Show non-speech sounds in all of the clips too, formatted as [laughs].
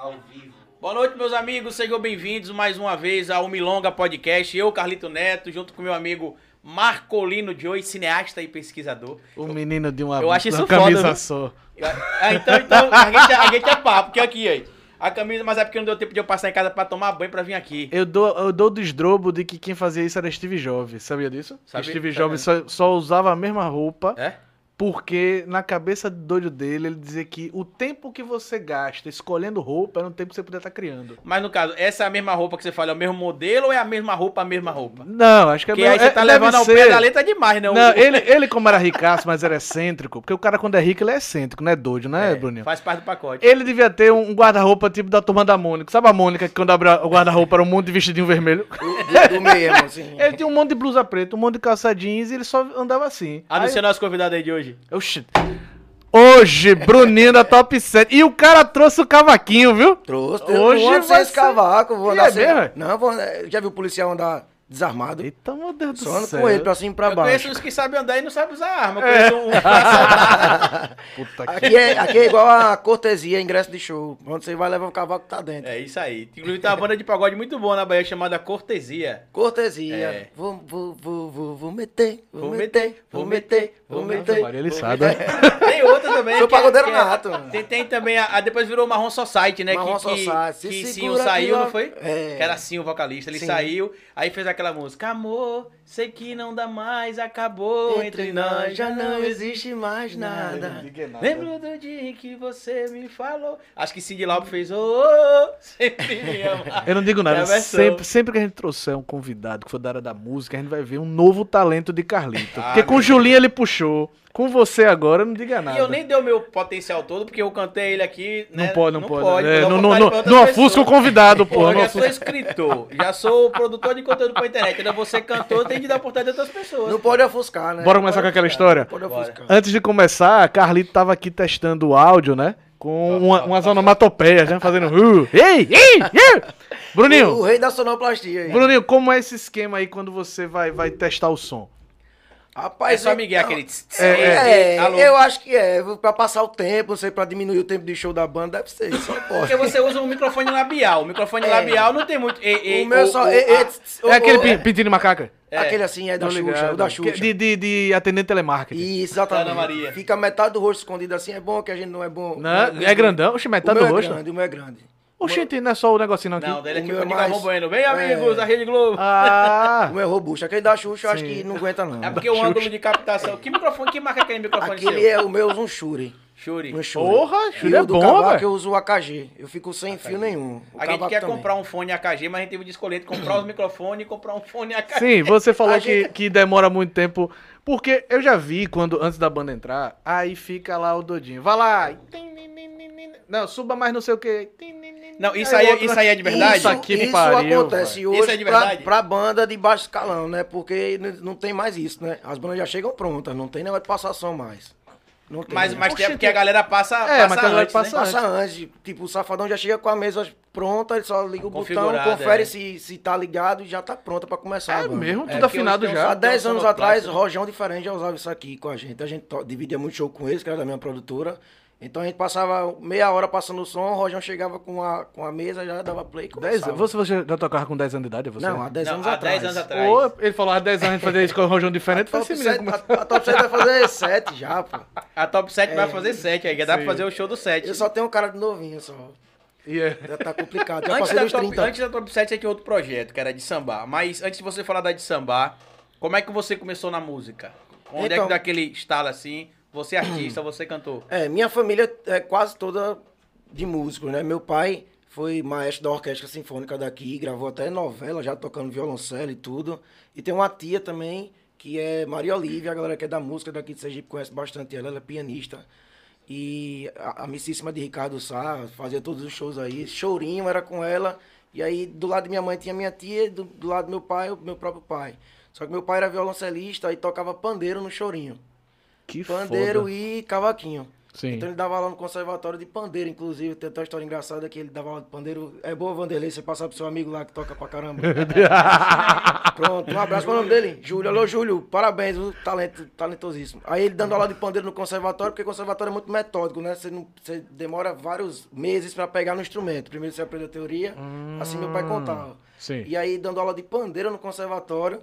Ao vivo. Boa noite, meus amigos. Sejam bem-vindos mais uma vez ao Milonga Podcast. Eu, Carlito Neto, junto com meu amigo Marcolino Joy, cineasta e pesquisador. O menino de uma, eu acho isso uma camisa foda, só. Ah, então, então a, gente, a gente é papo, porque aqui, aí. A camisa, mas é porque não deu tempo de eu passar em casa pra tomar banho pra vir aqui. Eu dou, eu dou do esdrobo de que quem fazia isso era Steve Jobs. Sabia disso? Sabia, Steve tá Jobs só, só usava a mesma roupa. É? Porque na cabeça do doido dele, ele dizia que o tempo que você gasta escolhendo roupa era um tempo que você podia estar criando. Mas no caso, essa é a mesma roupa que você fala, é o mesmo modelo ou é a mesma roupa, a mesma roupa? Não, acho que é Porque aí você tá deve levando ao ser. pé da letra demais, não? Não, ele, ele como era ricaço, mas era excêntrico, porque o cara quando é rico, ele é excêntrico, não é doido, né, Bruninho? Faz parte do pacote. Ele devia ter um guarda-roupa tipo da turma da Mônica. Sabe a Mônica que quando abre o guarda-roupa era um monte de vestidinho vermelho? Do, do mesmo, assim. [laughs] Ele tinha um monte de blusa preta, um monte de calça jeans e ele só andava assim. Anuncia nosso convidado aí de hoje. Aí, oxi. Hoje, Bruninho da Top 7. E o cara trouxe o cavaquinho, viu? Trouxe. Hoje Hoje eu não ando sem vai esse cavaco. Vou E andar é sem... mesmo, é? Não, vou... já viu o policial andar desarmado? Eita, meu Deus do Só céu. com ele pra cima e pra eu conheço baixo. uns que sabem andar e não sabem usar arma. É. conheço um, que... [laughs] Aqui é, aqui é igual a cortesia, ingresso de show. Quando você vai levar o cavaco, tá dentro. É isso aí. Inclusive tem uma banda de pagode muito boa na Bahia chamada Cortesia. Cortesia. É. Vou, vou, vou, vou, vou meter, vou, Vou meter, meter, vou meter, vou meter, meter. Maria, ele vou sabe, meter. [laughs] Tem outra também. Sou que é- pagodeiro que é- nato. Tem, tem também a, a- Depois virou Marrom Society, né? Marrom que, que, Society. Se Que Sim saiu, não foi? É. Que era Sim o vocalista. Ele Sim. saiu, aí fez aquela música. Amor, sei que não dá mais, acabou entre, nós, já não existe mais nada. Lembro do dia em que você me falou. Acho que Cindy Lauper fez. Oh, oh, sempre me ama. [laughs] Eu não digo nada. Sempre, sempre que a gente trouxer um convidado que for da área da música, a gente vai ver um novo talento de Carlito. Ah, Porque com o Julinho ele puxou. Com você agora, não diga nada. E eu nem dei o meu potencial todo, porque eu cantei ele aqui. Não né? pode, não, pode. pode. É, não, não, não, não ofusca o convidado, [laughs] Pô, porra. eu Não já sou escritor, já sou produtor de conteúdo pra internet. Ainda você cantor, tem que dar oportunidade a outras pessoas. Não pode ofuscar, né? Bora Não começar com aquela história? não Pode Bora. ofuscar. Antes de começar, a Carlito tava aqui testando o áudio, né? Com uma, umas onomatopeias, né? Fazendo. Uh, ei, ei, ei! O, Bruninho, rei da sonoplastia aí. Bruninho, como é esse esquema aí quando você vai, vai testar o som? É Rapaz, só eu- Miguel aquele. tss, tss, É, é, é, eu acho que é. Pra passar o tempo, não sei, pra diminuir o tempo de show da banda, deve ser. Só Porque pode. você usa um microfone labial. O microfone É. labial não tem muito. E, e, O meu só. é, é, a- É aquele o- pin- pintinho de macaca? É. Aquele assim, é da Xuxa, ligado. o da Xuxa. De, de, de atendente telemarketing. Isso, exatamente. Ana Maria. Fica metade do rosto escondido assim, é bom que a gente não é bom. Não, não é grandão? Oxe, O metade meu do é rosto. grande, o meu é grande. Oxente, não é só o negocinho aqui. Não, dele O aqui meu foi é de mais- Galvão Bueno. Bem, amigos, É. a Rede Globo. Ah, [laughs] O meu é robusto. Aquele da Xuxa eu acho que não aguenta não. É porque o ângulo de captação. Que microfone, que marca aquele microfone Aquele seu? é o meu, um Shure. Shuri. Um Shure. Porra, E Shure é o do bom, cavaco velho. eu uso o AKG. Eu fico sem fio nenhum. O A gente quer também. comprar um fone AKG, mas a gente teve de escolher comprar os microfones e comprar um fone AKG. Sim, você falou que, gente- que demora muito tempo. Porque eu já vi quando, antes da banda entrar, aí fica lá o Dodinho. Vai lá. Não, suba mais não sei o que. Não, isso aí, outra- isso aí é de verdade? Isso aqui me isso pariu, acontece hoje Isso é de pra, verdade? pra banda de baixo escalão, né? Porque não tem mais isso, né? As bandas já chegam prontas, não tem negócio de passar som mais. Não tem. Mas, né? mas tem porque a galera passa, É, passa mas a galera antes, passa né? Passa antes, tipo, o Safadão já chega com a mesa pronta, ele só liga o botão, confere é. se, se tá ligado e já tá pronta pra começar. É mesmo, É, tudo porque afinado já. Há 10 anos atrás, né? Rojão Diferente já usava isso aqui com a gente. A gente dividia muito show com eles, que era da minha produtora. Então a gente passava meia hora passando o som, o Rojão chegava com a, com a mesa, já dava play e Dez, você, você já tocava com 10 anos de idade? é Você? Não, há 10 Não, anos há atrás. 10 anos atrás. Ô, ele falou há 10 anos a gente fazer isso com o Rojão diferente. A Foi top, assim 7, mesmo. a, a top 7 vai fazer [laughs] 7 já, pô. A top 7 vai É. fazer 7 aí, já dá pra fazer o show do 7. Eu só tenho um cara de novinho só. E é- Já tá complicado. Já Antes da, top, 30. antes da top 7 você tinha outro projeto, que era de sambar. Mas antes de você falar da de sambar, como é que você começou na música? Onde é Então- que dá aquele estalo assim? Você é artista, você cantou. É, minha família é quase toda de músicos, né? Meu pai foi maestro da Orquestra Sinfônica daqui, gravou até novela, já tocando violoncelo e tudo. E tem uma tia também, que é Maria Olívia, a galera que é da música daqui de Sergipe conhece bastante ela, ela é pianista. E a, amicíssima de Ricardo Sá, fazia todos os shows aí. Chorinho era com ela. E aí, do lado de minha mãe tinha minha tia, do, do lado do meu pai, o meu próprio pai. Só que meu pai era violoncelista e tocava pandeiro no chorinho. Que Pandeiro foda. e cavaquinho. Sim. Então ele dava aula no conservatório de pandeiro, inclusive. Tem até uma história engraçada que ele dava aula de pandeiro. É boa, Vanderlei, você passar pro seu amigo lá que toca pra caramba. [laughs] Pronto, um abraço pro nome dele. Júlio, alô Júlio, parabéns, um talento, talentosíssimo. Aí ele dando aula de pandeiro no conservatório, porque o conservatório é muito metódico, né? Você, não, você demora vários meses pra pegar no instrumento. Primeiro você aprende a teoria, assim meu pai contava. Sim. E aí, dando aula de pandeiro no conservatório,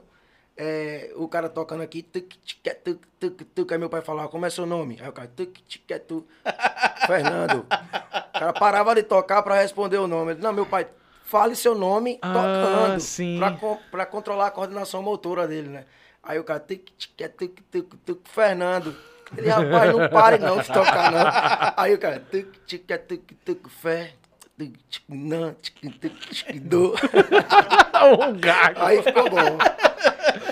é, o cara tocando aqui, tuc, tic, tuc, tuc, tuc, aí meu pai falava, como é seu nome? Aí o cara, tuc, tic, tuc, [laughs] Fernando. O cara parava de tocar pra responder o nome. Ele, não, meu pai, fale seu nome Ah, tocando. sim. Pra, pra controlar a coordenação motora dele, né? Aí o cara, tuc, tic, tuc, tuc, tuc, Fernando. Ele, rapaz, não pare não de tocar, não. Aí o cara, tuc, tic, tuc, tuc, fé. O gago. Aí ficou bom.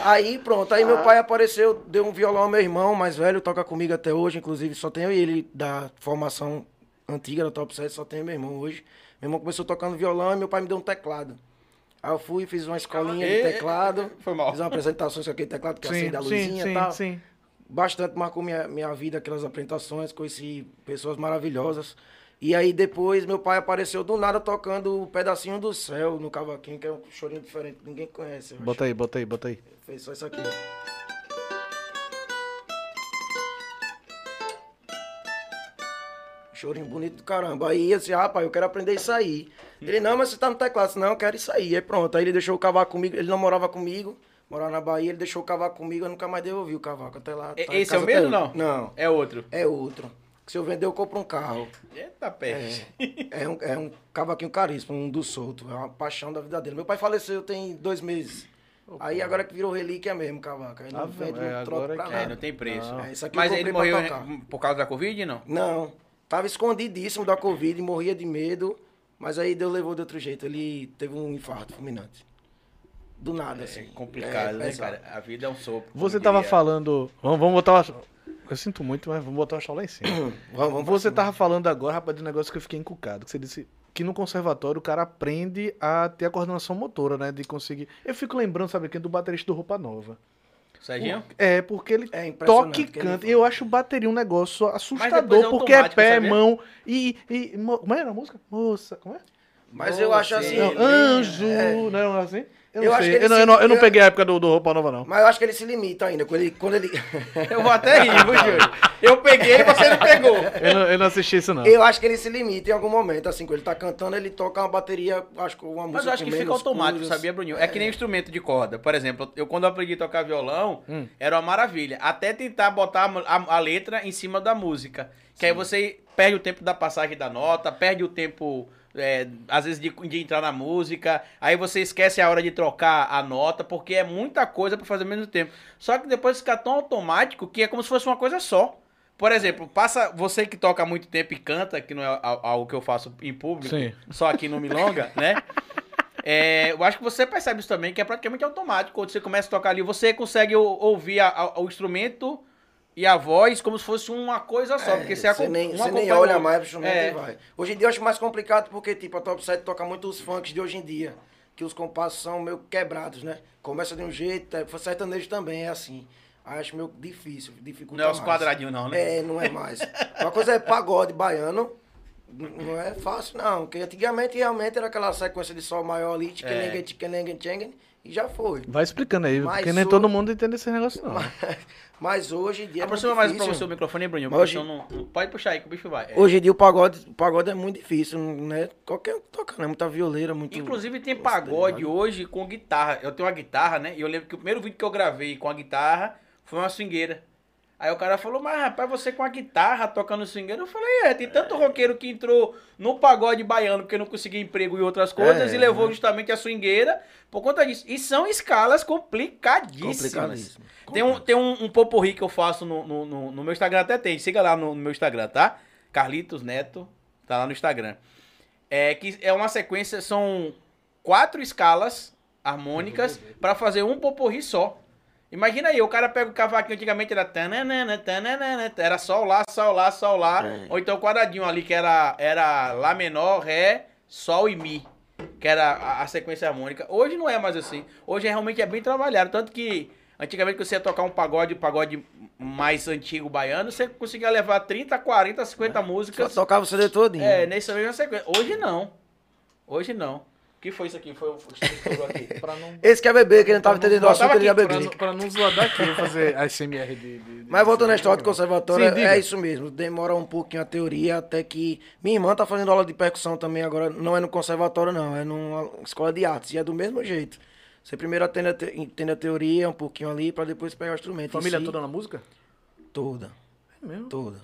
Aí pronto, aí meu pai apareceu, deu um violão ao meu irmão, mais velho, toca comigo até hoje, inclusive só tenho ele da formação antiga da Top 7, só tenho meu irmão hoje. Meu irmão começou tocando violão e meu pai me deu um teclado. Aí eu fui, fiz uma escolinha de teclado, foi mal. fiz uma apresentação com aquele teclado que Sim, acende a sim, luzinha sim, e tal. sim. Bastante marcou minha, minha vida, aquelas apresentações, conheci pessoas maravilhosas. E aí depois meu pai apareceu do nada tocando o pedacinho do céu no cavaquinho, que é um chorinho diferente, que ninguém conhece. eu acho. Bota aí, bota aí, bota aí. Fez só isso aqui. Chorinho bonito do caramba. Aí assim, rapaz, eu quero aprender isso aí. Ele, não, mas você tá no teclado. Eu disse, Não, eu quero isso aí. Aí pronto. Aí ele deixou o cavaco comigo. Ele não morava comigo, morava na Bahia. Ele deixou o cavaco comigo, eu nunca mais devolvi o cavaco. Até lá. Tá Esse é o mesmo, não? Não, É outro. é outro. Se eu vender, eu compro um carro. Eita, peste. É um, é um cavaquinho caríssimo, um do solto. É uma paixão da vida dele. Meu pai faleceu tem dois meses. aí agora que virou relíquia mesmo, cavaco. Aí não Ah, vende, é, não troca agora pra que- É, nada. não tem preço. Não. É, isso aqui Mas eu ele morreu pra né, por causa da Covid, não? Não, tava escondidíssimo da Covid, morria de medo, mas aí Deus levou de outro jeito. Ele teve um infarto fulminante. Do nada, É assim. complicado, É, né, pesado. cara? A vida é um sopro. Você tava diria. falando. Vamos, vamos botar o. Eu sinto muito, mas vamos botar o chão lá em cima. Vamos, vamos pra Você cima. tava falando agora, rapaz, de um negócio que eu fiquei encucado. Que você disse que no conservatório o cara aprende a ter a coordenação motora, né? De conseguir. Eu fico lembrando, sabe quem? Do baterista do Roupa Nova. Serginho? É, porque ele É toca e canta. E eu acho bateria um negócio assustador, é porque é pé, sabia? mão e, e. mo- Como era a música? Moça, como é? Mas eu acho assim. Não, Ele- anjo, é. não é assim? Eu, Eu não acho que ele Eu não, se- eu não, eu não peguei a época do, do Roupa Nova, não. Mas eu acho que ele se limita ainda. Quando ele. Quando ele... [laughs] Eu vou até rir, viu, [laughs] Júlio? Eu peguei e você não pegou. Eu não, eu não assisti isso, não. eu acho que ele se limita em algum momento. Assim, quando ele tá cantando, ele toca uma bateria, acho que uma música. Mas eu acho com que fica automático, coisas. sabia, Bruninho? É que nem instrumento de corda. Por exemplo, eu quando aprendi a tocar violão, Hum. era uma maravilha. Até tentar botar a, a- a letra em cima da música. Que aí você perde o tempo da passagem da nota, perde o tempo, é, às vezes, de, de entrar na música. Aí você esquece a hora de trocar a nota, porque é muita coisa pra fazer ao mesmo tempo. Só que depois fica tão automático que é como se fosse uma coisa só. Por exemplo, passa você que toca há muito tempo e canta, que não é algo que eu faço em público, Sim. só aqui no Milonga, [laughs] né? É, eu acho que você percebe isso também, que é praticamente automático. Quando você começa a tocar ali, você consegue ou- ouvir a- a- o instrumento e a voz como se fosse uma coisa só. É, porque você, você nem, você nem olha mais pro instrumento É. e vai. Hoje em dia eu acho mais complicado porque, tipo, a Top 7 toca muito os funks de hoje em dia. Que os compassos são meio quebrados, né? Começa de um jeito, é, sertanejo também é assim. Aí acho meio difícil, dificulta Não é os quadradinhos, não, né? É, não é mais. Uma coisa é pagode baiano, não é fácil não, porque antigamente realmente era aquela sequência de sol maior ali, tchiquenengue, tchiquenengue, tchiquenengue, e já foi. Vai explicando aí, Mas porque nem todo mundo entende esse negócio, não. Mas hoje em dia é Aproxima mais pra difícil. você o microfone, Bruninho, Mas hoje- não, não- Pode puxar aí que o bicho vai. É. Hoje em dia o pagode, o pagode é muito difícil, né? Qualquer um toca, né? Muita violeira, muito... Inclusive tem tá pagode hoje com guitarra. Eu tenho uma guitarra, né? E eu lembro que o primeiro vídeo que eu gravei com a guitarra foi uma swingueira. Aí o cara falou, mas rapaz, você com a guitarra tocando swingueira? Eu falei, é, tem tanto roqueiro que entrou no pagode baiano porque não conseguia emprego e outras coisas É, e levou né? justamente a swingueira por conta disso. E são escalas complicadíssimas. Complicadíssimo. Tem um, tem um, um poporri que eu faço no, no, no- no meu Instagram, até tem. Siga lá no, no meu Instagram, tá? Carlitos Neto, tá lá no Instagram. É que é uma sequência, são quatro escalas harmônicas pra fazer um poporri só. Imagina aí, o cara pega o cavaquinho, antigamente era tananana, tananana, era sol lá, sol lá, sol lá, É. ou então o quadradinho ali que era, era lá menor, ré, sol e mi, que era a, a sequência harmônica. Hoje não é mais assim. Hoje é, realmente é bem trabalhado, tanto que Antigamente, você ia tocar um pagode, um pagode mais antigo baiano, você conseguia levar 30, 40, 50 Só músicas. tocava o CD todinho. É, nessa mesma sequência. Hoje não. Hoje não. O que foi isso aqui? Foi o estourou aqui. [laughs] Não, Esse quer beber, que ele não tava entendendo o assunto, ele ia aqui, pra, beber. não, zoar daqui, eu vou fazer [laughs] a SMR de... de- de- Mas voltando à história do conservatório, Sim, é- é isso mesmo. Demora um pouquinho a teoria, até que. Minha irmã tá fazendo aula de percussão também agora. Não é no conservatório, não. É numa escola de artes. E é do mesmo jeito. Você primeiro atende a, te- entende a teoria um pouquinho ali, pra depois pegar o instrumento. Família si. toda na música? Toda. É mesmo? Toda.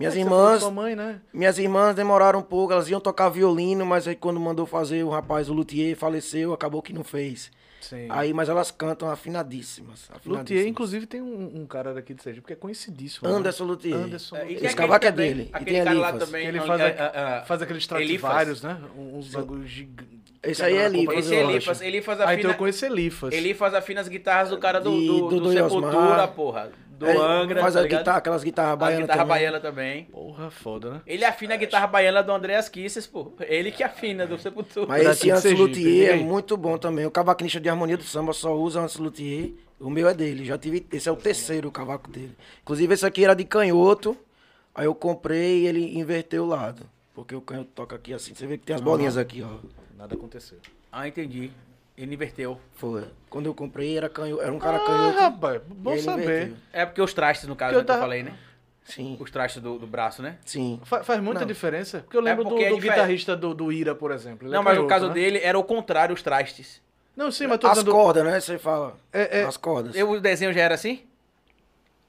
Minhas É irmãs. Sua mãe, né? Minhas irmãs demoraram um pouco, elas iam tocar violino, mas aí quando mandou fazer, o rapaz, o luthier, faleceu, acabou que não fez. Sim. Aí, mas elas cantam afinadíssimas. afinadíssimas. Luthier, inclusive, tem um, um cara daqui de Sergipe que é conhecidíssimo. né? Anderson Luthier. Anderson É, e Esse cavaco é dele. E Aquele tem cara Elifas. também. Ele não, faz, é, a- é, é, faz aqueles. Stradivarius, né? Uns bagulhos gigantes. Esse aí é Elifas, Esse eu Elifas. Elifas Ah, então afina, eu conheço Elifas. Elifas afina as guitarras do cara do, De- do, do, do Sepultura, Osmar. porra. Do É, Angra, Faz tá a guitarra, aquelas guitarras baianas guitarra também. baiana também. Porra, foda, né? Ele afina a guitarra baiana do Andreas Kisses, pô. Ele que afina do Sepultura. Mas esse Antes Luthier é ninguém? muito bom também. O cavaquinista de harmonia do samba só usa Antes Luthier. O meu é dele. Já tive. Esse é o terceiro cavaco dele. Inclusive, esse aqui era de canhoto. Aí eu comprei e ele inverteu o lado. Porque o canhoto toca aqui assim. Você vê que tem as bolinhas aqui, ó. Nada aconteceu. Ah, entendi. Ele inverteu. Foi. Quando eu comprei, era canhoto. Era um cara Ah, canhoto. rapaz, e bom saber. inverteu. É porque os trastes, no caso, Que eu né, que eu tava- falei, né? Sim. Os trastes do, do braço, né? Sim. Fa- faz muita Não. diferença. Porque eu lembro porque do, é do guitarrista do, do Ira, por exemplo. Ele é não, mas no caso né? dele era o contrário, os trastes. Não, sim, mas tô As dizendo... cordas, né? Você fala. É, é. As cordas. Eu, o desenho já era assim?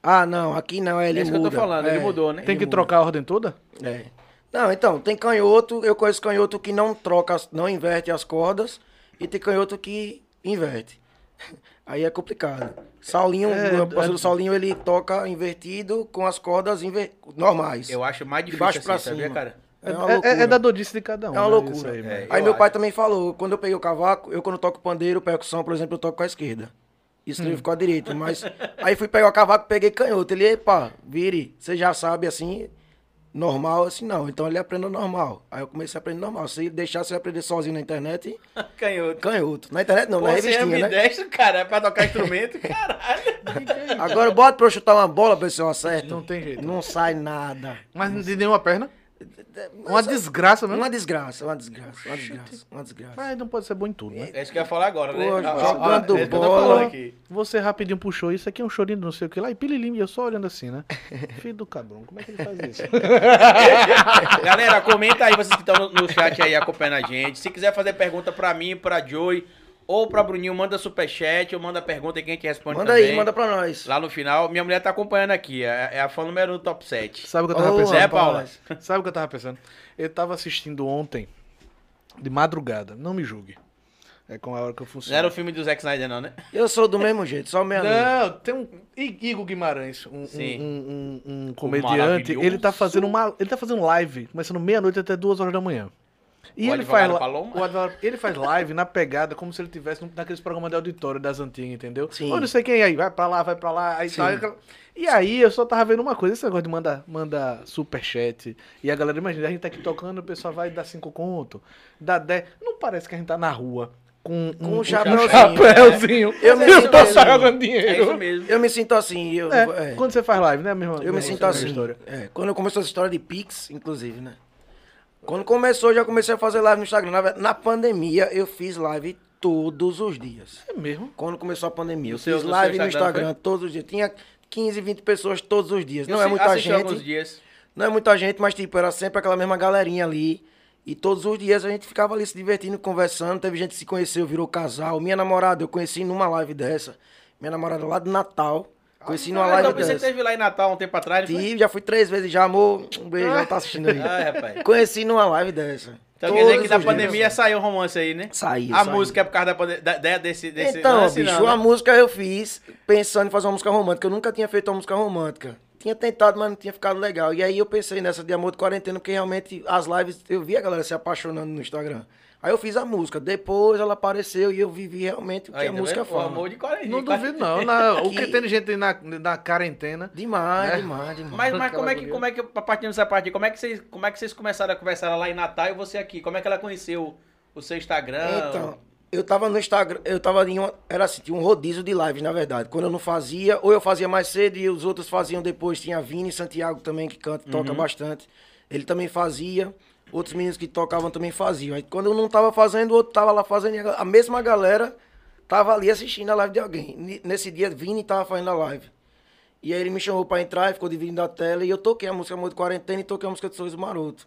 Ah, não. Aqui não. É, ele É isso que eu tô muda. falando, ele mudou, né? Tem que muda. trocar a ordem toda? É. Não, então, tem canhoto, eu conheço canhoto que não troca, não inverte as cordas, e tem canhoto que inverte. [laughs] Aí é complicado. Saulinho, É, o parceiro é- Saulinho, ele toca invertido com as cordas inver... normais. Eu acho mais De difícil baixo assim, pra sabia, cima. cara? É uma É- é, loucura. é da dodice de cada um. É uma né, loucura. aí, É. Aí eu meu pai acho. também falou, quando eu peguei o cavaco, eu quando toco pandeiro, percussão, por exemplo, eu toco com a esquerda. Isso Hum. ficou à direita, mas aí fui pegar o cavaco, peguei canhoto. Ele, epa, vire, você já sabe assim, normal, assim não. Então ele aprendeu normal. Aí eu comecei a aprender normal. Se deixar você aprender sozinho na internet, [laughs] Canhoto. canhoto. Na internet não, Pô, na você é revistinha, né? ambidestro, cara, é pra tocar instrumento, caralho. [laughs] Agora bota pra eu chutar uma bola pra ver se eu acerto. Não tem jeito. Não sai nada. Mas de nenhuma perna? Uma desgraça mesmo. Uma desgraça, uma desgraça, uma desgraça, uma desgraça. Mas não pode ser bom em tudo, né? É isso que eu ia falar agora, né? Pô, ah, jogando ah, é isso que eu tô bola. falando aqui. Você rapidinho puxou isso aqui é um chorinho não sei o que lá e pililim, e eu só olhando assim, né? [laughs] Filho do cabrão, como é que ele faz isso? [laughs] Galera, comenta aí, vocês que estão no, no chat aí acompanhando a gente. Se quiser fazer pergunta pra mim, pra Joey ou pra Bruninho, manda superchat ou manda pergunta e quem que responde Manda também. aí, manda pra nós. Lá no final, minha mulher tá acompanhando aqui, é, é a fã número um do top 7. Sabe o que eu tava Ô, pensando? Rapaz. Paula? Sabe o que eu tava pensando? Eu tava assistindo ontem, de madrugada, não me julgue. É com a hora que eu Não funciono. era o filme do Zack Snyder, não, né? Eu sou do mesmo jeito, só meia noite. Não, tem um Igor Guimarães, um, Sim. um, um- um- um comediante. Ele tá fazendo uma, ele tá fazendo live, começando meia-noite até duas horas da manhã. E O ele faz, o advogado- ele faz live na pegada como se ele tivesse naqueles programas de auditório das antigas, entendeu? Sim. Ou não sei quem aí, vai pra lá, vai pra lá, aí Sim. tal. aquela- E aí eu só tava vendo uma coisa, esse negócio de mandar manda superchat. E a galera, imagina, a gente tá aqui tocando, o pessoal vai dar cinco conto, dá 10. Não parece que a gente tá na rua com, Com um um chapéuzinho, chapéuzinho. [laughs] Eu me e o sinto pessoal assim. jogando É dinheiro. isso mesmo. Eu me sinto assim. Eu, É, é. Quando você faz live, né, mesmo? Eu me sinto assim. História. É, quando eu comecei essa história de Pix, inclusive, né? Quando começou, já comecei a fazer live no Instagram. Na, na pandemia, eu fiz live todos os dias. É mesmo? Quando começou a pandemia, eu seu- fiz live no Instagram, todos os dias. Tinha 15, 20 pessoas todos os dias. Eu Não é muita gente. Não é muita gente, mas tipo, era sempre aquela mesma galerinha ali. E todos os dias a gente ficava ali se divertindo, conversando. Teve gente que se conheceu, virou casal. Minha namorada, eu conheci numa live dessa. Minha namorada lá de Natal. Conheci numa live então você dessa. teve lá em Natal um tempo atrás, não foi? Tive, já fui três vezes já, amor. Um beijo, ela tá assistindo aí. [laughs] Ah, rapaz. Conheci numa live dessa. Então quer dizer que da os dias. pandemia saiu um romance aí, né? Saiu, A saiu. música é por causa da pande- da, da- desse, desse Então, lance, bicho, não, né? a música eu fiz pensando em fazer uma música romântica. Eu nunca tinha feito uma música romântica. Tinha tentado, mas não tinha ficado legal. E aí eu pensei nessa de amor de quarentena, porque realmente as lives, eu vi a galera se apaixonando no Instagram. Aí eu fiz a música. Depois ela apareceu e eu vivi realmente o que Aí, a música fala. amor de 40. Não de 40. duvido, não. Na- [laughs] o que tem gente na, na quarentena. Demais, É. demais, demais. Mas, mas como é que, como é que, partindo dessa parte, como é que vocês, como é que vocês começaram a conversar lá em Natal e você aqui? Como é que ela conheceu o seu Instagram? Então, Eu tava no Instagram, eu tava em uma, era assim, tinha um rodízio de lives, na verdade. Quando eu não fazia, ou eu fazia mais cedo e os outros faziam depois. Tinha Vini Santiago também, que canta, toca bastante. Ele também fazia. Outros meninos que tocavam também faziam. Aí quando eu não tava fazendo, o outro tava lá fazendo. a- mesma galera tava ali assistindo a live de alguém. Nesse dia, Vini tava fazendo a live. E aí ele me chamou pra entrar ficou dividindo a tela. E eu toquei a música Amor de Quarentena e toquei a música de Sorriso Maroto.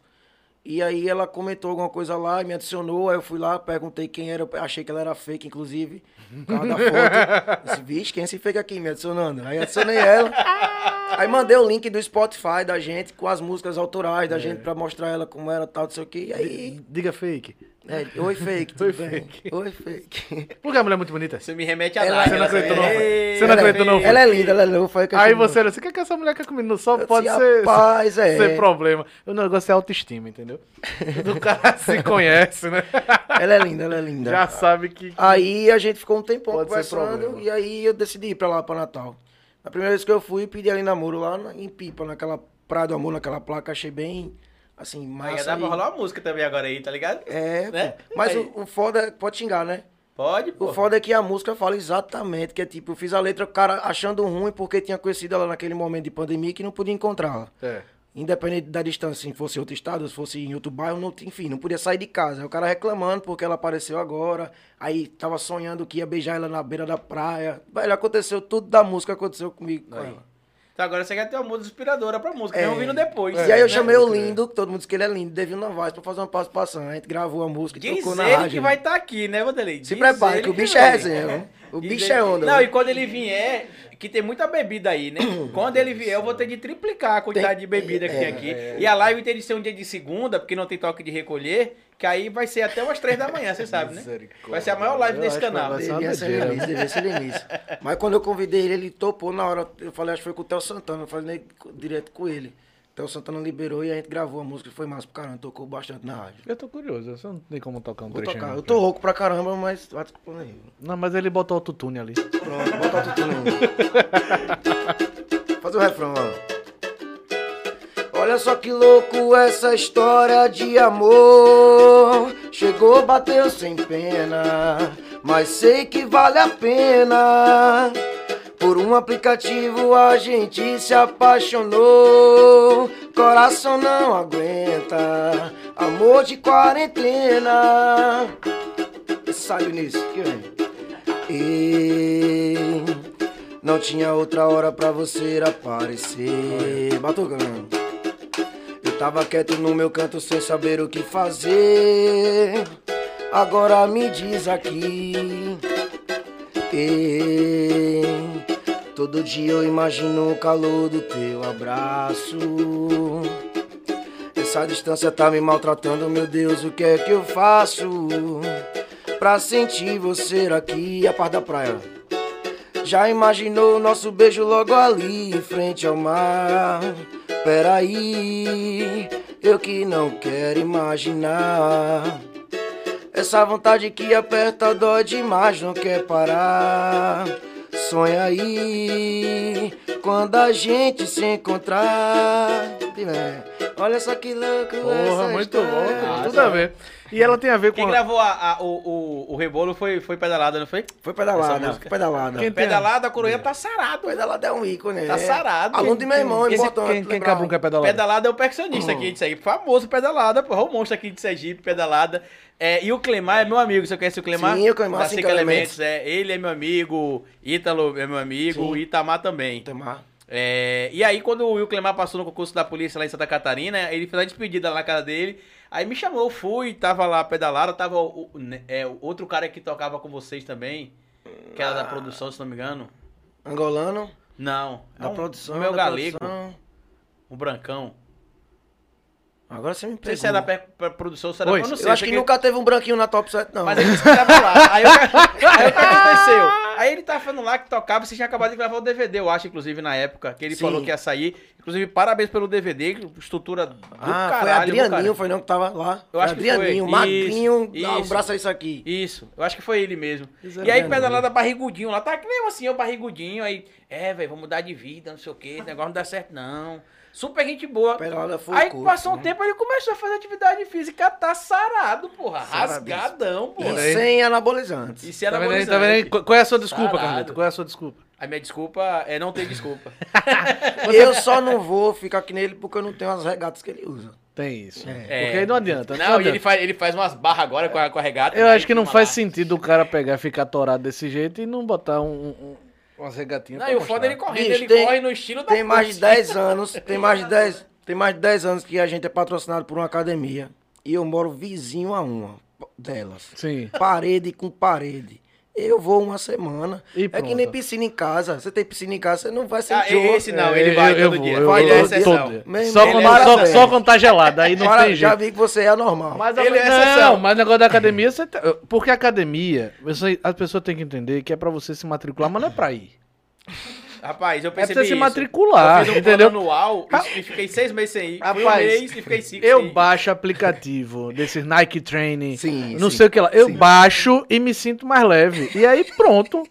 E aí ela comentou alguma coisa lá e me adicionou. Aí eu fui lá, perguntei quem era. eu Achei que ela era fake, inclusive. Por causa da foto. Disse, vixe, quem é esse fake aqui me adicionando? Aí adicionei ela. [laughs] Aí mandei o link do Spotify da gente com as músicas autorais da gente pra mostrar ela como era tal, não sei o quê. E aí. Diga fake. É, Oi, fake, tudo Oi, bem? fake. Oi, fake. Porque a mulher é muito bonita. Você me remete a Ela- Nike. Você não acreditou, não? "Ei, Você não ela é acreditou, não? feia." Ela é linda, ela é linda. Foi a que eu Aí chamei. você, você quer que essa mulher quer comigo? Não só Eu pode disse, ser, "Rapaz, é." ser problema. O negócio é autoestima, entendeu? Do cara [laughs] se conhece, né? Ela é linda, ela é linda. Já sabe que. Aí a gente ficou um tempão Pode ser conversando e aí eu decidi ir pra lá, pra Natal. A primeira vez que eu fui, pedi ali namoro lá em Pipa, naquela Praia do Amor, naquela placa, achei bem, assim, Aí massa. dá pra rolar uma música também agora aí, tá ligado? É, Né? pô. mas Aí. o, o foda é, pode xingar, né? Pode, pô. O foda é que a música fala exatamente, que é tipo, eu fiz a letra, o cara achando ruim porque tinha conhecido ela naquele momento de pandemia que não podia encontrá-la. É. Independente da distância, se fosse em outro estado, se fosse em outro bairro, não, enfim, não podia sair de casa. Aí o cara reclamando porque ela apareceu agora, aí tava sonhando que ia beijar ela na beira da praia. Velho, aconteceu tudo da música, aconteceu comigo com Aí. Então agora você quer ter uma música inspiradora pra música, É. mesmo vindo depois. e aí eu né? chamei o. Lindo, todo mundo diz que ele é lindo, Devil Novaes, pra fazer uma participação. A gente gravou a música e Diz tocou na ele rádio. que vai estar aqui, né, Vanderlei? Se prepare, que o bicho vai. é resenha? O Diz bicho ele- é onda. Não, e quando ele vier, que tem muita bebida aí, né? [coughs] quando ele vier, eu vou ter de triplicar a quantidade de bebida que tem é, aqui. E a live tem de ser um dia de segunda, porque não tem toque de recolher, que aí vai ser até umas três da manhã, você sabe, né? Vai ser a maior live Eu desse canal. Devia ser início, devia ser início. Mas quando eu convidei ele, ele topou na hora. Eu falei, acho que foi com o Theo Santana. Eu falei direto com ele. O Theo Santana liberou e a gente gravou a música. Foi massa pro caramba, tocou bastante na rádio. Eu tô curioso, você não tem como tocar um Vou trechinho. tocar. Eu tô rouco pra caramba, mas vai desculpando aí. Não, mas ele botou autotune ali. Pronto, bota o tudo [laughs] Faz o refrão, ó. Olha só que louco essa história de amor. Chegou, bateu sem pena, mas sei que vale a pena. Por um aplicativo a gente se apaixonou. Coração não aguenta, amor de quarentena. Sai nisso, que vem. E não tinha outra hora pra você aparecer. Batucando. Eu tava quieto no meu canto sem saber o que fazer. Agora me diz aqui. E todo dia eu imagino o calor do teu abraço. Essa distância tá me maltratando, meu Deus, o que é que eu faço? Pra sentir você aqui, a parte da praia. Já imaginou o nosso beijo logo ali, em frente ao mar? Peraí, eu que não quero imaginar. Essa vontade que aperta dói demais, não quer parar. Sonha aí, quando a gente se encontrar. Olha só que louco Porra, essa muito história. bom, Ah, tudo a ver. E ela tem a ver com. Quem a- gravou a- a- o, o, o rebolo foi, foi pedalada, não foi? Foi pedalada, foi pedalada. Quem- Pedalada, a coroinha tá sarado. Pedalada é um ícone, Tá é. sarado. Aluno de meu irmão, é importante. quem, quem que é pedalado? Pedalada é o percussionista aqui de Sergipe, famoso Pedalada, porra, o monstro aqui de Sergipe, Pedalada. É, e o Clemar é meu amigo, você conhece o Clemar? Sim, o Clemar, Da Cinco Cinco Elementos. É, ele é meu amigo, Ítalo é meu amigo, Sim. o Itamar também. Temar. É, e aí, quando o Will Clemar passou no concurso da polícia lá em Santa Catarina, ele fez a despedida lá na casa dele. Aí me chamou, fui, tava lá pedalada, tava o, né, é, outro cara que tocava com vocês também, que era da Ah. produção, se não me engano. Angolano, Não, da é um- produção. o meu da galego, produção. o Brancão. Agora você me Não sei pegou. se é da pe- produção, se era Oi, eu não sei. Eu acho sei que nunca teve um branquinho na top 7, não. Mas ele disse que tava lá. Aí, eu, [laughs] aí o que [laughs] aconteceu? Aí ele tava falando lá que tocava, você tinha acabado de gravar o DVD, eu acho, inclusive, na época, que ele Sim. falou que ia sair. Inclusive, parabéns pelo DVD, estrutura do ah, caralho. foi Adrianinho, cara? foi não que tava lá. Eu acho foi que foi. Adrianinho, Isso, magrinho, dá um isso. braço a isso aqui. Isso, eu acho que foi ele mesmo. Isso e é aí, pedalada barrigudinho lá, tá que mesmo assim, eu barrigudinho, aí, é, velho, vamos mudar de vida, não sei o que, esse negócio não dá certo, não. Super gente boa. Aí curto, passou um né? tempo, ele começou a fazer atividade física, tá sarado, porra. Saradíssimo. Rasgadão, E porra. aí. sem anabolizantes. E se Tá vendo aí? anabolizante. Tá vendo aí? Qu- Qual é a sua desculpa. Carlito? Qual é a sua desculpa? A minha desculpa é não ter desculpa. [laughs] Eu só não vou ficar que nele porque eu não tenho as regatas que ele usa. Tem isso. É. Porque aí não adianta. Não, e adianta. ele faz, ele faz umas barras agora com a, com a regata. Eu né, acho que não faz lá. sentido o cara pegar, ficar atorado desse jeito e não botar um, um, umas regatinhas. Não, e o foda é ele correndo, Bicho, ele tem- corre no estilo da Tem mais de Putz. 10 anos, [laughs] tem mais de 10, tem mais de 10 anos que a gente é patrocinado por uma academia e eu moro vizinho a uma delas. Sim. Parede com parede. Eu vou uma semana. E é que nem piscina em casa. Você tem piscina em casa, você não vai Ah, sentir o- esse não, É, ele vai eu- eu todo vou, dia. eu ele vou é todo exceção. dia. Meu Só, quando, é só, exceção. só quando tá gelado, aí não Para, tem já jeito. vi que você é anormal. Mas, a- Ele é não, exceção. mas o negócio da academia, você tá- porque a academia, você- as pessoas têm que entender que é pra você se matricular, mas não é pra ir. Rapaz, eu É pra percebi você se isso. matricular, eu fiz um entendeu? plano anual e- fiquei seis meses sem ir. Fui um Rapaz, mês e fiquei cinco Eu sem ir. baixo aplicativo desses Nike Training, Sim, não sim, sei o que lá. Eu sim. baixo e me sinto mais leve. E aí pronto.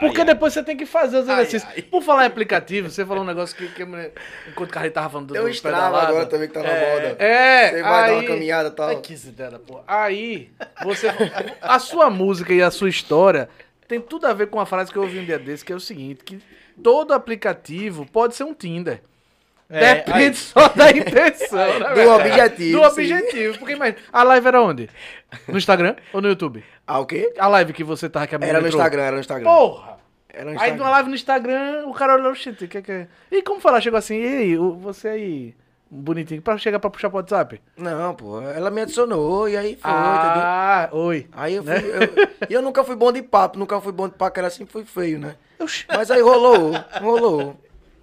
Porque Ai, ai. depois você tem que fazer os Ai, exercícios. ai. Por falar em aplicativo, você falou um negócio que, que a mulher- enquanto o Carlinhos tava falando do, Tem um do Strava pedalada. agora também que tá na É. moda. É, Você vai dar uma aí- caminhada e tal. Ai, que ideia, pô. Aí, você. A sua música e a sua história tem tudo a ver com uma frase que eu ouvi um dia desse, que é o seguinte: que todo aplicativo pode ser um Tinder. É, Depende aí. só da [laughs] intenção. né, Do objetivo, Do sim. objetivo. Porque imagina, a live era onde? No Instagram ou no YouTube? Ah, o quê? A live que você tava que a Era no entrou. Instagram, era no Instagram. Porra! Era no Aí Instagram. numa live no Instagram, o cara olhou, "Oxente, o que é que é? E como falar? Chegou assim, e aí, você aí, bonitinho, pra chegar pra puxar pro WhatsApp? Não, pô, ela me adicionou e aí foi, entendeu? ah, oi. Aí eu fui. Né? eu- [laughs] E eu, nunca fui bom de papo, nunca fui bom de paquera assim, fui feio, né? Oxi, Mas aí rolou, rolou.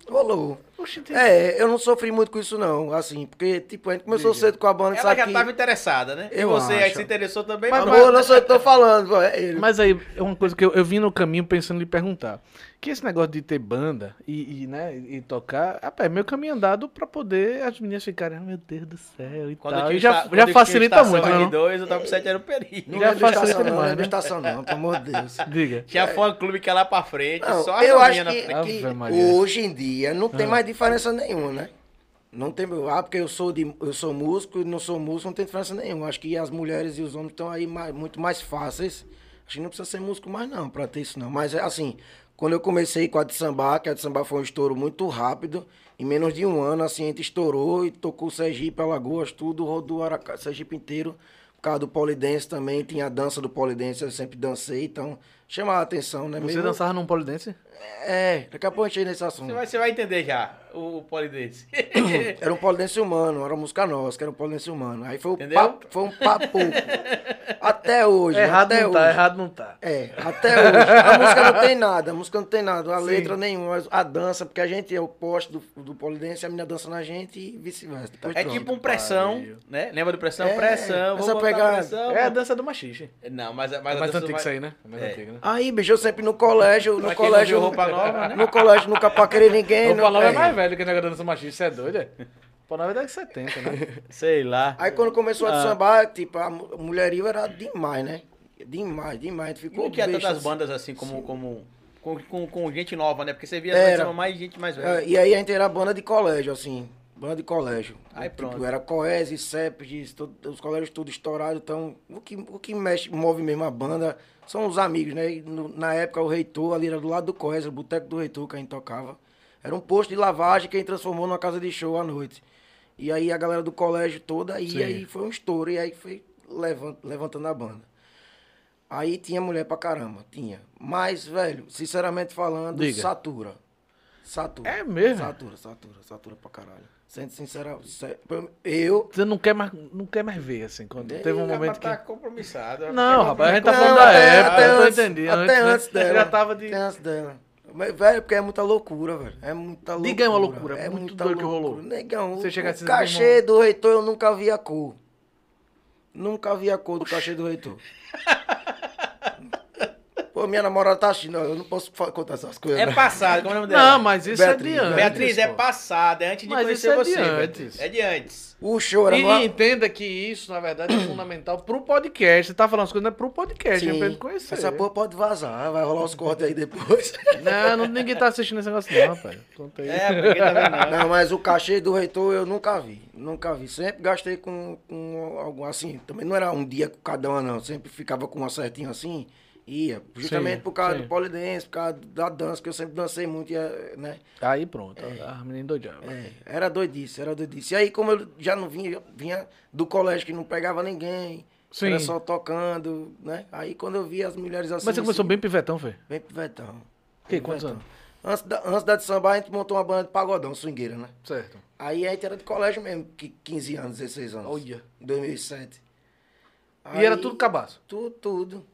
Rolou. oxi, tem- É, eu não sofri muito com isso, não, assim, porque, tipo, a gente começou Diga. cedo com a banda, Ela sabe já que... tava interessada, né? E Eu você aí acho. se interessou também? Mas- não? Amor, não sou eu que tô falando, pô, é ele. Mas aí, é uma coisa que eu, eu vim no caminho pensando em lhe perguntar. Que esse negócio de ter banda e, e, né, e tocar, rapaz, é meu caminho andado pra poder as meninas ficarem, ah, meu Deus do céu, e Quando eu tal. tinha E já, já eu tinha facilita estação muito, né? R2, o top 7 era o perigo. Não já é facilita estação, não, demais, não é né? estação, não, pelo amor de Deus. [laughs] Diga. Tinha fã clube que ia lá pra frente, Não, só as eu acho que, frente. que hoje em dia não tem Ah. mais diferença nenhuma, né? Não tem, ah, porque eu sou, de, eu sou músico e não sou músico, não tem diferença nenhuma. Acho que as mulheres e os homens estão aí mais- muito mais fáceis. Acho que não precisa ser músico mais não, pra ter isso não. Mas é assim, quando eu comecei com a de samba, que a de samba foi um estouro muito rápido, em menos de um ano, assim, a gente estourou e tocou Sergipe, Alagoas, tudo, rodou Araca, Sergipe inteiro. Por causa do polidense também, tinha a dança do polidense, eu sempre dancei, então chamava a atenção, né? Você Mesmo- dançava num polidense? é, daqui a pouco a gente nesse assunto. Você vai, você vai entender já o, o polidense. [coughs] Era um polidense humano, era uma música nossa, que era um polidense humano. Aí foi, um Entendeu? papo, foi um papo. até hoje. errado até não hoje. tá, errado não tá. É, até hoje. A música não tem nada, a música não tem nada, a Sim. letra nenhuma, a dança, porque a gente é o poste do, do polidense, a menina dança na gente e vice-versa. É pronto. tipo um pressão, pariu. né? Lembra do pressão? É, pressão, vou essa pegada. pressão. É a dança do machixe. Não, mas, mas É a mais dança antigo do isso aí, né? É mais É. antigo, né? Aí, bicho, eu sempre no colégio, no colégio. roupa nova, né? No colégio nunca paquerei [laughs] ninguém. O Paulo é é. mais velho que o negócio da dança machixe, você é doido, é? Pô, na verdade é 70, né? [laughs] Sei lá. Aí quando começou a Ah. sambar, tipo, a mu- mulherio era demais, né? Demais, demais. Gente E ficou não tinha besta, tantas assim. bandas assim como. como com, com, com gente nova, né? Porque você via Era. mais gente mais É, velha. e aí a gente era banda de colégio, assim. Banda de colégio. Aí Tipo, pronto. era Coese, CEPES, os colégios tudo estourados. Então, o que, o que mexe, move mesmo a banda são os amigos, né? E no- na época, o reitor ali era do lado do Coese, o boteco do reitor que a gente tocava. Era um posto de lavagem que a gente transformou numa casa de show à noite. E aí a galera do colégio toda, e Sim. aí foi um estouro, e aí foi levan- levantando a banda. Aí tinha mulher pra caramba, tinha. Mas, velho, sinceramente falando, Diga. satura. Satura. É mesmo? Satura, satura, satura pra caralho. Sendo sincero, sé- eu. Você não quer mais, não quer mais ver, assim, quando teve um momento rapaz, que... tá compromissado. Não, rapaz, a gente tá falando da até- época, até eu tô antes- entendendo. Até né? antes dela. Já tava de... Até antes dela. Mas, velho, porque é muita loucura, velho. É muita loucura. Diga aí uma loucura, é muito doido que rolou. Negão, Você chega o assim, cachê do reitor eu nunca vi a cor. Nunca vi a cor do cachê do reitor. [laughs] Pô, minha namorada tá assistindo, eu não posso contar essas coisas. É né? passado, como é o nome dela? Não, mas isso Beatriz, é de antes. Beatriz, é passado, é antes de Mas conhecer isso é de você. antes. Beatriz. É de antes. O show era E, e entenda que isso, na verdade, é fundamental pro podcast. Você tá falando as coisas não é pro podcast, é pra ele conhecer. Essa porra pode vazar, vai rolar os cortes aí depois. [laughs] Não, não, ninguém tá assistindo esse negócio não, rapaz. Conta aí. É, porque tá vendo não. Não, mas o cachê do reitor eu nunca vi. Nunca vi. Sempre gastei com, com algum assim. Também não era um dia com cada uma, não. Sempre ficava com uma certinha assim. Ia. Justamente Sim, por causa sim. do polidense, por causa da dança, que eu sempre dancei muito, ia, né? Aí pronto, a menina doidava. É, era doidice, era doidice. E aí, como eu já não vinha, vinha do colégio que não pegava ninguém, Sim. era só tocando, né? Aí quando eu vi as mulheres assim. Mas você começou assim, bem pivetão, Fê? Bem pivetão. Que, quantos anos? Antes da, antes da de samba, a gente montou uma banda de pagodão, swingueira, né? Certo. Aí a gente era de colégio mesmo, que 15 anos, 16 anos. Olha. Em 2007. E era tudo cabaço. Tudo, tudo.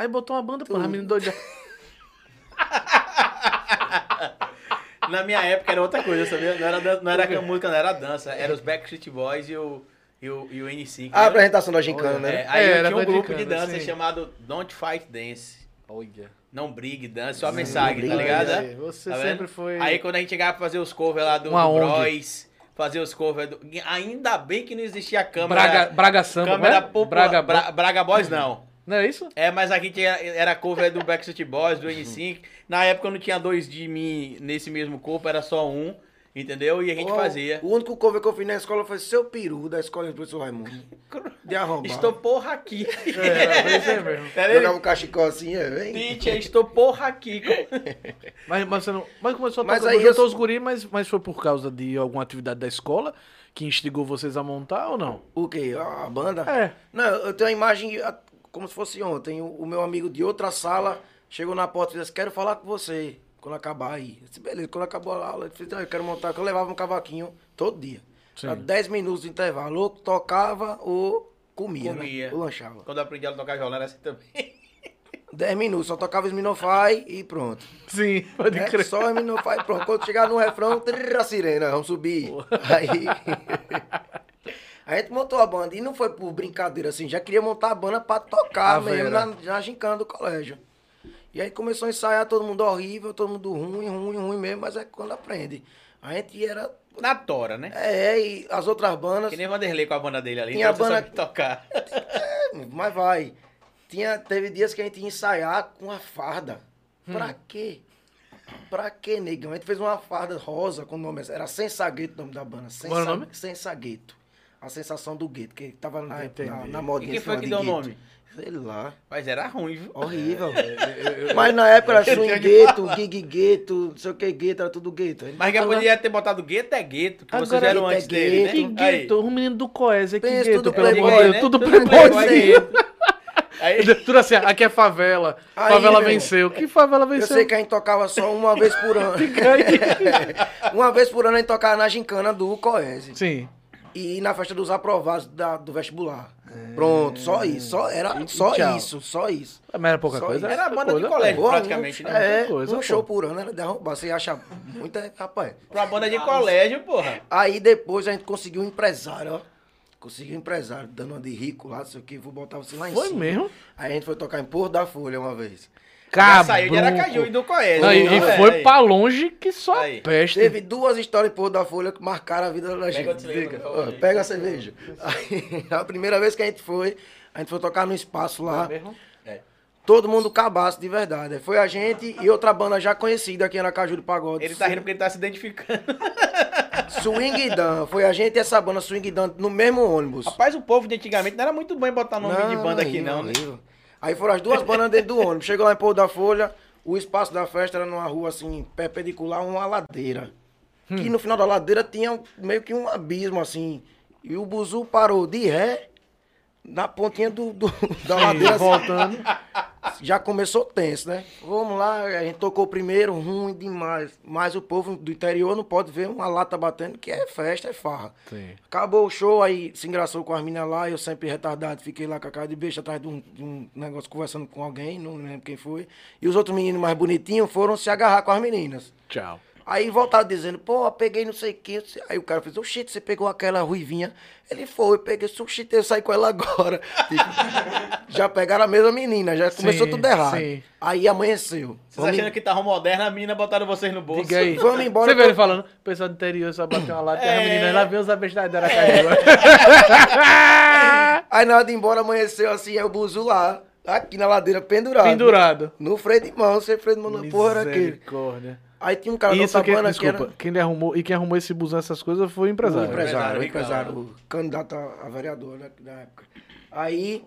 Aí botou uma banda, pô, a Tudo. menina doidava. [laughs] Na minha época era outra coisa, sabia? Não era, dan- não era a música, não era dança. Era os Backstreet Boys e o, e o, e o NSYNC. A né? apresentação da gincana, né? É, aí É, eu era tinha um grupo de gincana, dança sim. chamado Don't Fight Dance. Olha. Não brigue, dance, só mensagem, tá ligado? aí, você Tá sempre foi- Aí quando a gente chegava pra fazer os covers lá do, Uma do. Bros, fazer os covers do... Ainda bem que não existia câmera... Braga, Braga Samba, câmera não é? popular. Braga, Bra- Braga Boys não. Não é isso? É, mas a gente era, cover do Backstreet Boys, do N5. Na época eu não tinha dois de mim nesse mesmo corpo, era só um, entendeu? E a gente Ó, fazia. O único cover que eu fiz na escola foi seu peru da escola do professor Raimundo. [laughs] De arrombar. Estou porra aqui. É, isso aí mesmo. Pera aí. Jogava um cachecol assim, é, vem. Teacher, estou porra aqui. [laughs] Mas, mas você não. Mas começou a Mas tocar, aí eu- os guri, mas, mas foi por causa de alguma atividade da escola que instigou vocês a montar ou não? O quê? A banda? É. Não, eu tenho a imagem como se fosse ontem. O, o meu amigo de outra sala chegou na porta e disse, quero falar com você quando acabar aí. Eu disse, beleza, quando acabou a aula, eu disse, "Ah, eu quero montar, eu levava um cavaquinho todo dia. Sim. Era 10 minutos de intervalo. Ou tocava ou comia, Comia. né? Ou lanchava. Quando eu aprendi a tocar violão era assim também. [laughs] 10 minutos, só tocava Sminofy e pronto. Sim, pode É, crer. só Sminofy e pronto. Quando chegar no refrão, trrr, a sirena, vamos subir. Aí... [laughs] A gente montou a banda e não foi por brincadeira assim, já queria montar a banda pra tocar A mesmo na, na gincana do colégio. E aí começou a ensaiar, todo mundo horrível, todo mundo ruim, ruim, ruim mesmo, mas é quando aprende. A gente era. Na tora, né? É, e as outras bandas. Que nem Vanderlei com a banda dele ali. Tinha então você banda- sabe tocar. Mas vai. Tinha, teve dias que a gente ia ensaiar com a farda. Hum. Pra quê? Pra quê, negão? A gente fez uma farda rosa com o nome. Era Sensagueto o nome da banda. Qual era o nome? Sensagueto. A sensação do gueto, que tava na, Ah, na, na E modinha. quem esse foi que de deu o nome? Sei lá. Mas era ruim, viu? Horrível. Mas na época era Eu swing gueto, gig gueto, não sei o que gueto, era tudo gueto. Mas que falou, podia ter botado gueto é gueto, que vocês eram é antes dele, né? Que gueto. Um menino do Coese, que Pensa, gueto, tudo pelo amor de playboy, Deus. né? Tudo Tudo playboy. Aí, Tudo assim, aqui é favela. Aí, favela venceu. Que favela Eu venceu? sei que a gente tocava só uma vez por [laughs] ano. [laughs] uma vez por ano a gente tocava na gincana do Coese. Sim. E na festa dos aprovados da- do vestibular. Pronto, só isso. Só, era É. E- e só tchau. isso, só isso. Mas era pouca Só coisa? isso. Era a banda de coisa, colégio. pô. praticamente, um, né? É, Coisa, um pô. show por ano era derrubar. Você acha muita, rapaz. pra banda de colégio, porra. Aí depois a gente conseguiu um empresário, ó. Conseguiu um empresário, dando uma de rico lá, não sei o que, vou botar você lá em Foi cima. mesmo? Aí a gente foi tocar em Porto da Folha uma vez. Já saiu de. Aracaju e do Coelho. Não, e, e É, foi aí. pra longe que só Aí. peste. Teve duas histórias em Porto da Folha que marcaram a vida da gente. por Ó, gente. Pega a cerveja. Aí, [laughs] a primeira vez que a gente foi, a gente foi tocar no espaço lá. É. Todo mundo cabaço de verdade. Foi a gente e outra banda já conhecida aqui em Aracaju do Pagode. Ele tá rindo porque ele tá se identificando. [laughs] Swing Dan. Foi a gente e essa banda Swing Dan no mesmo ônibus. Rapaz, o povo de antigamente não era muito bom em botar nome de banda aqui, horrível, não, né? Aí foram as duas bandas dentro do ônibus. Chegou lá em Porto da Folha, o espaço da festa era numa rua assim, perpendicular a uma ladeira. Que no final da ladeira tinha meio que um abismo assim. E o buzu parou de ré na pontinha do, do- da ladeira. assim. voltando. Já começou tenso, né? Vamos lá, a gente tocou primeiro, ruim demais. Mas o povo do interior não pode ver uma lata batendo, que é festa, é farra. Sim. Acabou o show, aí se engraçou com as meninas lá, eu sempre retardado, fiquei lá com a cara de beijo atrás de um, de um negócio conversando com alguém, não lembro quem foi. E os outros meninos mais bonitinhos foram se agarrar com as meninas. Tchau. Aí voltaram dizendo, pô, eu peguei não sei o que. Aí o cara fez, oxente, você pegou aquela ruivinha. Ele foi, eu peguei, oxente, eu saí com ela agora. Tipo, [laughs] já pegaram a mesma menina, já começou Sim, tudo errado. sim. Aí amanheceu. Vocês Vamos, achando que tava moderna, a mina botaram vocês no bolso. Diga aí. Vamos embora, Você vê ele falando, o pessoal do interior só bateu uma lata e É. a menina lá veio os abestados da caiu. [laughs] Aí na hora de ir embora amanheceu assim, é o buzu lá, aqui na ladeira, pendurado. Pendurado. No freio de mão, sem freio de mão, na porra era aquele. Misericórdia. Aí tinha um cara da Isso outra que, banda que desculpa, era quem arrumou, e quem arrumou esse busão, essas coisas, foi o o empresário. empresário, o Empresário, empresário, o candidato a, vereador né, na época. Aí,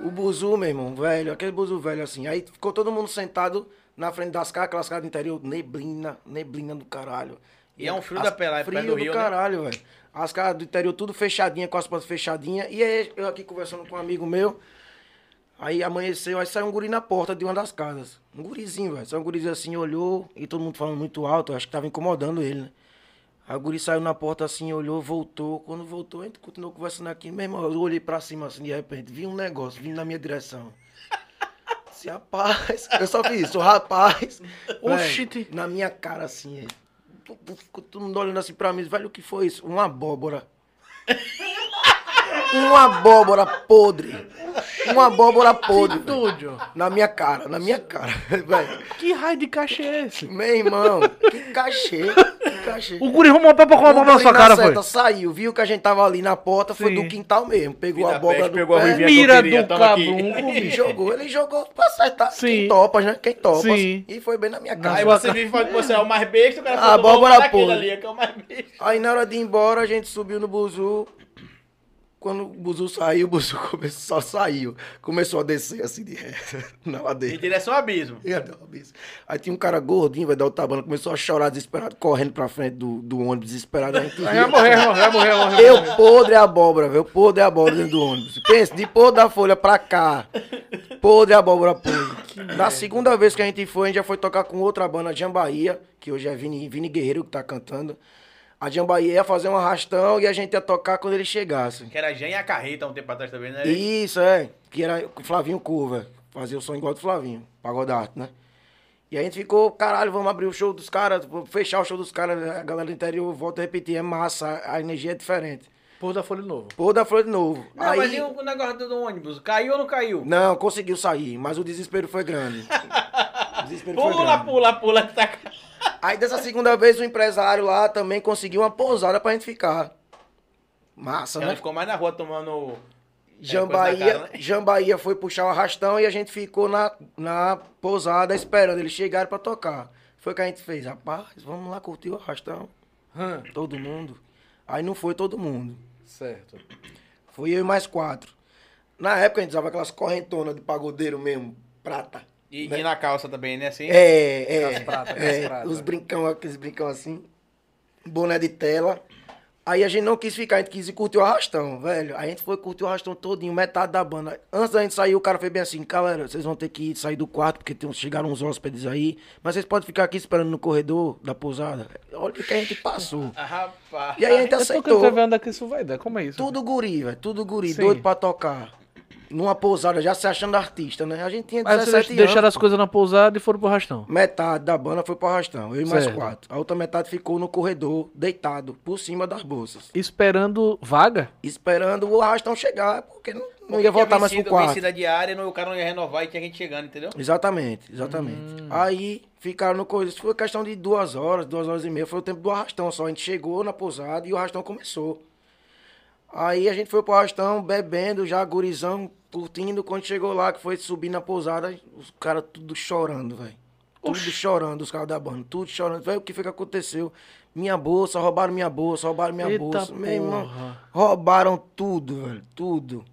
o buzu, meu irmão, velho, aquele buzu velho assim. Aí ficou todo mundo sentado na frente das casas, aquelas casas do interior, neblina, neblina do caralho. E é um frio As- da pela- Frio do, do Rio, né? caralho, velho. As casas do interior tudo fechadinha, com as portas fechadinhas. E aí eu aqui conversando com um amigo meu. Aí amanheceu, aí saiu um guri na porta de uma das casas. Um gurizinho, velho. Saiu um gurizinho assim, olhou, e todo mundo falando muito alto, acho que tava incomodando ele, né? Aí o guri saiu na porta assim, olhou, voltou. Quando voltou, a gente continuou conversando aqui. Meu irmão, eu olhei pra cima assim, de repente, vi um negócio vindo na minha direção. Disse, rapaz, eu só fiz isso, rapaz. [laughs] Velho, Na minha cara assim, tu- ficou todo mundo olhando assim pra mim, velho, o que foi isso? Uma abóbora. [laughs] Uma abóbora podre. Uma abóbora podre. Estúdio. Na minha cara, na minha cara. [laughs] Que raio de cachê é esse? Meu irmão, que cachê, que cachê. O guri arrumou pra colocar a O na sua cara, seta foi? saiu, viu que a gente tava ali na porta, foi Sim. do quintal mesmo. Pegou Vida a abóbora peste, do pegou a pé que eu Mira queria, do cabrunco, e jogou. Ele jogou pra acertar. Sim. Quem topa, né? Quem topa. Sim. E foi bem na minha cara. Aí você vive falando que você é o mais besta, o cara A falou, abóbora "Vamos daquele podre." ali, que é o mais besta. Aí na hora de ir embora, a gente subiu no buzu. Quando o buzu saiu, o buzu [laughs] começou, só saiu. Começou a descer assim de ré, [laughs] na Em ladeira. direção ao abismo. Dar uma bis. Aí tinha um cara gordinho, vai dar o tabana, começou a chorar desesperado, correndo pra frente do, do ônibus, desesperado. A gente Vai morrer, vai morrer, vai morrer. Eu podre a abóbora, velho. Podre a abóbora dentro do ônibus. Pensa, de podre da folha pra cá. Podre abóbora podre. Na segunda vez que a gente foi, a gente já foi tocar com outra banda, Jambaía, que hoje é Vini, Vini Guerreiro que tá cantando. A Jambaía ia fazer um arrastão e a gente ia tocar quando ele chegasse. Que era Jean e a Carreta um tempo atrás também, né? Isso, é. Que era o Flavinho Curva. Fazia o som igual do Flavinho. Pagodarte, né? E a gente ficou, caralho, vamos abrir o show dos caras, fechar o show dos caras. A galera do interior, volta a repetir, é massa, a energia é diferente. Pôr da Folha Novo. Pô da flor de novo. Não, Aí, mas e o negócio do ônibus? Caiu ou não caiu? Não, conseguiu sair, mas o desespero foi grande. [laughs] O desespero foi Pula, grande. pula, pula. que Tá... Aí dessa segunda vez o empresário lá também conseguiu uma pousada pra gente ficar. Massa, Ela né? ficou mais na rua tomando... Jambaía, coisa na cara, né? Jambaía foi puxar o arrastão e a gente ficou na, na pousada esperando eles chegarem pra tocar. Foi o que a gente fez. Rapaz, vamos lá curtir o arrastão. Hum, Todo mundo. Aí não foi todo mundo. certo. Foi eu e mais quatro. Na época a gente usava aquelas correntonas de pagodeiro mesmo, prata. E, e na calça também, né? Assim? É, é. Aquelas pratas, é, aquelas pratas. Os brincão, aqueles brincão assim. Boné de tela. Aí a gente não quis ficar, a gente quis ir curtir o arrastão, velho. Aí a gente foi curtir o arrastão todinho, metade da banda. Antes da gente sair, o cara fez bem assim, galera, vocês vão ter que sair do quarto, porque tem, chegaram uns hóspedes aí. Mas vocês podem ficar aqui esperando no corredor da pousada. Olha o que a gente passou. [laughs] Ah, rapaz. E aí a gente Eu tô aceitou. ver onde é que isso vai dar. Como é isso? Tudo guri, velho. Tudo guri, Sim. doido pra tocar. Numa pousada, já se achando artista, né? A gente tinha Aí 17 vocês anos. deixaram as coisas na pousada e foram pro rastão. Metade da banda foi pro arrastão, eu e mais Certo. quatro. A outra metade ficou no corredor, deitado, por cima das bolsas. Esperando vaga? Esperando o arrastão chegar, porque não, não Porque ia voltar tinha mais pro vencido- quarto. vencida diária, não- o cara não ia renovar e tinha gente chegando, entendeu? Exatamente, exatamente. Aí ficaram no. Isso foi questão de duas horas, duas horas e meia. Foi o tempo do arrastão só. A gente chegou na pousada e o arrastão começou. Aí a gente foi pro arrastão, bebendo, já gurizão, curtindo. Quando chegou lá, que foi subir na pousada, os caras tudo chorando, velho. Tudo chorando, os caras da banda, tudo chorando. Velho, o que foi que aconteceu? Minha bolsa, roubaram minha bolsa, roubaram minha Eita bolsa. Meu irmão, roubaram tudo, velho, tudo.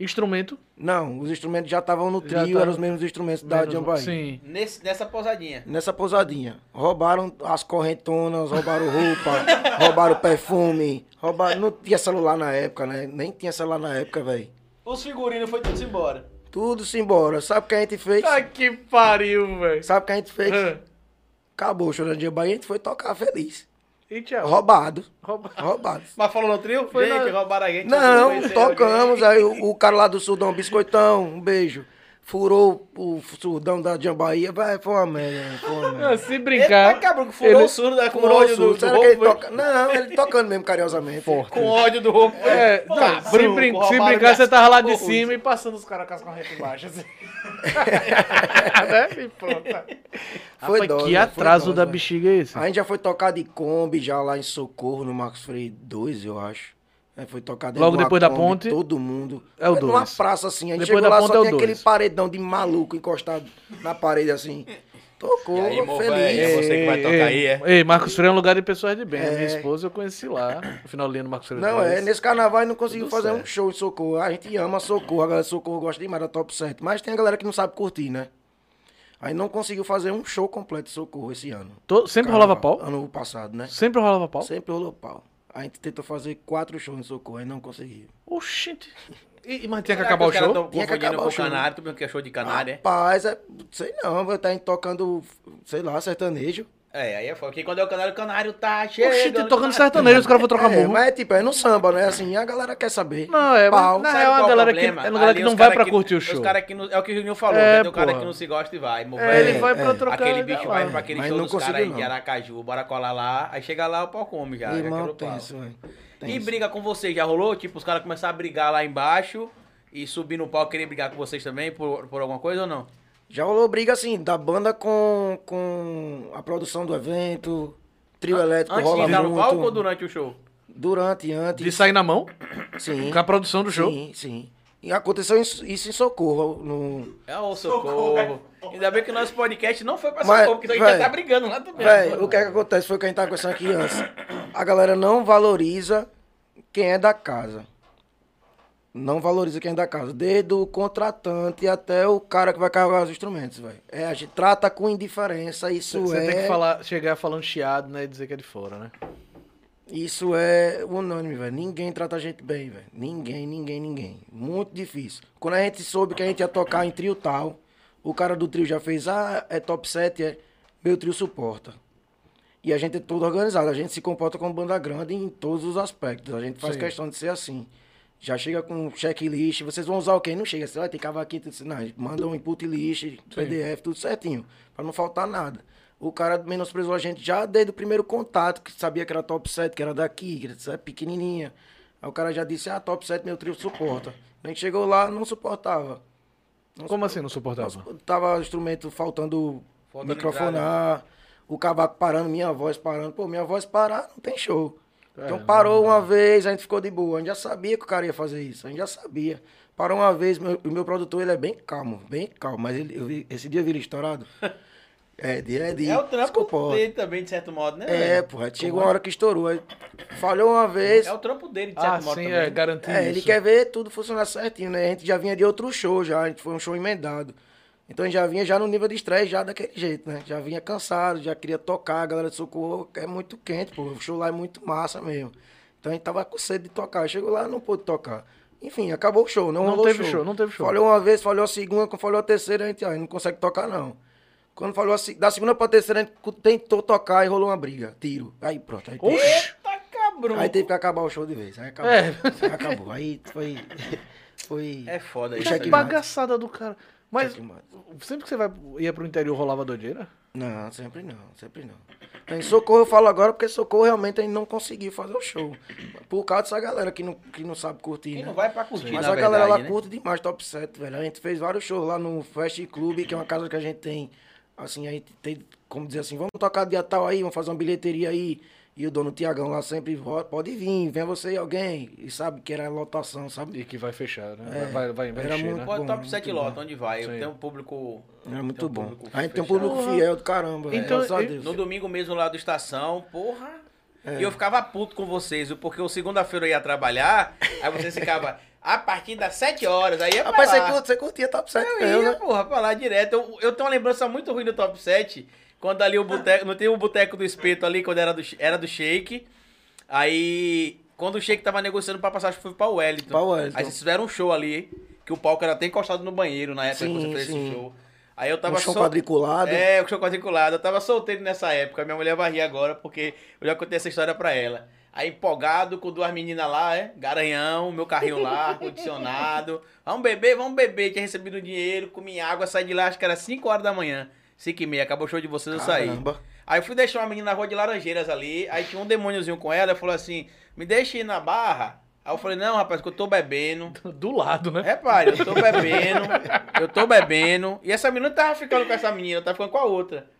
Instrumento? Não, os instrumentos já estavam no trio, tava- eram os mesmos instrumentos da Jambaí. Sim. Nesse, nessa pousadinha. Nessa pousadinha. Roubaram as correntonas, roubaram roupa, [laughs] roubaram perfume, roubaram. Não tinha celular na época, né? Nem tinha celular na época, velho. Os figurinos foi tudo embora. Tudo-se embora. Sabe o que a gente fez? Ai, que pariu, velho. Sabe o que a gente fez? Hã. Acabou o da Bahia, a gente foi tocar feliz. E tchau. Roubado. Rouba- Roubado. Mas falou no trio? Foi gente, na- roubaram a gente. Não, tocamos. Aí o, o cara lá do Sudão, Biscoitão, um beijo. Furou o surdão da Jambaía, vai, foi uma merda, foi uma [laughs] merda. Se Ele brincar. tá cabrão que furou ele- o surdo da- com Furou o ódio do, surdo, do será que ele roubo. toca? Não, ele tocando mesmo carinhosamente. Forte. Com ódio do roubo. É, não, se, brin- se brincar, você tava lá de coisas. cima e passando os caras com as correntes embaixo, assim. [laughs] né? E pronto. Foi Rapaz, dose, que foi atraso dose, da bexiga é esse? A gente já foi tocar de Kombi, já lá em Socorro, no Marcos Freire 2, eu acho. É, foi tocar dentro Logo de depois da Kombi, ponte? Todo mundo. É o Numa dois. praça assim. A gente Depois chegou da lá, ponte só é tem aquele paredão de maluco encostado na parede assim. Tocou, E aí, feliz. velho, é você que vai tocar aí, é? Ei, Marcos Freire é um lugar de pessoas de bem. A Minha É. esposa eu conheci lá. No final do Marcos Freire. Não, é, nesse carnaval não conseguiu Tudo fazer um certo. show em Socorro. A gente ama Socorro, a galera de Socorro gosta demais da Top 7. Mas tem a galera que não sabe curtir, né? Aí não conseguiu fazer um show completo de Socorro esse ano. To- Sempre rolava Carnaval, pau? Ano passado, né? Sempre rolava pau? Sempre rolou pau. A gente tentou fazer quatro shows em Socorro e não conseguiu. Oxente. [laughs] E, mas tinha que acabar o show? Tinha que acabar o show. canário, tu que é show de canário, é? Rapaz, é, sei não, vai estar tocando, sei lá, sertanejo. É, aí é foda. Porque quando é o canário, o canário tá cheio. Oxente, tocando sertanejo, os caras vão trocar É, murro. mas é tipo, é no samba, né? Assim, a galera quer saber. Não, é, Pau. Sabe é uma qual o galera que- problema? é uma galera que não vai pra que- curtir o show. Os cara que não, é o que o Juninho falou, É, tem o cara que não se gosta e vai. É, ele vai pra é. trocar. Aquele bicho tá vai pra aquele show não dos caras aí de não. Aracaju, bora colar lá, aí chega lá o pau come já. Irmão, pau. isso, velho. Tem E isso. briga com vocês, já rolou? Tipo, os caras começaram a brigar lá embaixo e subir no palco querer brigar com vocês também por, por alguma coisa ou não? Já rolou briga assim, da banda com, com a produção do evento, trio elétrico Antes de rola entrar no palco ou muito. durante o show? Durante, antes. De sair na mão? Sim. Com a produção do show? Sim, sim. E aconteceu isso em Socorro. No... É o socorro. Ainda bem que o nosso podcast não foi pra Mas, socorro, porque senão a gente já tá brigando lá também. Véi, o que é que acontece foi o que a gente tava conversando aqui antes. A galera não valoriza quem é da casa. Não valoriza quem é da casa. Desde o contratante até o cara que vai carregar os instrumentos, velho. É, a gente trata com indiferença. Isso Você é. tem que falar, chegar falando chiado, né? E dizer que é de fora, né? Isso é unânime, velho. Ninguém trata a gente bem, velho. Ninguém, ninguém, ninguém. Muito difícil. Quando a gente soube que a gente ia tocar em trio tal, o cara do trio já fez, ah, é top 7, é. Meu trio suporta. E a gente é todo organizado. A gente se comporta como banda grande em todos os aspectos. A gente faz Sim. questão de ser assim. Já chega com checklist, vocês vão usar o quê? Não chega, você vai ter cavaquinho, tudo. Não, manda um input list, PDF, tudo certinho. Pra não faltar nada. O cara menosprezou a gente já desde o primeiro contato, que sabia que era top 7, que era daqui, que era pequenininha. Aí o cara já disse, ah, top 7 meu trio suporta. A gente chegou lá, não suportava. Não Como assim não suportava? Tava instrumento faltando Faltando microfonar, o cavaco parando, minha voz parando. Pô, minha voz parar, não tem show. Então parou uma vez, a gente ficou de boa. A gente já sabia que o cara ia fazer isso, a gente já sabia. Parou uma vez, meu- o meu produtor ele é bem calmo, bem calmo, mas ele, eu vi- esse dia eu vi ele estourado. [laughs] É, de, é de. É o trampo desculpa, dele também, de certo modo, né? É, velho? aí chegou uma hora que estourou. Aí falhou uma vez. É o trampo dele, de certo Ah, modo sim, também. é, garantir É, ele isso. quer ver tudo funcionar certinho, né? A gente já vinha de outro show já, a gente foi um show emendado. Então a gente já vinha já no nível de estresse, já daquele jeito, né? Já vinha cansado, já queria tocar, a galera de socorro é muito quente, pô. O show lá é muito massa mesmo. Então a gente tava com sede de tocar. Chegou lá, não pôde tocar. Enfim, acabou o show, não, Não rolou teve show, não teve show. Falhou uma vez, falhou a segunda, quando falhou a terceira, a gente ah, não consegue tocar, não. Quando falou a, se- da segunda pra terceira, a gente tentou tocar e rolou uma briga, tiro. Aí pronto. Aí, teve-! Eita, cabrão. aí teve que acabar o show de vez. Aí acabou. É. Aí acabou. Aí foi. [laughs] Foi. É foda isso. Aí. aqui, Bagaçada do cara. Mas Checkmate. sempre que você vai, ia pro interior rolava doideira? Não, sempre não, sempre não. Em Socorro eu falo agora porque Socorro realmente a gente não conseguiu fazer o show. Por causa dessa galera que não, que não sabe curtir. Quem né? não vai pra curtir, Mas na a galera lá verdade, né? curte demais Top 7, velho. A gente fez vários shows lá no Fast Club, que é uma casa que a gente tem. Assim, a gente tem, como dizer assim, vamos tocar dia tal aí, vamos fazer uma bilheteria aí. E o dono Tiagão lá sempre, "Ó, pode vir, vem você e alguém. E sabe que era lotação, sabe? E que vai fechar, né? É, vai, vai, vai era encher, muito né? Bom, top 7 muito lota, onde vai? Sim. Tem um público. É muito tem um bom. público A gente tem um público fiel do caramba. Então, Graças a e- Deus. No domingo mesmo lá do Estação, porra. É. E eu ficava puto com vocês, porque o segunda-feira eu ia trabalhar, aí vocês ficavam a partir das 7 horas, aí ia pra Rapaz, você, lá. curte- você curtia Top 7 Eu mesmo, ia, né? porra, pra lá direto. Eu, eu tenho uma lembrança muito ruim do Top 7, quando ali o boteco, não tem o boteco do espeto ali, quando era do, era do Shake. Aí, quando o Shake tava negociando pra passagem, foi pra Wellington. Pra Wellington. Aí vocês fizeram um show ali, que o palco era até encostado no banheiro na época Sim, que você fez sim. esse show. Aí eu tava Um chão sol- quadriculado. É, o show quadriculado. Eu tava solteiro nessa época. Minha mulher vai rir agora, porque eu já contei essa história pra ela. Aí empolgado com duas meninas lá, é? Garanhão, meu carrinho lá, [laughs] ar-condicionado. Vamos beber, vamos beber. Tinha recebido dinheiro, comi água, saí de lá, acho que era 5 horas da manhã. 5 e meia, acabou o show de vocês, eu saí. Caramba. Aí eu fui deixar uma menina na rua de Laranjeiras ali, aí tinha um demôniozinho com ela, falou assim, me deixa ir na barra. Aí eu falei, não, rapaz, que eu tô bebendo. [laughs] Do lado, né? Repare, eu tô bebendo, eu tô bebendo. E essa menina não tava ficando com essa menina, tava ficando com a outra.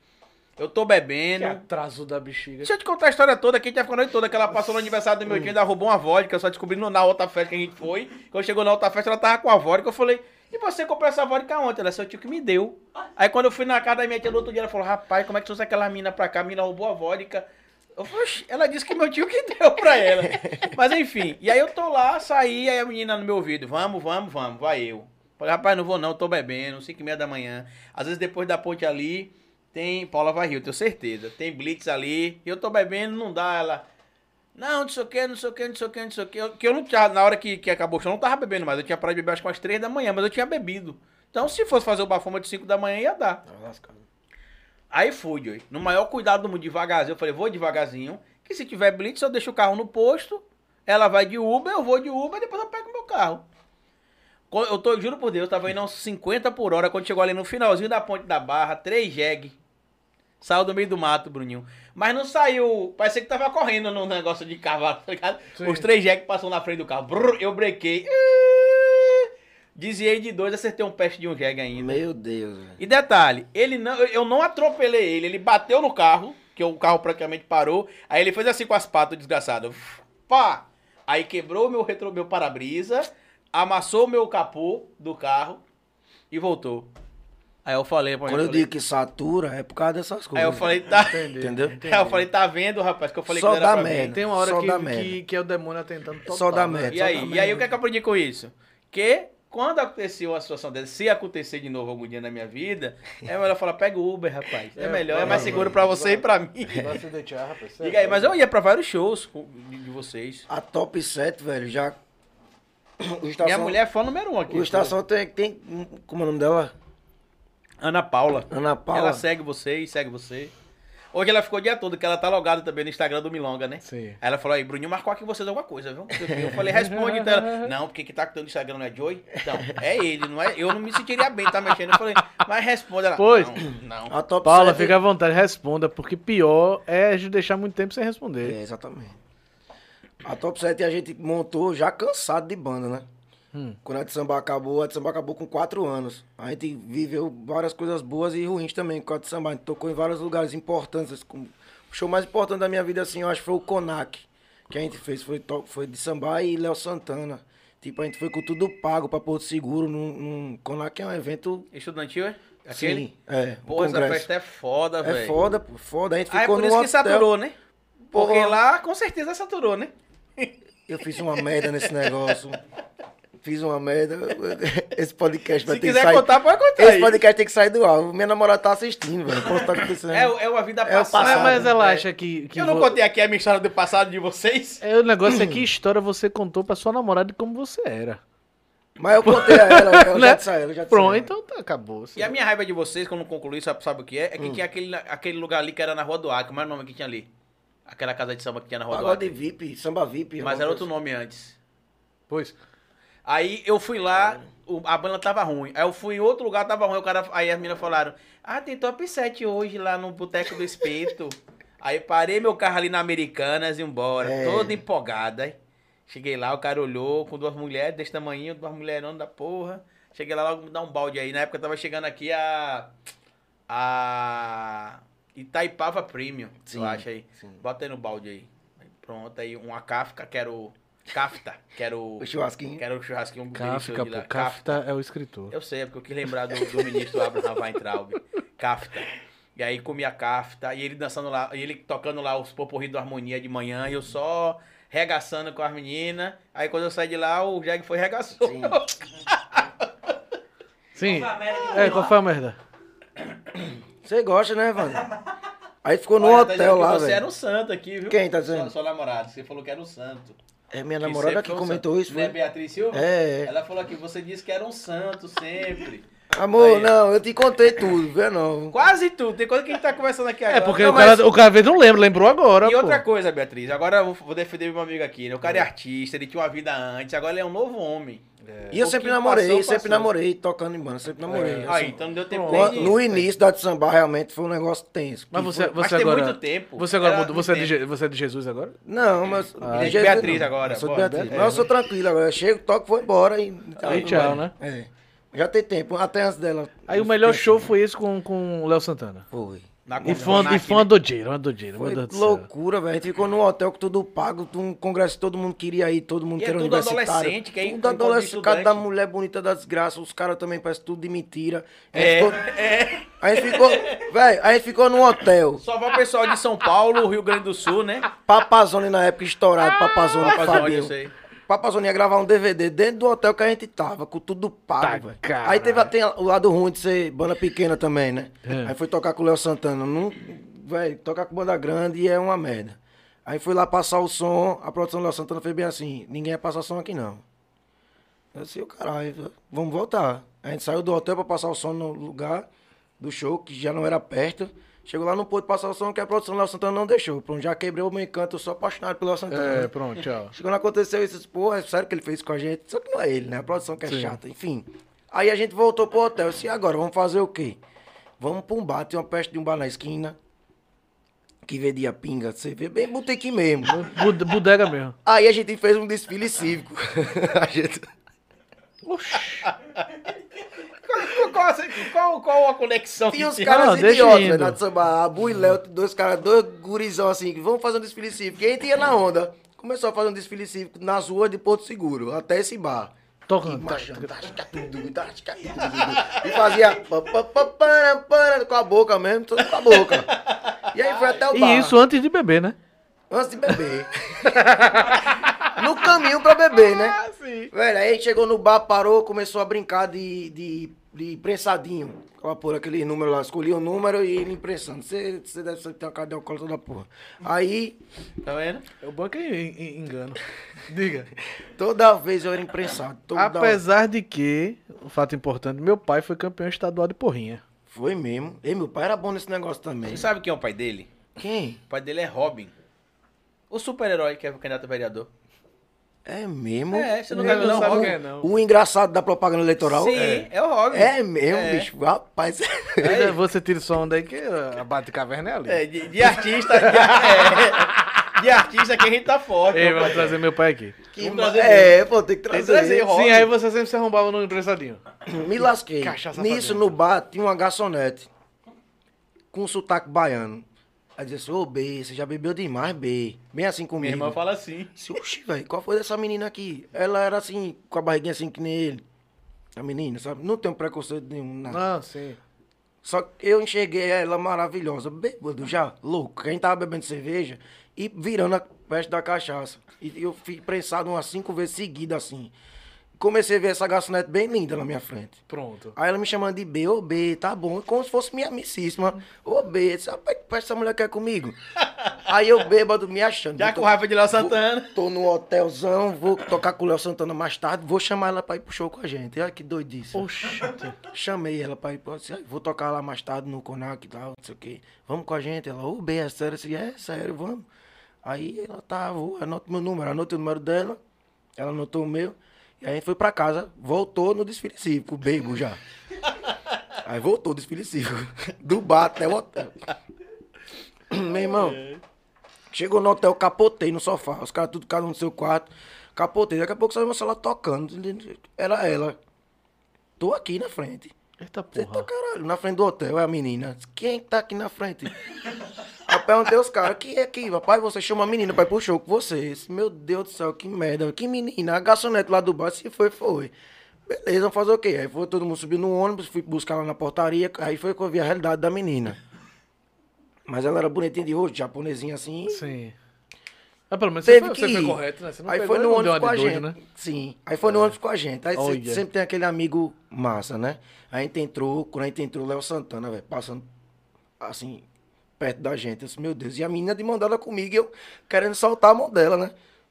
Eu tô Que bebendo. atraso da bexiga. Deixa eu te contar a história toda, aqui a gente já ficou a noite toda, que ela passou no aniversário do meu tio, ainda roubou uma vodka, eu só descobri no- na outra festa que a gente foi. Quando chegou na outra festa, ela tava com a vodka, eu falei, e você comprou essa vodka ontem? Ela, seu tio que me deu. Aí quando eu fui na casa da minha tia no outro dia, ela falou, rapaz, como é que trouxe aquela mina pra cá? A mina roubou a vodka. Eu falei, ela disse que meu tio que [laughs] deu pra ela. Mas enfim, e aí eu tô lá, saí, aí a menina no meu ouvido, vamos, vamos, vamos, vai eu. Falei, rapaz, não vou não, tô bebendo, 5 e meia da manhã. Às vezes depois da ponte ali, tem Paula eu tenho certeza. Tem Blitz ali, eu tô bebendo, não dá, ela... Não, não sei o que, não sei o que, não sei o que, não sei o que. Eu- Que eu não tinha, na hora que, que acabou o show, eu não tava bebendo mais. Eu tinha parado de beber acho que umas 3 da manhã, mas eu tinha bebido. Então, se fosse fazer o bafoma de 5 da manhã, ia dar. Aí fui, Joey. No maior cuidado do mundo, devagarzinho. Eu falei, vou devagarzinho. Que se tiver blitz, eu deixo o carro no posto. Ela vai de Uber, eu vou de Uber, depois eu pego meu carro. Eu tô, juro por Deus, eu tava indo uns 50 por hora. Quando chegou ali no finalzinho da ponte da barra, três jegue. Saiu do meio do mato, Bruninho. Mas não saiu. Parecia que tava correndo no negócio de cavalo, [laughs] tá ligado? Sim. Os três jegue passou na frente do carro. Brrr, eu brequei. Desviei de dois, acertei um peste de um jegue ainda. Meu Deus, velho. E detalhe, ele não, eu não atropelei ele, ele bateu no carro, que o carro praticamente parou. Aí ele fez assim com as patas, o desgraçado. Pá! Aí quebrou meu retro, meu para-brisa, amassou meu capô do carro e voltou. Aí eu falei, Quando eu falei, digo que satura, é por causa dessas coisas. Aí eu falei, tá. Entendeu? Aí eu falei, tá vendo, rapaz? Que eu falei Só que não era dá pra mim. merda. Tem uma hora Só que, dá que, merda. que é o demônio tentando total. Só dá né? merda. E Só aí, dá e aí merda. o que é que eu aprendi com isso? Que quando acontecer uma situação dessa, se acontecer de novo algum dia na minha vida, é melhor falar, pega o Uber, rapaz. É, É, melhor, é vai, mais seguro pra você e pra mim. Vai se deixar, rapaz. [laughs] Diga aí, mas eu ia pra vários shows de, de vocês. A top 7, velho, já. [coughs] Estação, Minha mulher é fã número um aqui. O Estação tem, tem. Como é o nome dela? Ana Paula. Ana Paula. Ela segue vocês, segue você. Hoje ela ficou o dia todo, que ela tá logada também no Instagram do Milonga, né? Sim. Aí ela falou aí, Bruninho marcou aqui vocês alguma coisa, viu? Eu falei, responde então. Ela, não, porque que tá com o Instagram não é Joey? Então, é ele, não é? Eu não me sentiria bem tá mexendo. Eu falei, mas responde ela. Pois. Não, não. A top Paula, 7 fica à vontade, responda, porque pior é a gente deixar muito tempo sem responder. É, exatamente. A Top 7 a gente montou já cansado de banda, né? Hum. Quando a de samba acabou, a de samba acabou com 4 anos. A gente viveu várias coisas boas e ruins também com a de samba. A gente tocou em vários lugares importantes. com- O show mais importante da minha vida, assim, eu acho que foi o Conac. Que a gente fez, foi, to- foi de samba e Léo Santana. Tipo, a gente foi com tudo pago pra Porto Seguro. Num, num... Conac é um evento... Estudantil, é? Aquele? Sim, é. um Pô, essa congresso. festa é foda, velho. É foda, pô, foda. A gente Ah, é ficou por isso que hotel. saturou, né? Porque Porra. lá, com certeza, saturou, né? Eu fiz uma merda nesse negócio. [laughs] Fiz uma merda. [laughs] Esse podcast vai Se ter que quiser sair. contar, pode contar Esse aí. podcast tem que sair do ar. Minha namorada tá assistindo, velho. Posso estar acontecendo. É, é uma vida É passada. passado. Mas, mas ela É. acha que. que Eu não contei aqui a minha história do passado de vocês. É, o negócio é que história você contou pra sua namorada de como você era. Mas eu contei a ela, eu Né? já disse a ela, já Pronto, então tá, acabou. E a minha raiva de vocês, quando concluí, sabe, sabe o que é? É que Hum. tinha aquele, aquele lugar ali que era na Rua do Acre. Era o nome que tinha ali? Aquela casa de samba que tinha na Rua do Pagode Acre. VIP, samba VIP. Mas era outro coisa. nome antes. Pois. Aí eu fui lá, o- a banda tava ruim. Aí eu fui em outro lugar, tava ruim. O cara, aí as meninas falaram: Ah, tem top 7 hoje lá no Boteco do Espeto. [laughs] aí parei meu carro ali na Americanas e embora, É. toda empolgada. Cheguei lá, o cara olhou com duas mulheres desse tamanho, duas mulheronas da porra. Cheguei lá logo me dar um balde aí. Na época tava chegando aqui a. A. Itaipava Premium, Sim, eu acho aí. sim. Bota aí no balde aí. Pronto, aí uma Kafka, quero. Kafta, quero. O churrasquinho. Quero o churrasquinho do Kafka, ministro de lá. pô. Kafta é o escritor. Eu sei, é porque eu quis lembrar do, do ministro Abraham Weintraub. Kafta. E aí comia kafta, e ele dançando lá, e ele tocando lá os poporri do Harmonia de manhã, e eu só regaçando com as meninas. Aí quando eu saí de lá, o Jeg foi regaçou. Sim. [laughs] Sim. É, qual foi a merda? Você gosta, né, Evandro? Aí ficou no Olha, tá hotel que lá, Você era um santo aqui, viu? Quem tá Sua, dizendo? sua namorada, você falou que era um santo. É minha Que namorada que um comentou isso, é foi? Beatriz Silva? É, é. Ela falou que você disse que era um santo sempre. Amor, Aí, não, eu te contei tudo, vê não. Quase tudo. Tem coisa que a gente tá conversando aqui agora. É, porque Não, o, cara, mas- o cara às vezes não lembra, lembrou agora. E pô. outra coisa, Beatriz, agora eu vou- vou defender meu amigo aqui, né? O cara é artista, ele tinha uma vida antes, agora ele é um novo homem. E eu sempre namorei, passou, sempre passou. namorei, tocando em banda, sempre namorei. Aí, assim. então não deu tempo Pronto. No início da de samba realmente foi um negócio tenso. Mas você, foi- você Mas tem agora. muito tempo. Você agora mudou. Você é, de, tempo. Você é de Jesus agora? Não, mas. Ah, de de Jesus Beatriz não. agora, Eu sou de. Beatriz. É. Mas eu sou tranquilo agora. Eu chego, toco, vou embora e. Aí tchau, né? É. Já tem tempo, até antes dela. Aí o melhor show foi esse com, com o Léo Santana. Foi. Na E uma- e uma né? doideira, uma doideira, meu Foi do loucura, velho. A gente ficou num hotel com tudo pago, um congresso que todo mundo queria ir, todo mundo E é que era tudo adolescente, que é tudo adolescente, cada mulher bonita da desgraça, os caras também parecem tudo de mentira. É, ficou- é. A gente ficou, velho, a gente ficou num hotel. Só vai o pessoal de São Paulo, Rio Grande do Sul, né? Papazone na época estourado, Papazone, Papazone, Fabinho. Ia gravar um DVD dentro do hotel que a gente tava, com tudo Tá, pago, caralho. Aí teve até o lado ruim de ser banda pequena também, né? É. Aí foi tocar com o Léo Santana. Não, velho, tocar com banda grande é uma merda. Aí foi lá passar o som, a produção do Léo Santana fez bem assim, ninguém ia passar som aqui não. Eu disse, "Ô, caralho, vamos voltar. A gente saiu do hotel pra passar o som no lugar do show, que já não era perto. Chegou lá, pôde passar o som, porque a produção do Léo Santana não deixou. Pronto, já quebrei o meu encanto, eu sou apaixonado pelo Léo Santana. É, pronto, tchau. Chegou não aconteceu isso, pô, é sério que ele fez com a gente? Só que não é ele, né? A produção que é Sim. chata, enfim. Aí a gente voltou pro hotel, e agora, vamos fazer o quê? Vamos pra um bar, tem uma peste de um bar na esquina, que vendia pinga, você vê, bem botequim mesmo. Bud- Bodega mesmo. Aí a gente fez um desfile cívico. [laughs] a gente... Qual, qual, qual, qual a conexão? Tinha uns caras Não, deixa idiotas, de samba. A Bu e Léo, dois caras, dois gurizão assim, que vamos fazer um desfile cívico. E a gente ia na onda. Começou a fazer um desfile cívico nas ruas de Porto Seguro, até esse bar. Tocando. E fazia com a boca mesmo, tudo com a boca. E aí foi até o bar. E isso antes de beber, né? Antes de beber. [laughs] no caminho pra beber, né? Ah, sim. Velho, aí a gente chegou no bar, parou, começou a brincar de, de, de prensadinho. Ela por aquele número lá, escolhia o número e ele impressando. Você, você deve ter uma cadeia alcoólica toda porra. Aí, Tá vendo? É o en- en- engano. Diga. toda vez eu era imprensado. Toda Apesar de que, um fato importante, meu pai foi campeão estadual de porrinha. Foi mesmo. E meu pai era bom nesse negócio também. Você sabe quem é o pai dele? Quem? O pai dele é Robin. O super-herói que é o candidato a vereador. É mesmo? É, você não ver não não, sabe é, não. O engraçado da propaganda eleitoral? Sim, É, é, o Robin. é mesmo, É. bicho. Rapaz. Ainda Você tira só onda aí que a bate caverna é ali. É, de, de artista, de, é, [laughs] de artista que a gente tá forte. Ei, vamos trazer meu pai aqui. Que Vamos trazer é, pô, tem que Tem que trazer. trazer, Robin. Sim, aí você sempre se arrombava no empressadinho. [coughs] Me lasquei. Cachaça Nisso, no bar, tinha uma garçonete com sotaque baiano. Aí disse assim, ô, B, você já bebeu demais, B. Bem assim Minha comigo. irmã fala assim. Disse, Oxi, velho, qual foi dessa menina aqui? Ela era assim, com a barriguinha assim que nem ele. A menina, sabe? Não tem preconceito nenhum, nada. Não, sim. Só que eu enxerguei ela maravilhosa, bêbado já, louco. Quem tava bebendo cerveja e virando a peste da cachaça. E eu fui prensado umas cinco vezes seguidas assim. Comecei a ver essa garçonete bem linda na minha frente. Pronto. Aí ela me chamando de B, ô B, tá bom, como se fosse minha amicíssima. Ô B, eu disse, rapaz, que essa mulher quer comigo? [laughs] Aí eu bêbado me achando. Já eu com raiva de Léo Santana. Tô no hotelzão, vou tocar com o Léo Santana mais tarde, vou chamar ela pra ir pro show com a gente. Olha que doidice. Oxi. Chamei ela pra ir, pra, disse, "Ah, vou tocar lá mais tarde no Conac e tal, não sei o quê. Vamos com a gente. Ela, ô, B, é sério? Eu disse, é sério, vamos. Aí ela tá, vou, anota meu número, anotei o número dela, ela anotou o meu. E aí a gente foi pra casa, voltou no desfile cívico, bebo já. [laughs] Aí voltou o desfile cívico, [laughs] do bar até o hotel. [coughs] Meu irmão, chegou no hotel, capotei no sofá, os caras tudo cada um no seu quarto, capotei. Daqui a pouco saiu meu celular tocando, era ela. Tô aqui na frente. Eita Você tá porra. caralho, na frente do hotel, é a menina. Quem tá aqui na frente? Aí eu perguntei aos caras, quem é aqui? Papai, você chama a menina pra ir pro show com vocês. Meu Deus do céu, que merda. Que menina? A garçonete lá do bar, se foi, foi. Beleza, vamos fazer o quê? Aí foi todo mundo subir no ônibus, fui buscar lá na portaria. Aí foi que eu vi a realidade da menina. Mas ela era bonitinha de rosto, japonesinha assim. Sim. Mas pelo menos Teve você, foi, que você correto, né? Você não Aí pegou foi no ônibus com a de gente. doido, né? Sim. Aí foi no ônibus com a gente. Aí Olha. sempre, sempre tem aquele amigo massa, né? A gente entrou, quando a gente entrou, Léo Santana, velho, passando assim, perto da gente. Eu disse, meu Deus. E a menina de mão dada comigo, eu querendo soltar a mão dela, né?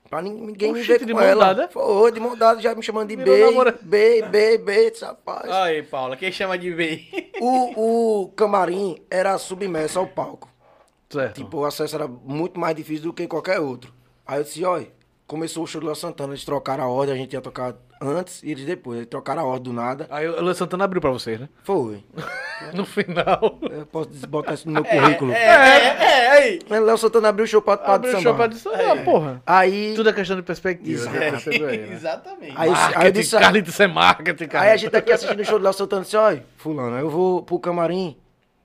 Pra nin- ninguém me Oxente, ver de com mão ela. dada? Foi, de mão dada, já me chamando de Virou B, B, B, B, rapaz. Aí, Paula, quem chama de bem? O, o camarim era submerso ao palco. Certo. Tipo, o acesso era muito mais difícil do que qualquer outro. Aí eu disse, olha, começou o show do Léo Santana, eles trocaram a ordem, a gente ia tocar antes e eles depois. Eles trocaram a ordem do nada. Aí o Luan Santana abriu pra vocês, né? Foi. [laughs] No final. Eu posso botar isso no meu currículo. É, é, é, aí. Mas Léo Santana abriu o show pra, pra Abriu o show pra dizer, ah, porra. Aí, Tudo é questão de perspectiva. Exato. né? Aí, né? [laughs] Exatamente. aí, eu- aí eu disse, Carlitos é marketing, cara. aí a gente aqui assistindo o show do Léo Santana disse, olha, fulano, eu vou pro camarim,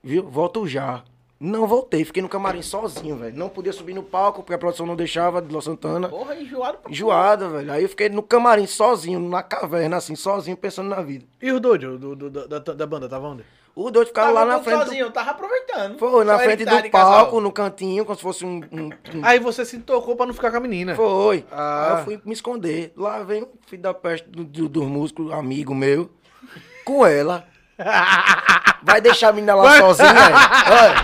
viu? Volto já. Não voltei, fiquei no camarim sozinho, velho. Não podia subir no palco, porque a produção não deixava, de Léo Santana. Porra, enjoado. pra Enjoada, velho. Aí eu fiquei no camarim sozinho, na caverna, assim, sozinho, pensando na vida. E os doidos do, do- do- da, da banda, tava onde? O doido ficava Tava lá na frente. sozinho, eu tava aproveitando. Do... Foi, na Só frente do casal. palco, no cantinho, como se fosse um. um- um- Aí você se tocou pra não ficar com a menina. Foi. Ah. Aí eu fui me esconder. Lá vem o filho da peste do, do, dos músicos, amigo meu, com ela. [laughs] Vai deixar a menina lá Vai. sozinha? Olha.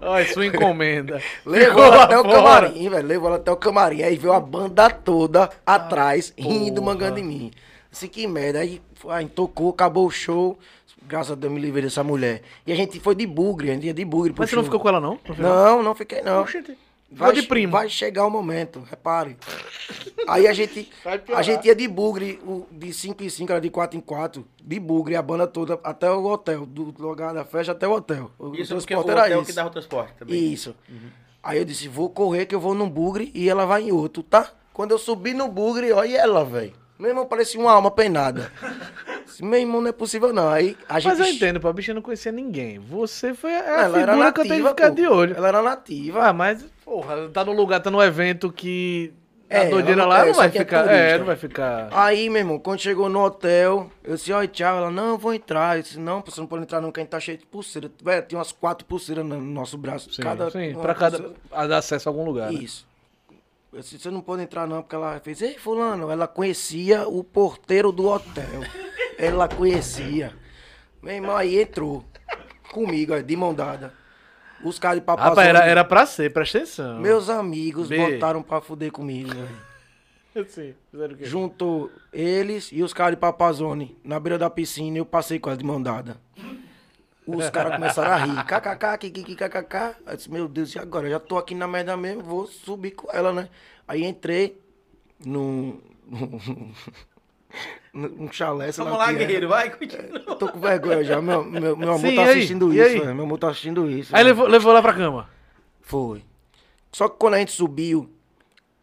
[laughs] Olha, sua encomenda. Levou ela até o fora. camarim, velho. Levou ela até o camarim. Aí veio a banda toda atrás, rindo, porra. mangando em mim. Assim, que merda. Aí, aí tocou, acabou o show. Graças a Deus me livrei dessa mulher. E a gente foi de bugre, a gente ia de bugre Mas você não ficou com ela, não? Não, não fiquei não. Oxente. Vai, de primo. vai chegar o momento, repare. Aí a gente, [laughs] a gente ia de bugre, o- de 5 em 5, era de 4 em 4, de bugre, a banda toda, até o hotel, do lugar da festa até o hotel. O Isso o transporte era hotel isso. que dava o transporte também. Isso. Aí eu disse, vou correr que eu vou num bugre e ela vai em outro, tá? Quando eu subi no bugre, olha ela, velho. Meu irmão parecia uma alma penada. [laughs] Meu irmão, não é possível não. Aí a gente... Mas eu entendo, pô, a bicha não conhecia ninguém. Você foi a, Ela era figura que eu tenho que nativa, ficar pô. de olho. Ela era nativa. Ah, mas, porra, tá no lugar, tá no evento que. A É, doideira não- lá é, não vai é ficar. turista. É, não vai ficar. Aí, meu irmão, quando chegou no hotel, eu disse, oi, tchau. Ela, não, vou entrar. Eu disse, não, você não pode entrar não, que a gente tá cheio de pulseira. Velho, tinha umas quatro pulseiras no nosso braço. Sim, cada, sim, pra cada. pulseira. a dar acesso a algum lugar. né? Isso. Eu disse, você não pode entrar não, porque ela fez, ei, fulano, ela conhecia o porteiro do hotel. ela conhecia. Meu irmão aí entrou comigo, de mão dada. Os caras de papazão. Rapaz, era, era pra ser, presta atenção. Meus amigos B. botaram pra fuder comigo, velho. [laughs] Sim, fizeram o quê? Juntou eles e os caras de Papazone na beira da piscina e eu passei com ela de mão dada. Os caras começaram a rir. KKK, kikiki, kkk. Aí eu disse, meu Deus, e agora? Eu já tô aqui na merda mesmo, vou subir com ela, né? Aí entrei num. [laughs] num chalé, Vamos lá. lá, guerreiro, vai, continua. Eu tô com vergonha já. Meu, meu, meu amor Sim, tá aí? assistindo isso, aí? velho. Meu amor tá assistindo isso. Aí levou, levou lá pra cama. Foi. Só que quando a gente subiu,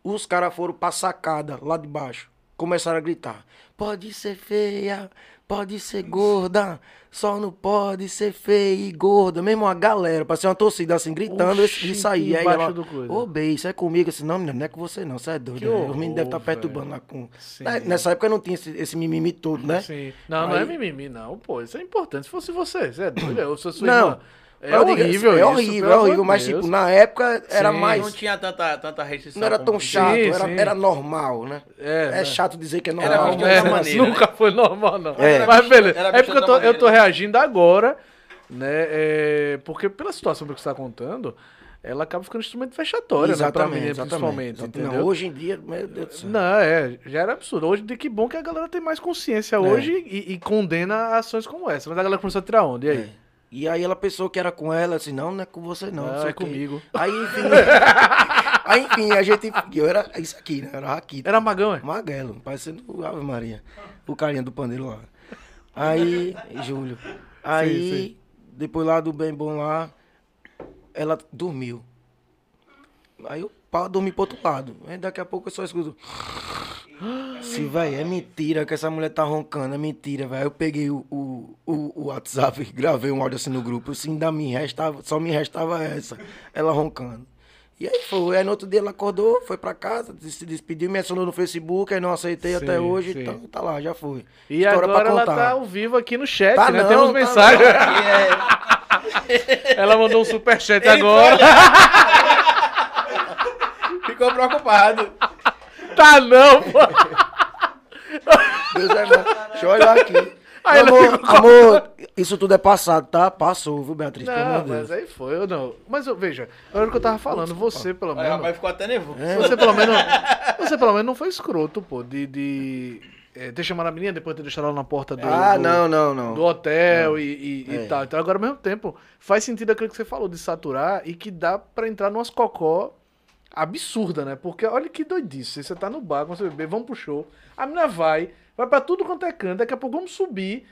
os caras foram pra sacada lá de baixo. Começaram a gritar: Pode ser feia, pode ser gorda, só não pode ser feia e gorda. Mesmo uma galera, parecia uma torcida assim, gritando Oxi, isso aí. Aí ela, do coisa. ô, bem, isso é comigo. Disse, não, menino, não é com você não, você é doido. Que né? horror, Os meninos devem estar velho. perturbando lá com... Né, Nessa época não tinha esse, esse mimimi todo, né? Sim. Não, não é Aí- mimimi, não, pô. Isso é importante. Se fosse você, você é doido. Eu sou sua Não. irmã. É horrível É isso, horrível, pelo é horrível. Mas, Deus. tipo, na época era Sim. mais... Não tinha tanta, tanta restrição. Não era tão chato, Sim, era, sim. era normal, né? É, É, né? chato dizer que é Era normal. de É, maneira, nunca né? foi normal, não. É. Mas beleza. Era É porque eu tô, eu tô reagindo agora, né? é, porque pela situação que você tá contando, ela acaba ficando instrumento fechatório, né? Pra menina, principalmente, exatamente. entendeu? Não, hoje em dia, meu Deus do céu. Não, é, já era absurdo. Hoje, de que bom que a galera tem mais consciência hoje e, e condena ações como essa. Mas a galera começou a tirar onda, e aí? É. E aí ela pensou que era com ela, assim, não, não é com você não. Não, é comigo. Aí, enfim. [laughs] aí, enfim, a gente. Eu era isso aqui, né? Era Raquito. Era magão, é? Magrelo, parecendo o Ave Maria. O carinha do pandeiro lá. Aí, Júlio. Aí, sim. depois lá do bem bom lá, ela dormiu. Aí eu pau dormi pro outro lado. Aí daqui a pouco eu só escuto. Se, velho, é mentira que essa mulher tá roncando, é mentira, velho. Eu peguei o, o, o, WhatsApp e [laughs] gravei um áudio assim no grupo. Assim, ainda me restava, só me restava essa, ela roncando. E aí foi. Aí no outro dia ela acordou, foi pra casa, se despediu, me acionou no Facebook, aí não aceitei Sim, até hoje, sim. então tá lá, já foi. E História pra agora ela tá ao vivo aqui no chat, Tá né? não, Temos tá mensagem. É, [laughs] ela mandou um superchat agora. [laughs] ficou preocupado. Tá não, pô. Deus é bom. Deixa eu olhar aqui. Aí amor, ficou- amor, isso tudo é passado, tá? Passou, viu, Beatriz? Não, mas Deus. aí foi, eu não. Mas eu, veja, era o que eu tava falando, você pelo Aí o menos. rapaz ficou até nervoso. É. Você pelo menos. Você pelo menos não foi escroto, pô, de. de é, ter chamado a menina depois de ter deixado ela na porta do. Ah, do- não, não, não. do hotel e, e- e É. tal. Então, agora, ao mesmo tempo, faz sentido aquilo que você falou de saturar e que dá pra entrar numas cocó absurda, né? Porque olha que doidice. Você tá no bar, com você beber, vamos pro show. A menina vai, vai pra tudo quanto é canto, daqui a pouco vamos subir.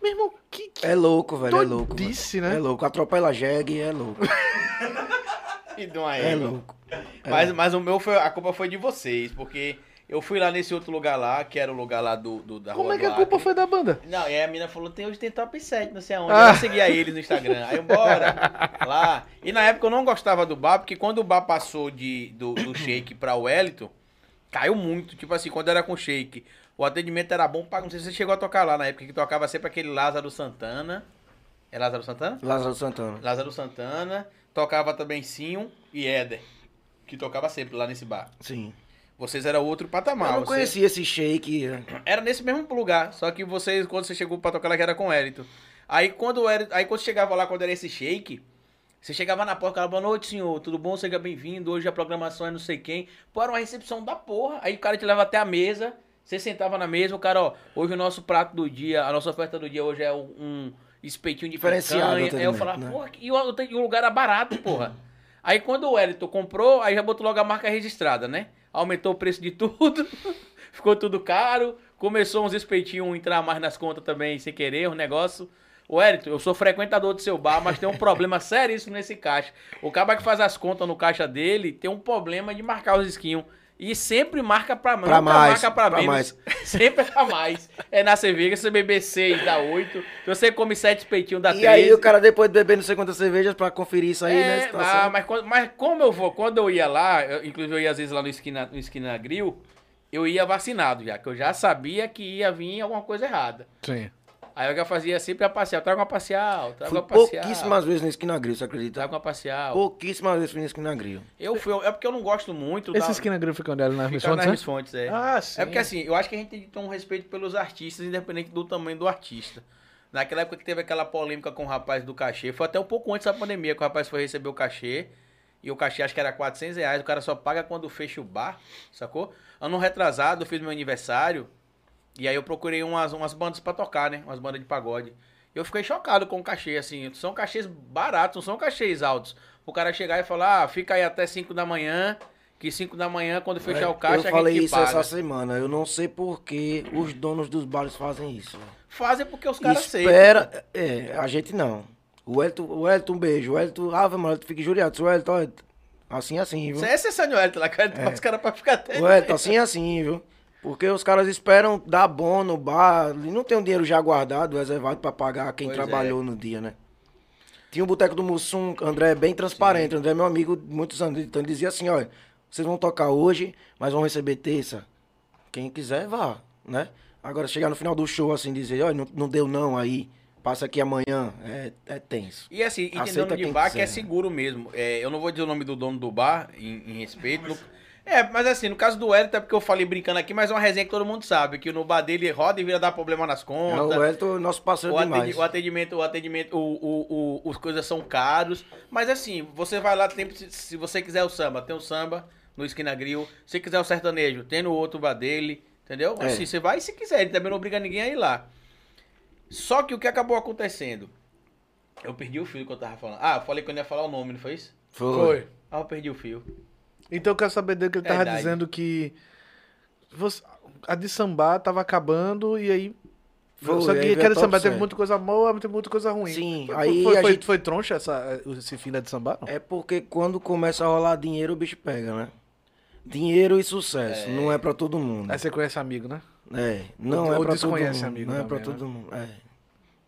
Meu irmão, que. que É louco, velho, é louco. Doidice, né? É louco, atropela jegue, é louco. [laughs] E de uma É louco. Mas, mas o meu foi, a culpa foi de vocês, porque eu fui lá nesse outro lugar lá, que era o lugar lá do, do da Como Rua é que a culpa Acre. foi da banda? Não, e aí a mina falou, tem hoje tem top 7, não sei aonde. Ah. Eu seguia eles no Instagram. Aí eu, bora, [laughs] lá. E na época eu não gostava do bar, porque quando o bar passou de, do, do shake pra Wellington, caiu muito. Tipo assim, quando era com shake, o atendimento era bom pra... Não sei se você chegou a tocar lá na época, que tocava sempre aquele Lázaro Santana. É Lázaro Santana? Lázaro Santana. Lázaro Santana. Tocava também Sinho e Éder, que tocava sempre lá nesse bar. Sim. Vocês eram outro patamar. eu não você- conhecia esse shake. era nesse mesmo lugar, só que vocês, quando você chegou pra tocar lá, que era com o Érito. Aí quando o Érito, aí quando chegava lá, quando era esse shake, você chegava na porta, ela boa noite, senhor, tudo bom? Seja bem-vindo, hoje a programação é não sei quem. Pô, era uma recepção da porra. Aí o cara te leva até a mesa, você sentava na mesa, o cara, ó, hoje o nosso prato do dia, a nossa oferta do dia hoje é um, espetinho de Diferenciado picanha. Aí eu falava, né? porra, e o, e o lugar era barato, porra. Aí quando o Wellington comprou, aí já botou logo a marca registrada, né? Aumentou o preço de tudo, [laughs] ficou tudo caro, começou uns espeitinhos a entrar mais nas contas também, sem querer, um negócio. O Wellington, eu sou frequentador do seu bar, mas tem um problema [laughs] seríssimo nesse caixa. O cara que faz as contas no caixa dele tem um problema de marcar os esquinhos. E sempre marca pra, Pra nunca mais, marca pra, pra menos. [laughs] Sempre é pra mais. É na cerveja, se você beber 6, dá 8. Se você come 7 peitinhos, dá E 13. aí o cara depois de beber não sei quantas cervejas pra conferir isso aí, É, né? situação. ah, mas, mas como eu vou, quando eu ia lá, eu- inclusive eu ia às vezes lá no Esquina, no Esquina Grill, eu ia vacinado já, que eu já sabia que ia vir alguma coisa errada. Sim. Aí eu já fazia sempre a parcial, traga uma parcial, traga Fui uma parcial. pouquíssimas vezes no Esquina Grill, você acredita? Traga uma parcial. Pouquíssimas vezes fui no Esquina Grill. Eu fui, é porque eu não gosto muito Esse da... esquina grill fica onde missões, nas né? Miss Fontes, é. Ah, sim. É porque assim, eu acho que a gente tem que ter um respeito pelos artistas, independente do tamanho do artista. Naquela época que teve aquela polêmica com o rapaz do cachê, foi até um pouco antes da pandemia que o rapaz foi receber o cachê. E o cachê acho que era 400 reais, o cara só paga quando fecha o bar, sacou? Ano retrasado, eu fiz meu aniversário, e aí eu procurei umas, umas bandas pra tocar, né? Umas bandas de pagode. Eu fiquei chocado com o cachê, assim. São cachês baratos, não são cachês altos. O cara chegar e falar, ah, fica aí até 5 da manhã, que 5 da manhã, quando fechar É, o caixa, eu falei isso paga. essa semana. Eu não sei por que os donos dos bares fazem isso. Fazem porque os caras aceitam. Espera. É, a gente não. O Elton, o Elton, um beijo. O Elton, ave mano, tu fica injuriado. O Elton, assim, assim, viu? Você é sensacional, Elton, lá, cara, É. os caras pra ficar até... O Elton, assim, assim, viu? Porque os caras esperam dar bom no bar. E não tem um dinheiro já guardado, reservado pra pagar quem Pois é. trabalhou no dia, né? Tinha o Boteco do Mussum, André é bem transparente. André é meu amigo muitos anos. Então ele dizia assim, olha, vocês vão tocar hoje, mas vão receber terça. Quem quiser, vá, né? Agora, chegar no final do show assim, dizer, olha, não, não deu não aí, passa aqui amanhã, é, é tenso. E assim, e Aceita dono de bar quiser, que é seguro mesmo. É, eu não vou dizer o nome do dono do bar, em, em respeito. É, mas assim, no caso do Elton, é porque eu falei brincando aqui, mas é uma resenha que todo mundo sabe, que no bar dele roda e vira dar problema nas É, contas. o Elton é nosso parceiro O, demais. o atendimento, o atendimento, o, o, o- os coisas são caros. Mas assim, você vai lá, tem, se, se você quiser o samba, tem o samba no Esquina Grill. Se quiser o sertanejo, tem no outro bar dele. Entendeu? É. Assim, você vai se quiser, ele também não obriga ninguém a ir lá. Só que o que acabou acontecendo? Eu perdi o fio que eu tava falando. Ah, eu falei que eu não ia falar o nome, não foi isso? Foi. Ah, eu perdi o fio. Então eu quero saber dele que ele tava Verdade. dizendo que você- a de sambar tava acabando e aí. Foi, só aí que que a de sambar top teve muita coisa boa, teve muita coisa ruim. Sim, foi, aí foi, a foi, gente- foi troncha essa, esse fim da de sambar? Não? É porque quando começa a rolar dinheiro, o bicho pega, né? Dinheiro e sucesso, não é pra todo mundo. Aí você conhece amigo, né? É, não Ou é pra todo mundo. amigo não é pra também, todo mundo. É.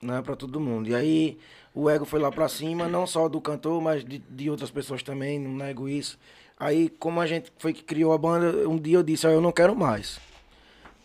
Não é pra todo mundo. E aí o ego foi lá pra cima, não só do cantor, mas de, de outras pessoas também, não nego isso. Aí, como a gente foi que criou a banda, um dia eu disse, ó, eu não quero mais.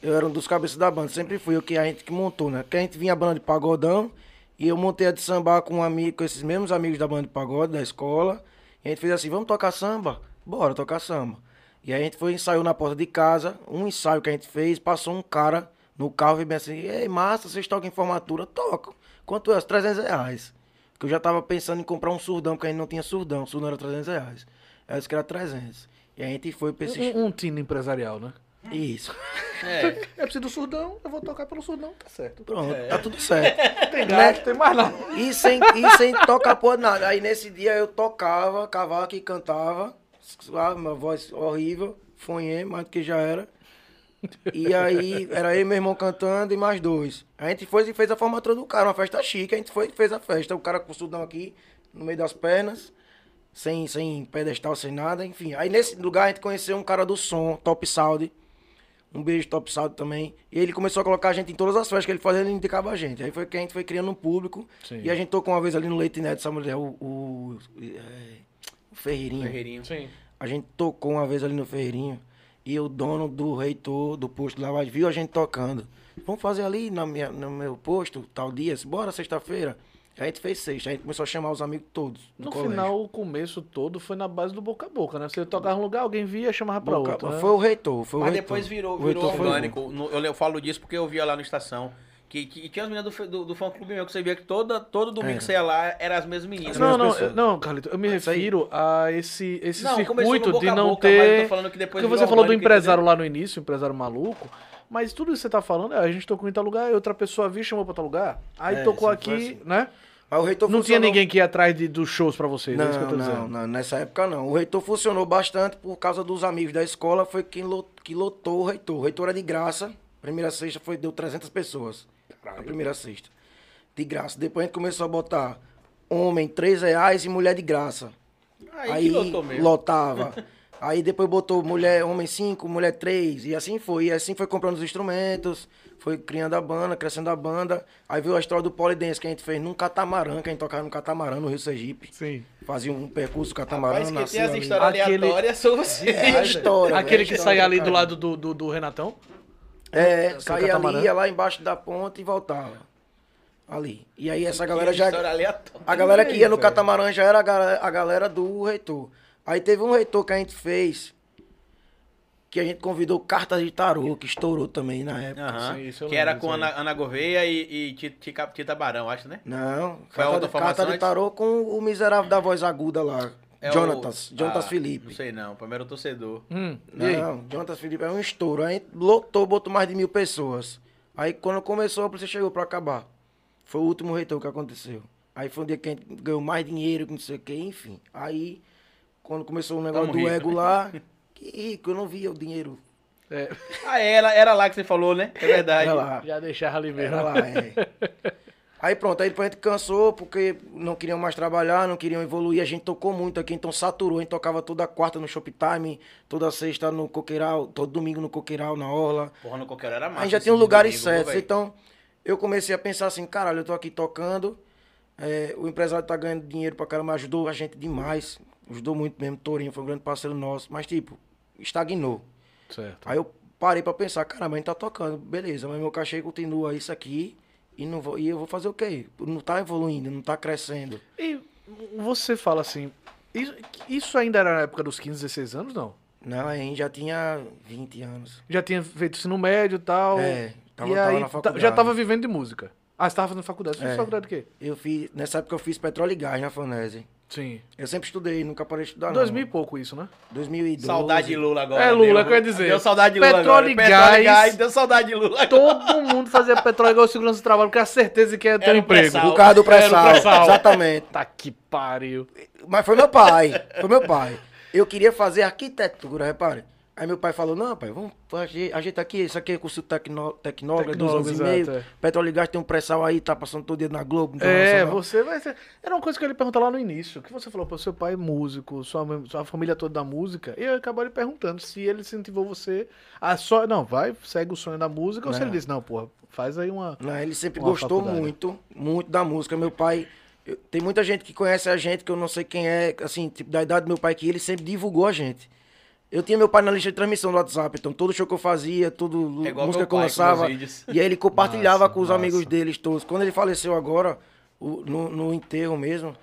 Eu era um dos cabeças da banda, sempre fui eu que a gente que montou, né? Porque a gente vinha a banda de pagodão e eu montei a de samba com um amigo, com esses mesmos amigos da banda de pagode, da escola. E a gente fez assim, vamos tocar samba? Bora tocar samba. E aí a gente foi ensaiou na porta de casa, um ensaio que a gente fez, passou um cara no carro e bem assim, ei, massa, vocês tocam em formatura? Toco. Quanto é? 300 reais. Porque eu já tava pensando em comprar um surdão, porque a gente não tinha surdão. Surdão era 300 reais. Aí eu disse que era 300. E a gente foi pra esse... Um, um time empresarial, né? Isso. É. [laughs] É preciso do surdão, eu vou tocar pelo surdão, tá certo. Pronto, tá tudo certo. [laughs] Tem gasto, tem mais nada. E sem, e sem tocar porra nada. Aí nesse dia eu tocava, cavaco e cantava. Suave, uma voz horrível, fonhei, mais do que já era. E aí era eu e meu irmão cantando e mais dois. A gente foi e fez a formatura do cara, uma festa chique, a gente foi e fez a festa. O cara com o sudão aqui, no meio das pernas, sem, sem pedestal, sem nada, enfim. Aí nesse lugar a gente conheceu um cara do som, Top Sound. Um beijo Top Sound também. E ele começou a colocar a gente em todas as festas que ele fazia, ele indicava a gente. Aí foi que a gente foi criando um público. Sim. E a gente tocou uma vez ali no Leite Neto, essa mulher, o, o, é, o Ferreirinho. Ferreirinho. Sim. A gente tocou uma vez ali no Ferreirinho. E o dono do reitor do posto lá viu a gente tocando. Vamos fazer ali na minha, no meu posto, tal dia. Bora sexta-feira. A gente fez sexta. A gente começou a chamar os amigos todos. Do No colégio. final, o começo todo foi na base do boca a boca, né? Você tocava em um lugar, alguém via, chamava pra Boca- outro. né? Foi o reitor. Foi o Mas reitor. depois virou, O virou orgânico. Eu, eu falo disso porque eu via lá na estação. Que, que tinha as meninas do, do, do fã clube meu, que você via que toda, todo domingo É. que você ia lá, eram as mesmas meninas. Não, não, pessoas. não, Carlito, eu me refiro a esse, esse Não, circuito boca de a não boca, mas eu ter. tô falando que depois Porque você falou do empresário lá no início, o empresário maluco. Mas tudo isso que você tá falando, é, a gente tocou em tal lugar, e outra pessoa viu, chamou pra tal lugar. Aí É, tocou aqui, assim. né? Mas o reitor Não tinha funcionou- ninguém que ia atrás de, dos shows pra vocês, é isso que eu tô Não, não, dizendo. não, nessa época não. O reitor funcionou bastante por causa dos amigos da escola, foi quem que lotou o reitor. O reitor era de graça, primeira sexta foi, deu 300 pessoas. A primeira sexta. De graça. Depois a gente começou a botar homem, 3 reais e mulher de graça. Aí, que lotou mesmo. lotava. [laughs] Aí depois botou mulher, homem 5, mulher 3, e assim foi. E assim foi comprando os instrumentos, foi criando a banda, crescendo a banda. Aí veio a história do polidense que a gente fez num catamarã, que a gente tocava no catamarã no Rio Sergipe. Sim. Fazia um percurso catamarã, Mas que tem as histórias Aquele- aleatórias são vocês. É a história. Aquele velho, que saía ali do lado do, do, do Renatão? É, saía catamarã? ali, ia lá embaixo da ponte e voltava. Ali. E aí essa galera já... História aleatória. A galera que ia no catamarã já era a galera do reitor. Aí teve um reitor que a gente fez, que a gente convidou Cartas de Tarô, que estourou também na época. Aham. Sim, isso eu que lembro era com. Ana, Ana Gouveia e, e Tita, Tita- Barão, acho, né? Não, Foi a carta, carta de? Tarô com o miserável da voz aguda lá. É Jonatas, o- Jonatas ah, Felipe. Não sei não, primeiro o torcedor. Hum? Não, Jonatas Felipe é um estouro. Aí lotou, botou mais de mil pessoas. Aí quando começou, a polícia chegou pra acabar. Foi o último reitor que aconteceu. Aí foi um dia que a gente ganhou mais dinheiro, que não sei o que, enfim. Aí, quando começou o negócio Tamo do rico, ego lá, [laughs] que rico, eu não via o dinheiro. É, Ah, era, era lá que você falou, né? É verdade. Já deixava ali mesmo. Era lá, é. [laughs] Aí pronto, aí depois a gente cansou, porque não queriam mais trabalhar, não queriam evoluir. A gente tocou muito aqui, então saturou. A gente tocava toda quarta no Shoptime, toda sexta no Coqueiral, todo domingo no Coqueiral, na Orla. Porra, no Coqueiro era massa. A gente já tinha os lugares certos. Então, eu comecei a pensar assim, caralho, eu tô aqui tocando, é, o empresário tá ganhando dinheiro pra caramba, ajudou a gente demais. Ajudou muito mesmo, Torinho foi um grande parceiro nosso. Mas, tipo, estagnou. Certo. Aí eu parei pra pensar, caramba, a gente tá tocando, beleza, mas meu cachê continua isso aqui e, não vou, e eu vou fazer o quê? Não tá evoluindo, não tá crescendo. E você fala assim, isso, isso ainda era na época dos 15, 16 anos, não? Não, a gente já tinha 20 anos. Já tinha feito ensino médio e tal. É, tava- e aí faculdade. já tava vivendo de música. Ah, você tava fazendo faculdade. Você fez É. faculdade de quê? Eu fiz, nessa época eu fiz petróleo e gás na Fanese. Sim. Eu sempre estudei, nunca parei de estudar. não. 2000 e pouco isso, né? 2012. Saudade de Lula agora. É Lula, deu, é o que eu ia dizer. Deu saudade de Lula Petróleo agora. e gás. Deu saudade de Lula. Todo mundo fazia petróleo igual segurança do trabalho, porque a certeza que ia ter um o emprego. O carro do pré-sal. Exatamente. Tá que pariu. Mas foi meu pai. Foi meu pai. Eu queria fazer arquitetura, repare. Aí meu pai falou, não, pai, vamos ajeitar aqui, isso aqui é curso tecno, tecnólogo, é dois Tecnólogo, anos e meio. é. Petróleo e gás tem um pré-sal aí, tá passando todo dia na Globo. É, você vai ser. Era uma coisa que eu ia perguntar lá no início. Que você falou, pô, seu pai é músico, sua, sua família toda da música. E eu acabei lhe perguntando se ele incentivou você a só. Não, vai, segue o sonho da música. Ou se Não. ele disse, não, porra, faz aí uma. Não, ele sempre gostou faculdade. muito, muito da música. Meu pai, eu- tem muita gente que conhece a gente, que eu não sei quem é, assim, tipo, da idade do meu pai, que ele sempre divulgou a gente. Eu tinha meu pai na lista de transmissão do WhatsApp, então todo show que eu fazia, tudo, É música que eu lançava, e aí ele compartilhava Massa, com os massa. amigos deles todos. Quando ele faleceu agora, o- no, no enterro mesmo,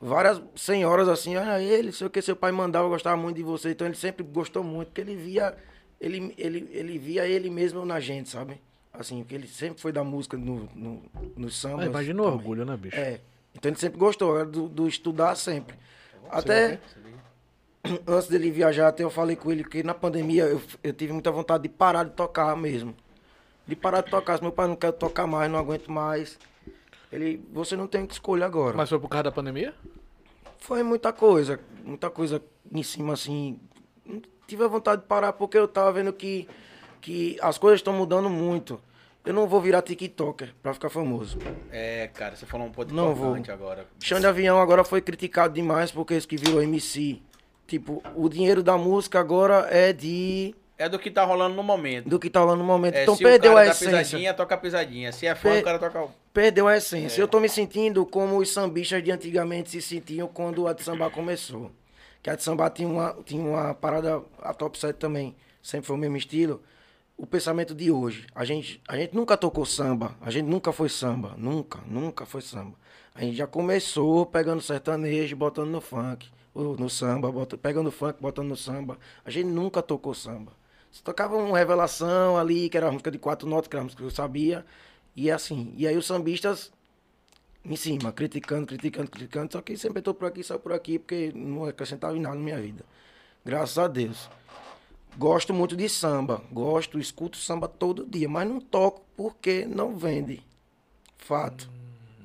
várias senhoras assim, olha ele, sei o que seu pai mandava, eu gostava muito de você, então ele sempre gostou muito, porque ele via, ele, ele, ele via ele mesmo na gente, sabe? Assim, porque ele sempre foi da música no, no, nos sambas. Mas imagina o orgulho, né, bicho? É. Então ele sempre gostou era do, do estudar sempre. Até [coughs] antes dele viajar, até eu falei com ele que na pandemia eu, eu tive muita vontade de parar de tocar mesmo. De parar de tocar. Se meu pai não quer tocar mais, não aguento mais. Ele, você não tem o que escolher agora. Mas foi por causa da pandemia? Foi muita coisa, muita coisa em cima assim. Não Tive a vontade de parar porque eu tava vendo que, que as coisas estão mudando muito. Eu não vou virar TikToker pra ficar famoso. É, cara, você falou um ponto Não importante vou. agora. Chão de Avião agora foi criticado demais porque esse que virou MC. Tipo, o dinheiro da música agora é de. É do que tá rolando no momento. do que tá rolando no momento. É, então se perdeu a essência. pisadinha, toca a pisadinha. Se é fã, Per- o cara toca o... Perdeu a essência. Eu tô me sentindo como os sambistas de antigamente se sentiam quando a de samba começou. Que a de samba tinha uma, tinha uma parada, a top 7 também, sempre foi o mesmo estilo. O pensamento de hoje. A gente, a gente nunca tocou samba, a gente nunca foi samba, nunca, nunca foi samba. A gente já começou pegando sertanejo, botando no funk, no samba, bota, pegando funk, botando no samba. A gente nunca tocou samba. Você tocava uma revelação ali, que era uma música de quatro notas, que era uma música que eu sabia. E assim. E aí os sambistas em cima, criticando, criticando, criticando. Só que sempre estou por aqui, só por aqui, porque não acrescentava em nada na minha vida. Graças a Deus. Gosto muito de samba. Gosto, escuto samba todo dia, mas não toco porque não vende. Fato.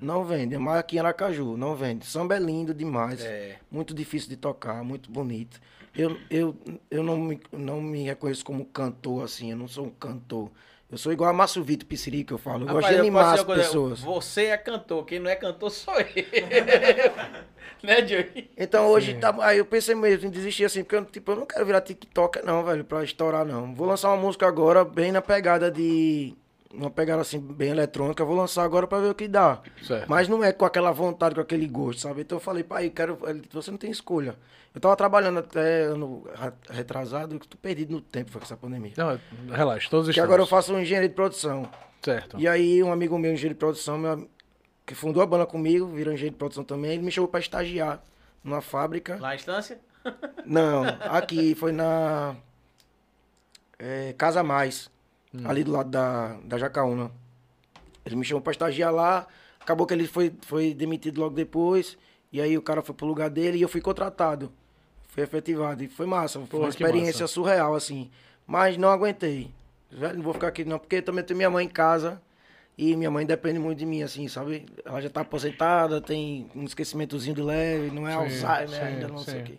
Não vende. É mais aqui em Aracaju, não vende. Samba é lindo demais. É. Muito difícil de tocar, muito bonito. Eu, eu, eu não, me, não me reconheço como cantor, assim. Eu não sou um cantor. Eu sou igual a Márcio Vitor Pisciri, que eu falo. Eu gosto Rapaz, de eu posso animar as pessoas. Você é cantor, quem não é cantor sou eu. [laughs] né, Joey? Então hoje tá. Aí eu pensei mesmo em desistir assim, porque eu, tipo, eu não quero virar TikToker, não, velho, pra estourar, não. Vou lançar uma música agora, bem na pegada de. Uma pegada assim, bem eletrônica. Vou lançar agora pra ver o que dá. Certo. Mas não é com aquela vontade, com aquele gosto, sabe? Então eu falei, pai, quero. Você não tem escolha. Eu tava trabalhando até ano ra- retrasado, eu tô perdido no tempo foi com essa pandemia. Não, relaxa, todos Que estamos. agora eu faço um engenharia de produção. Certo. E aí, um amigo meu, engenheiro de produção, meu que fundou a banda comigo, virou engenheiro de produção também, ele me chamou pra estagiar numa fábrica. Lá na instância? Não, aqui foi na é, Casa Mais, ali do lado da, da Jacaúna. Ele me chamou pra estagiar lá, acabou que ele foi, foi demitido logo depois, e aí o cara foi pro lugar dele e eu fui contratado. Fui efetivado, e foi massa, foi uma experiência massa. surreal, assim. Mas não aguentei. Velho, não vou ficar aqui não, porque também tenho minha mãe em casa, e minha mãe depende muito de mim, assim, sabe? Ela já tá aposentada, tem um esquecimentozinho de leve, não é Sim, Alzheimer sim, ainda, não sei o sim. quê.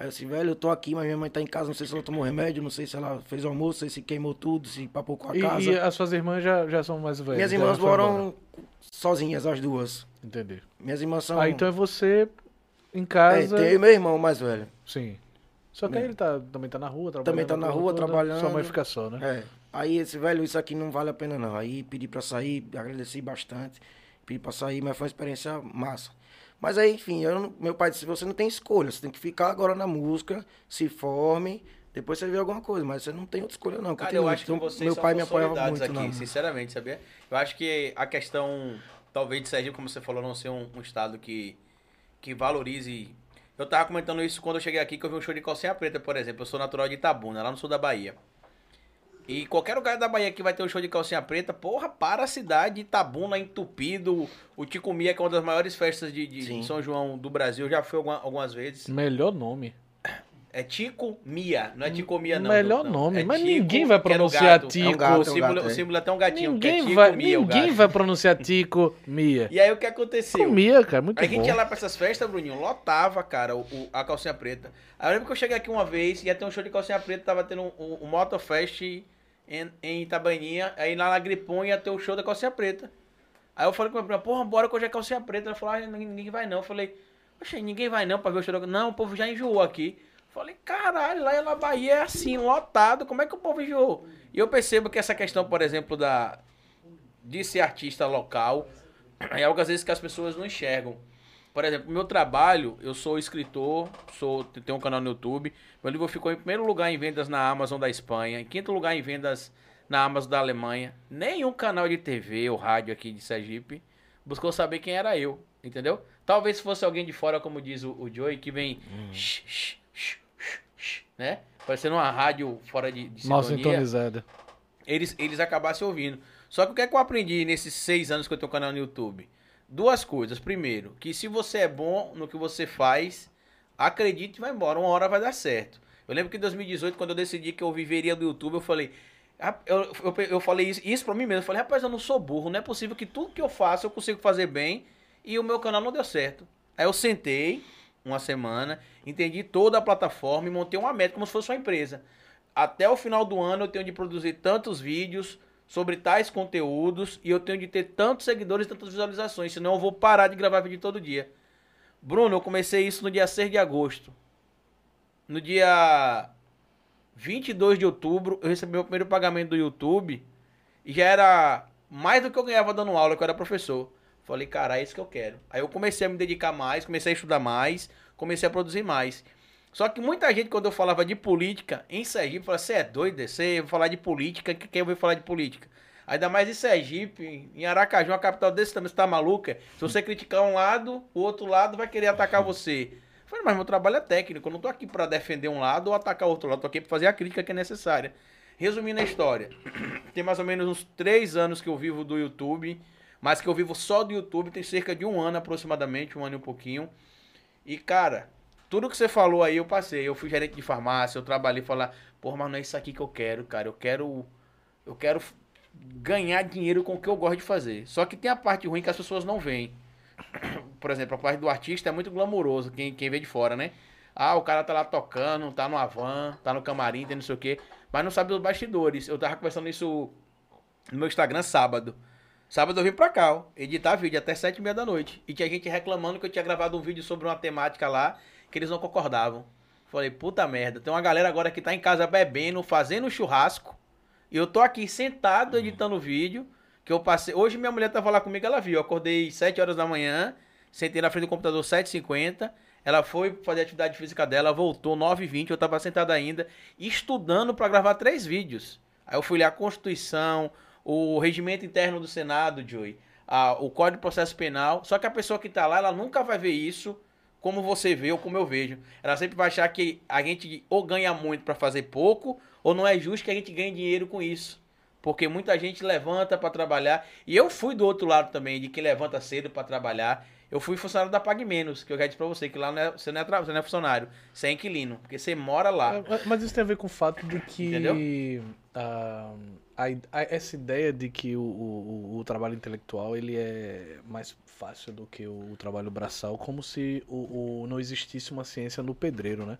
Aí eu assim, velho, eu tô aqui, mas minha mãe tá em casa, não sei se ela tomou remédio, não sei se ela fez almoço, não sei se queimou tudo, se papou com a E, casa. e as suas irmãs já, já são mais velhas? Minhas irmãs moram sozinhas, as duas. Entendi. Minhas irmãs são. Ah, então é você em É, casa. tem eu e meu irmão mais velho. Sim. Só que aí ele tá, também tá na rua, trabalhando. Também tá na rua, toda. trabalhando. Sua mãe fica só, né? É. Aí esse velho, isso aqui não vale a pena não. Aí pedi pra sair, agradeci bastante. Pedi pra sair, mas foi uma experiência massa. Mas aí, enfim, eu não- meu pai disse, você não tem escolha, você tem que ficar agora na música, se forme, depois você vê alguma coisa, mas você não tem outra escolha não. Cara, eu acho que Então, vocês meu são pai me apoiava muito aqui, na sinceramente, sabia? Eu acho que a questão, talvez de Sergipe, como você falou, não ser um, um estado que, que valorize... Eu tava comentando isso quando eu cheguei aqui, que eu vi um show de calcinha preta, por exemplo. Eu sou natural de Itabuna, lá no sul da Bahia. E qualquer lugar da Bahia que vai ter um show de calcinha preta, porra, para a cidade, Itabuna, entupido. O Tico Mia, que é uma das maiores festas de, de. São João do Brasil, já foi alguma- algumas vezes. Melhor nome. É Tico Mia, não é Tico Mia, não. Melhor não. nome, É mas Tico, ninguém vai é pronunciar gato. Tico. É um gato, o, é um símbolo, gato, o é. símbolo é até um gatinho, é Ninguém Tico vai, Mia, ninguém vai pronunciar Tico Mia. E aí o que aconteceu? Tico Mia, cara, muito Aí a gente bom. ia lá pra essas festas, Bruninho, lotava, cara, o, o- a calcinha preta. Aí eu lembro que eu cheguei aqui uma vez, ia ter um show de calcinha preta, tava tendo um, um, um Motofest em, em Itabaininha, aí lá na Gripon ia ter o show da calcinha preta. Aí eu falei com a minha prima, porra, bora que hoje é calcinha preta. Ela falou, ah, ninguém, ninguém vai não. Eu falei, oxe, ninguém vai não pra ver o show da Não, o povo já enjoou aqui. Falei, caralho, lá na Bahia é assim, lotado, como é que o povo enjoou? E eu percebo que essa questão, por exemplo, da de ser artista local [clears throat] é algo às vezes que as pessoas não enxergam. Por exemplo, meu trabalho, eu sou escritor, sou, tenho um canal no YouTube. Meu livro ficou em primeiro lugar em vendas na Amazon da Espanha, em quinto lugar em vendas na Amazon da Alemanha. Nenhum canal de TV ou rádio aqui de Sergipe buscou saber quem era eu, entendeu? Talvez se fosse alguém de fora, como diz o, o Joey, que vem, shh, shh, shh, né? Parecendo uma rádio fora de, de Mal sintonia sintonizada. eles, eles acabassem ouvindo. Só que o que é que eu aprendi nesses seis anos que eu tenho canal no YouTube? Duas coisas. Primeiro, que se você é bom no que você faz, acredite e vai embora. Uma hora vai dar certo. Eu lembro que em 2018, quando eu decidi que eu viveria do YouTube, eu falei. Eu, eu, eu falei isso, isso pra mim mesmo. Eu falei, rapaz, eu não sou burro. Não é possível que tudo que eu faço eu consigo fazer bem e o meu canal não deu certo. Aí eu sentei uma semana, entendi toda a plataforma e montei uma meta como se fosse uma empresa. Até o final do ano eu tenho de produzir tantos vídeos sobre tais conteúdos e eu tenho de ter tantos seguidores e tantas visualizações, senão eu vou parar de gravar vídeo todo dia. Bruno, eu comecei isso no dia 6 de agosto. No dia 22 de outubro, eu recebi meu primeiro pagamento do YouTube e já era mais do que eu ganhava dando aula, que eu era professor. Falei, cara, é isso que eu quero. Aí eu comecei a me dedicar mais, comecei a estudar mais, comecei a produzir mais. Só que muita gente, quando eu falava de política em Sergipe, falava, você é doido, você falar de política, quem vai falar de política? Ainda mais em Sergipe, em Aracaju, uma capital desse também, você tá maluca? Se você criticar um lado, o outro lado vai querer atacar você. Eu falei, mas meu trabalho é técnico, eu não tô aqui para defender um lado ou atacar o outro lado, tô aqui para fazer a crítica que é necessária. Resumindo a história, [clears throat] tem mais ou menos uns três anos que eu vivo do YouTube, mas que eu vivo só do YouTube, tem cerca de um ano aproximadamente, um ano e um pouquinho. E, cara, tudo que você falou aí eu passei. Eu fui gerente de farmácia, eu trabalhei falar, porra, mas não é isso aqui que eu quero, cara. Eu quero. Eu quero ganhar dinheiro com o que eu gosto de fazer. Só que tem a parte ruim que as pessoas não veem. [clears throat] Por exemplo, a parte do artista é muito glamouroso, quem, quem vê de fora, né? Ah, o cara tá lá tocando, tá no van, tá no camarim, tem não sei o quê. Mas não sabe dos bastidores. Eu tava conversando isso no meu Instagram sábado. Sábado eu vim pra cá, ó, editar vídeo até sete e meia da noite. E tinha gente reclamando que eu tinha gravado um vídeo sobre uma temática lá que eles não concordavam. Falei, puta merda, tem uma galera agora que tá em casa bebendo, fazendo churrasco. E eu tô aqui sentado editando o vídeo. Que eu passei. Hoje minha mulher tava lá comigo, ela viu. Eu acordei 7 horas da manhã, sentei na frente do computador 7h50. Ela foi fazer a atividade física dela, voltou 9h20, eu tava sentado ainda, estudando para gravar três vídeos. Aí eu fui ler a Constituição, o regimento interno do Senado, Joey, a, o Código de Processo Penal. Só que a pessoa que tá lá, ela nunca vai ver isso como você vê ou como eu vejo. Ela sempre vai achar que a gente ou ganha muito para fazer pouco, ou não é justo que a gente ganhe dinheiro com isso. Porque muita gente levanta para trabalhar. E eu fui do outro lado também, de que levanta cedo para trabalhar. Eu fui funcionário da Pague Menos, que eu já disse pra você, que lá não é, você, não é, você não é funcionário, você é inquilino, porque você mora lá. É, mas isso tem a ver com o fato de que. Entendeu? A, a, a, essa ideia de que o, o, o, trabalho intelectual ele é mais fácil do que o, o trabalho braçal, como se o, não existisse uma ciência no pedreiro, né?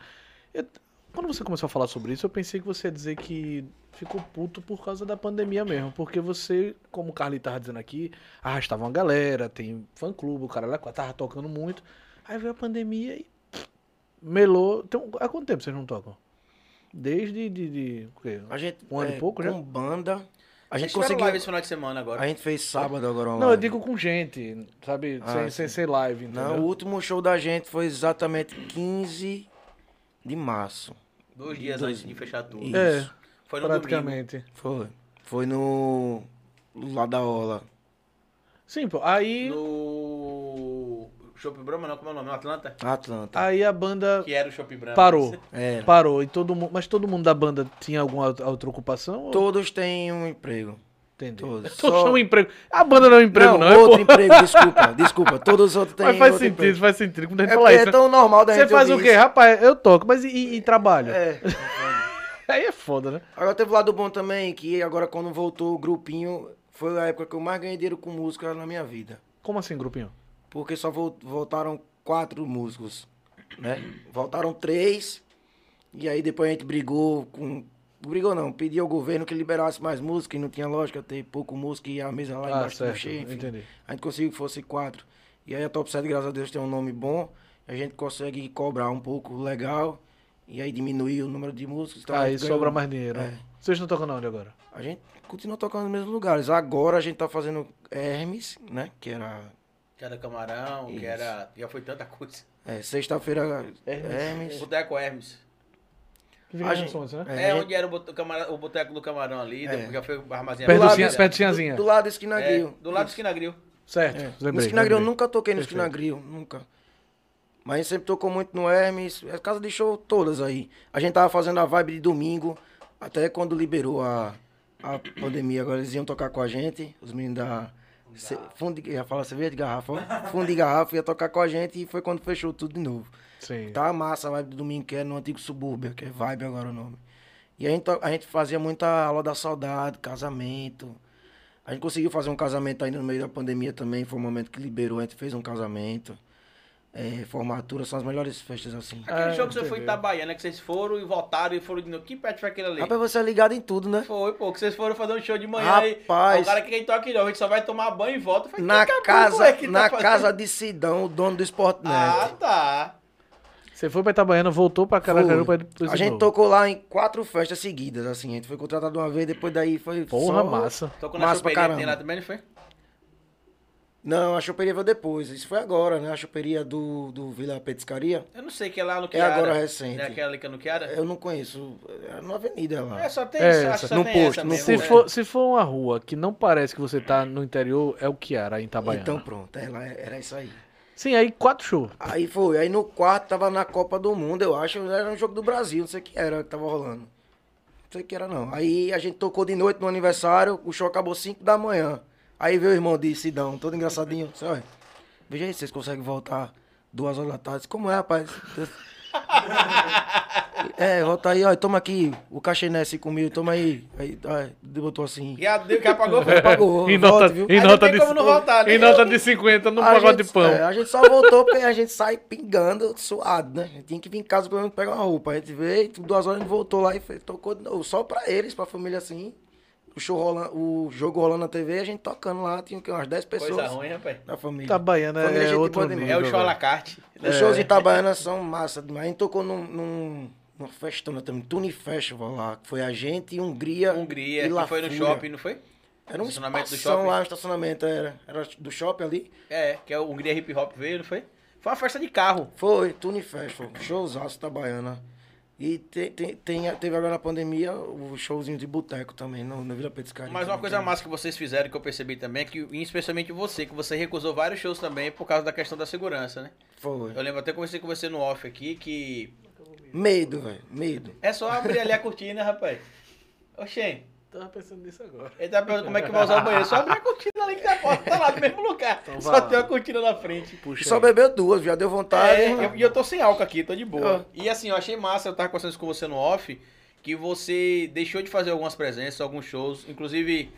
Eu, quando você começou a falar sobre isso, eu pensei que você ia dizer que ficou puto por causa da pandemia mesmo. Porque você, como o Carly tava dizendo aqui, arrastava uma galera, tem fã clube, o cara lá tava tocando muito. Aí veio a pandemia e melou. Tem, há quanto tempo vocês não tocam? Desde de, de, de a gente, um ano é, e pouco, com né? banda. A gente conseguiu conseguiu. esse final de semana agora. A gente fez sábado agora uma Não, eu live. digo com gente, sabe? Ah, sem, sem ser live, entendeu? Não, o último show da gente foi exatamente 15 de março. Dois dias Dois- antes de fechar tudo. Isso. É, Foi no domingo. praticamente. Foi. Foi no. Lá da Ola. Sim, pô. Aí, No. Shopping Brahma, não, como é o nome? No Atlanta? Atlanta. aí a banda Que era o Shopping Brahma. parou. É. Parou. E todo mundo, mas todo mundo da banda tinha alguma outra ocupação? ou- Todos têm um emprego. Entendi. Todos. [laughs] Todos Só- tão emprego. A banda não é um emprego, não, é, outro pô. emprego, [laughs] desculpa, desculpa. Todos os outros têm Mas faz outro sentido, emprego. faz sentido. Quando a gente É fala isso. é tão normal da Você gente faz o quê? isso. Rapaz, eu toco, mas e, e- e trabalho? É. [laughs] Aí é foda, né? Agora teve o lado bom também, que agora quando voltou o grupinho, foi a época que eu mais ganhei dinheiro com música na minha vida. Como assim, grupinho? Porque só vol- voltaram quatro músicos, né? Voltaram três, e aí depois a gente brigou com... Brigou não, pediu ao governo que liberasse mais música, e não tinha lógica ter pouco música e a mesa lá Ah, embaixo certo. enfim. Entendi. A gente conseguiu que fosse quatro. E aí a Top 7, graças a Deus, tem um nome bom. A gente consegue cobrar um pouco legal. E aí diminuir o número de músicos. então Aí ganhou- sobra mais dinheiro. É. Vocês estão tocando onde agora? A gente continua tocando nos mesmos lugares. Agora a gente tá fazendo Hermes, né? Que era Que era Camarão, que Isso. era. Já foi tanta coisa. é, sexta-feira Hermes. Boteco Hermes. Que fica A gente- Sons, né? É, É, onde era o bote- o boteco do Camarão ali, É. já foi o armazém Perto do do lado do Esquina É, Grill. do lado do. Esquina Grill. Certo. É. Lembrei, no Esquina Grill, eu nunca toquei no. Esquina Grill, nunca. Mas a gente sempre tocou muito no Hermes, as casas de show todas aí. A gente tava fazendo a vibe de domingo, até quando liberou a, a pandemia, agora eles iam tocar com a gente, os meninos da. Ce- fundo de, ia falar cerveja de garrafa, ó. fundo de garrafa, ia tocar com a gente e foi quando fechou tudo de novo. Sim. Tá massa a vibe do domingo, que é no antigo subúrbio, que é vibe agora o nome. E a gente, a gente fazia muita aula da saudade, casamento. A gente conseguiu fazer um casamento ainda no meio da pandemia também, foi um momento que liberou, a gente fez um casamento. É, formatura, são as melhores festas assim. Aquele É, show que você foi em. Itabaiana, que vocês foram e voltaram e foram de novo. Que pet foi aquele ali? Rapaz, você é ligado em tudo, né? Foi, pô, que vocês foram fazer um show de manhã Rapaz. aí. O cara que quem toca não, a gente só vai tomar banho e volta. Falei, Na que caboclo casa, é que tá na fazendo? casa de Sidão, o dono do Sportnet. Ah, tá. Você foi pra Itabaiana, voltou pra Caracaru pra depois A gente novo. tocou lá em quatro festas seguidas, assim. A gente foi contratado uma vez, depois daí foi. Porra, só- massa. Tocou na Massa pra caramba. lá também, não foi? Não, a choperia veio depois. Isso foi agora, né? A choperia do, do Vila Petiscaria. Eu não sei que é lá no É Kiara. agora recente. É aquela ali que é no Kiara? Eu não conheço. É na avenida lá. É, só tem É, isso. essa. Só No tem posto, essa no mesmo. Se é. for, se for uma rua que não parece que você tá no interior, é o Kiara, em Itabaiana. Então pronto, é lá, era isso aí. Sim, aí quatro shows. Aí foi. Aí no quarto tava na Copa do Mundo, eu acho. Era um jogo do Brasil, não sei o que era que tava rolando. Não sei o que era, não. Aí a gente tocou de noite no aniversário, o show acabou 5 da manhã. Aí veio o irmão de Sidão, todo engraçadinho. Disse, olha, veja aí se vocês conseguem voltar duas horas da tarde. Disse, Como é, rapaz? [laughs] é, volta aí, ó, toma aqui o cachê Nesse comigo, toma aí. Aí, aí botou assim. E a deu que apagou foi. [laughs] Pagou, em volta, nota, viu? em nota de, como não voltar, né? em nota de 50 num pacote de pão. é, a gente só voltou porque a gente sai pingando, suado, né? A gente tinha que vir em casa pelo menos pegar uma roupa. A gente veio, duas horas a gente voltou lá e fez, tocou de novo. Só pra eles, pra família assim. O, show rolando, o jogo rolando na TV, a gente tocando lá, tinha umas 10 pessoas Coisa ruim, rapaz. na família. Itabaiana Família, é gente outro boa demais. nível. É o show à la carte. Os shows em Itabaiana são massa demais. A gente tocou num, num, numa festona também, Tune Festival lá. que Foi a gente e Hungria. Hungria, e que La foi no shopping, não foi? Era um estacionamento do shopping. lá, um estacionamento, era. Era do shopping ali. É, que é o Hungria Hip Hop veio, não foi? Foi uma festa de carro. Foi, Tune Festival, showzaço da Baiana. E te- te- tem- teve agora na pandemia o showzinho de boteco também, no, no Vila Petiscaria. Mas uma coisa massa que vocês fizeram, que eu percebi também, é que, especialmente você, que você recusou vários shows também por causa da questão da segurança, né? Foi. Eu lembro até que conversei com você no off aqui, que Medo, velho, medo. é só abrir ali a cortina, rapaz. Oxê, Tava pensando nisso agora. ele tá perguntando como é que vai usar o banheiro. Só abrir a cortina ali que a porta tá lá no mesmo lugar. Então só tem uma cortina na frente. Puxa Só bebeu duas, já deu vontade. É, eu- e eu tô sem álcool aqui, tô de boa. Ah. E assim, eu achei massa, eu tava conversando isso com você no off, que você deixou de fazer algumas presenças, alguns shows. Inclusive,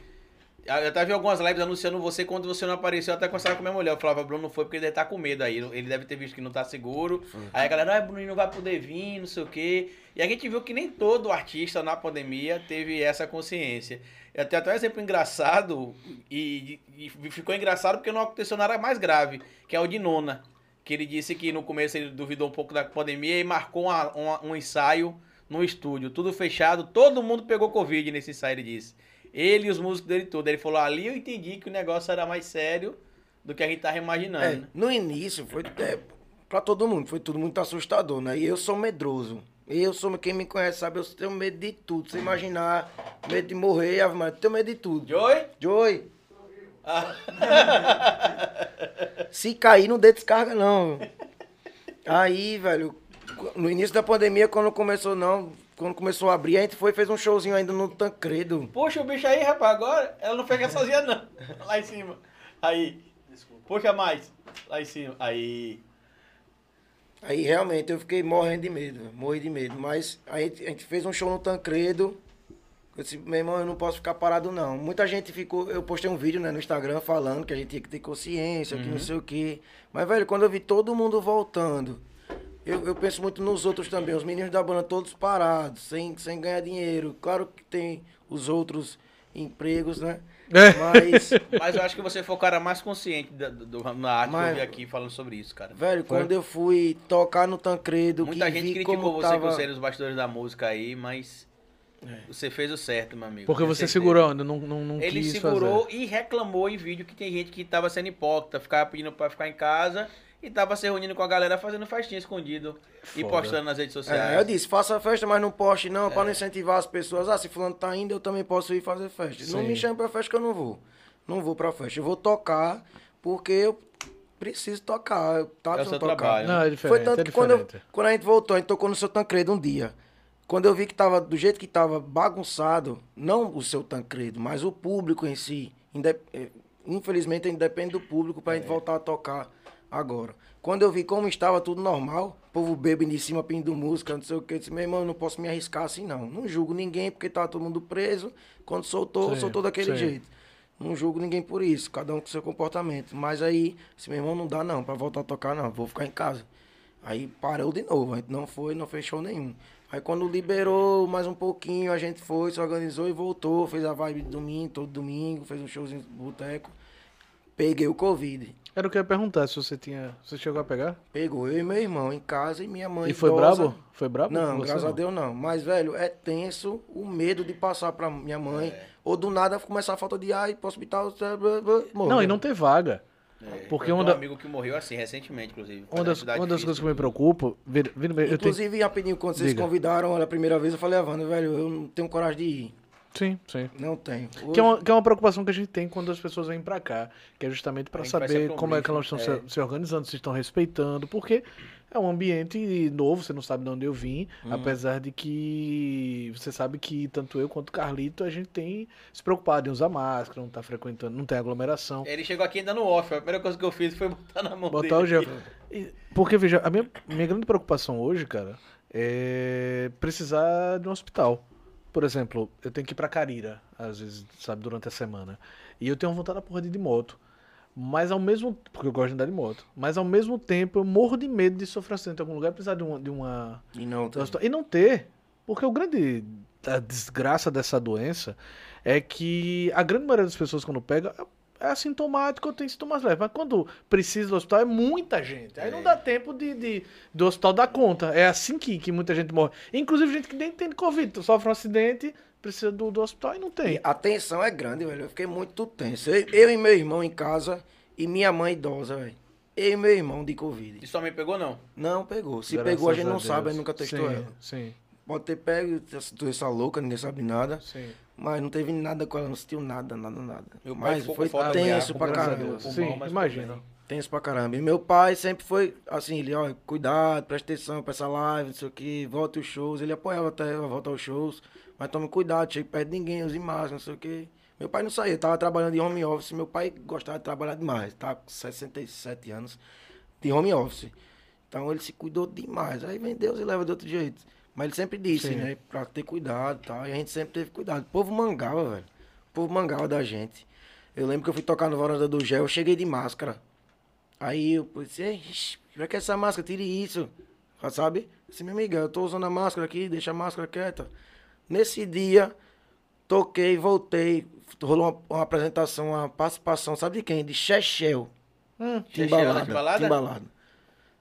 eu até vi algumas lives anunciando você quando você não apareceu, eu até conversava com minha mulher. Eu falava, Bruno não foi porque ele deve estar com medo aí. Ele deve ter visto que não tá seguro. Aí a galera, ah, Bruno não vai poder vir, não sei o quê. E a gente viu que nem todo artista na pandemia teve essa consciência. Eu tenho até um exemplo engraçado, e, e ficou engraçado porque não aconteceu nada mais grave, que é o de Nona. Que ele disse que no começo ele duvidou um pouco da pandemia e marcou uma- uma- um ensaio no estúdio, tudo fechado, todo mundo pegou Covid nesse ensaio, ele disse. Ele e os músicos dele todos. Ele falou, ali eu entendi que o negócio era mais sério do que a gente tava imaginando. É, né? no início foi é, pra todo mundo, foi tudo muito assustador, né? E eu sou medroso. Eu sou, quem me conhece sabe, eu tenho medo de tudo. Você imaginar, medo de morrer, Ave Maria, eu tenho medo de tudo. Joey? Joey, Ah, [laughs] se cair, não dê descarga, não. Aí, velho, no início da pandemia, quando começou, não, quando começou a abrir, a gente foi e fez um showzinho ainda no Tancredo. puxa o bicho aí, rapaz, agora ela não pega sozinha não. [laughs] Lá em cima. Aí. Puxa mais. Lá em cima. Aí. Aí realmente eu fiquei morrendo de medo, morri de medo. Mas a gente, a gente fez um show no Tancredo. Eu disse, meu irmão, eu não posso ficar parado, não. Muita gente ficou. Eu postei um vídeo né, no Instagram falando que a gente tinha que ter consciência, que não sei o quê. Mas, velho, quando eu vi todo mundo voltando, eu, eu penso muito nos outros também. Os meninos da banda todos parados, sem, sem ganhar dinheiro. Claro que tem os outros empregos, né? É. Mas. [laughs] Mas eu acho que você foi o cara mais consciente da, do, na arte que Mas- eu vi aqui falando sobre isso, cara. Velho, quando eu fui tocar no Tancredo, Muita que gente vi criticou como você tava... por ser os bastidores da música aí, mas você fez o certo, meu amigo. Porque você certeza. segurou ainda, não, não, não Ele quis segurou fazer. e reclamou em vídeo que tem gente que tava sendo hipócrita, ficava pedindo pra ficar em casa e tava se reunindo com a galera fazendo festinha escondido e Foda. postando nas redes É, eu sociais. disse, faça festa, mas não poste não, É. pra não incentivar as pessoas. Ah, se fulano tá indo, eu também posso ir fazer festa. Não Sim. me chame pra festa que eu não vou. Não vou pra festa. Eu vou tocar porque eu preciso tocar. Eu tá É o seu tocar. trabalho. Não, é Foi diferente, tanto é que quando, eu- quando a gente voltou, a gente tocou no seu Tancredo um dia. Quando eu vi que tava do jeito que tava bagunçado, não o seu Tancredo, mas o público em si, eh, infelizmente ainda depende do público pra gente voltar a tocar agora. Quando eu vi como estava tudo normal, o povo bebendo em cima, pedindo música, não sei o que, eu disse, meu irmão, eu não posso me arriscar assim não. Não julgo ninguém porque tava todo mundo preso. Quando soltou, Sim, soltou daquele sim. jeito. Não julgo ninguém por isso, cada um com seu comportamento. Mas aí, se meu irmão não dá não, pra voltar a tocar não, vou ficar em casa. Aí parou de novo, a gente não foi, não fechou nenhum. Aí quando liberou mais um pouquinho, a gente foi, se organizou e voltou, fez a vibe de domingo, todo domingo, fez um showzinho de boteco. Peguei o Covid. Era o que eu ia perguntar, se você tinha. Você chegou a pegar? Pegou eu e meu irmão em casa e minha mãe. e foi idosa. brabo? Foi brabo? Não, você, graças a não? Deus não. Mas, velho, é tenso o medo de passar pra minha mãe. É. Ou do nada começar a falta de ar e ir pro hospital. Morrer. Não, e não ter vaga. É, Porque tenho da- um amigo que morreu assim, recentemente, inclusive. Uma das, uma das coisas que me e preocupa. Vira, vira, eu tenho, Inclusive, rapidinho, quando vocês Diga. convidaram a primeira vez, eu falei, Evandro, velho, eu não tenho coragem de ir. Sim, sim. Não tenho. Que é, uma, que é uma preocupação que a gente tem quando as pessoas vêm pra cá, que é justamente pra A gente vai saber como é que elas estão se, se organizando, se estão respeitando, porque é um ambiente novo, você não sabe de onde eu vim, Uhum. apesar de que você sabe que tanto eu quanto o Carlito, a gente tem se preocupado em usar máscara, não tá frequentando, não tem aglomeração. Ele chegou aqui ainda no off. A primeira coisa que eu fiz foi botar na mão Botar o dele. gel. E- Porque, veja, a minha, minha grande preocupação hoje, cara, é precisar de um hospital. Por exemplo, eu tenho que ir pra Carira, às vezes, sabe, durante a semana. E eu tenho vontade da porra de ir de moto. Mas ao mesmo porque eu gosto de andar de moto. Mas ao mesmo tempo eu morro de medo de sofrer acidente em algum lugar precisar de uma. De uma, E não situa- e não ter. Porque o grande. A desgraça dessa doença é que a grande maioria das pessoas quando pega é assintomático ou tem sintomas leves. Mas quando precisa do hospital é muita gente. Aí não dá tempo de, de- do hospital dar conta. É assim que, que muita gente morre. Inclusive gente que nem tem Covid, sofre um acidente, precisa do, do hospital e não tem. E a tensão é grande, velho. Eu fiquei muito tenso. Eu, eu e meu irmão em casa e minha mãe idosa, velho. Eu e meu irmão de Covid. E sua mãe pegou, não? Não pegou. Se Graças pegou, a gente não Deus. sabe, a gente nunca testou sim, ela. Sim, Pode ter pego, essa doença louca, ninguém sabe nada. sim. Mas não teve nada com ela, não sentiu nada, nada, nada. Meu pai mas foi tenso pra a caramba. Sim, imagina. Tenso pra caramba. E meu pai sempre foi assim, ele, ó, cuidado, presta atenção pra essa live, não sei o que, volta os shows. Ele apoiava até eu voltar aos shows. Mas tome cuidado, chegue perto de ninguém, use máscara, não sei o que. Meu pai não saía, tava trabalhando de home office. Meu pai gostava de trabalhar demais, tá com 67 anos de home office. Então ele se cuidou demais. Aí vem Deus e leva de outro jeito. Mas ele sempre disse, Sim. né, pra ter cuidado e tal. E a gente sempre teve cuidado. O povo mangava, velho. O povo mangava da gente. Eu lembro que eu fui tocar no Varanda do Gel, eu cheguei de máscara. Aí eu disse, "Ei, ixi, pra que essa máscara? Tire isso. Já Sabe? Disse, minha amiga, eu tô usando a máscara aqui, deixa a máscara quieta. Nesse dia, toquei, voltei. Rolou uma, uma apresentação, uma participação, sabe de quem? De Chechel. Hum, Chechel, Timbalada? Timbalada.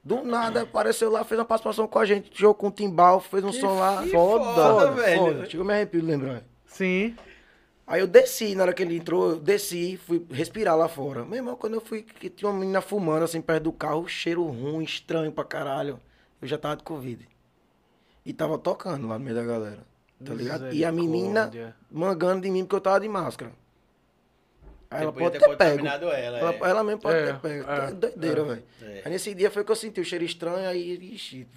Do nada, apareceu lá, fez uma participação com a gente, jogou com o Timbal, fez um som lá. que foda, foda, velho. foda. Chegou me arrepio lembrar. sim. Aí eu desci, na hora que ele entrou, eu desci, fui respirar lá fora. Meu irmão, quando eu fui, que tinha uma menina fumando assim perto do carro, cheiro ruim, estranho pra caralho. Eu já tava de Covid. E tava tocando lá no meio da galera. Tá ligado? E a menina mangando de mim porque eu tava de máscara. Aí ela pode ter ter pego. contaminado ela, Ela, é. ela mesmo pode É, ter pego. é, É, doideira, é. velho. É. Aí nesse dia foi que eu senti o cheiro estranho, aí, ixi,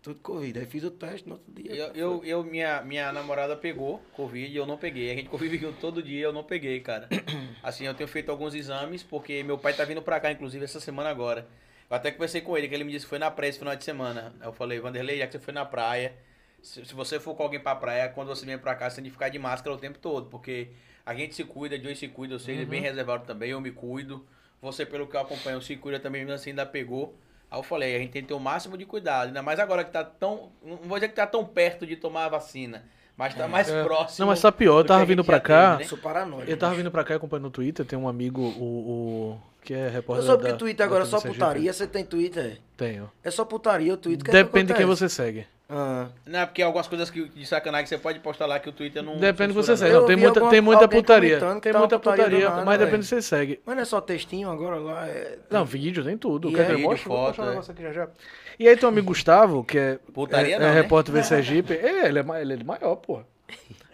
tudo Covid. Aí fiz o teste no outro dia. Eu, eu, eu- minha, minha namorada pegou Covid e eu não peguei. A gente [laughs] convive junto todo dia eu não peguei, cara. [coughs] Assim, eu tenho feito alguns exames, porque meu pai tá vindo pra cá, inclusive, essa semana agora. Eu até conversei com ele, que ele me disse que foi na praia esse final de semana. Aí eu falei, Vanderlei, já que você foi na praia, se, se você for com alguém pra praia, quando você vem pra cá, você tem que ficar de máscara o tempo todo, porque a gente se cuida, Joey se cuida, eu sei, ele é bem reservado também, eu me cuido. Você, pelo que eu acompanho, se cuida também, mesmo assim ainda pegou. Aí eu falei, a gente tem que ter o máximo de cuidado, ainda mais agora que tá tão. Não vou dizer que tá tão perto de tomar a vacina, mas tá mais É. próximo. Não, mas tá pior, eu tava vindo pra teve, cá, né? Eu sou paranoico. Eu tava vindo pra cá acompanhando no Twitter, tem um amigo, o, o que é Eu repórter soube que o Twitter agora é só putaria, você tem Twitter? Tenho. É só putaria o Twitter. o que é que Depende de quem você segue. Ah. Não, é porque algumas coisas que, de sacanagem você pode postar lá que o Twitter não. Depende do que você censura, segue. Não, tem muita, alguma- tem muita putaria. Tem tá muita putaria putaria, do nada, mas depende do que você segue. Mas não é só textinho agora lá? É... Não, vídeo tem tudo. E Quer é vídeo, foto, um é. aqui já já. E aí tem um amigo Gustavo, que é, Putaria é, não, é né? repórter V Sergipe. É, ele é, ele é maior, porra.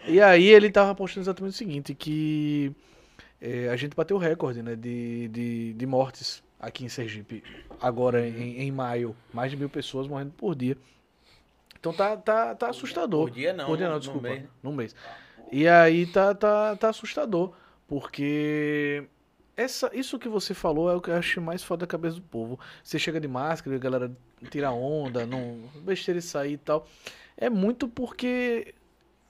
E aí ele tava postando exatamente o seguinte, que é, a gente bateu o recorde, né, de, de, de mortes aqui em Sergipe. Agora, em, em maio, mais de mil pessoas morrendo por dia. Então tá, tá, tá assustador. Por dia não, Por dia no- não, no desculpa. mês. Num mês. E aí tá, tá, tá assustador. Porque essa, isso que você falou é o que eu acho mais foda da cabeça do povo. Você chega de máscara, a galera tira onda, não besteira e sair e tal. É muito porque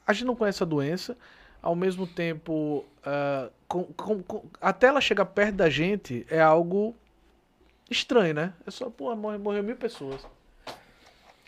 a gente não conhece a doença, ao mesmo tempo, ah, com- com- com- até ela chegar perto da gente é algo estranho, né? É só, pô, morre, morreu mil pessoas.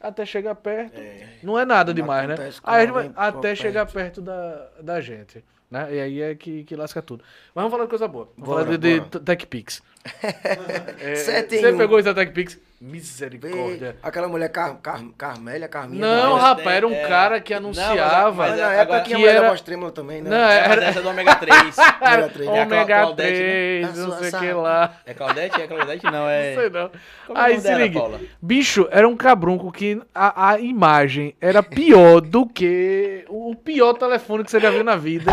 Até chegar perto, não é nada Não demais, né? Aí até chegar perto da, da gente. Né? E aí é que, que lasca tudo. Mas vamos falar de coisa boa. Vamos Bora, falar de, de TechPix. [laughs] É, você pegou esse da TechPix? Vê Misericórdia. aquela mulher Car, Car, Carmélia, Carminha. Não, rapaz, era um É. cara que Não, anunciava. Mas mas na época tinha que a mulher era- da voz trêmula também, né? Não, É, era- essa é do ômega 3. Ômega três. [laughs] É a Ômega Claudete, né? 3, A não sei o que lá. É Claudete? É Claudete? Não, é. Não sei não. Como é Aí se liga. Bicho, era um cabrunco que a, a imagem era pior do que o pior telefone que você já viu na vida.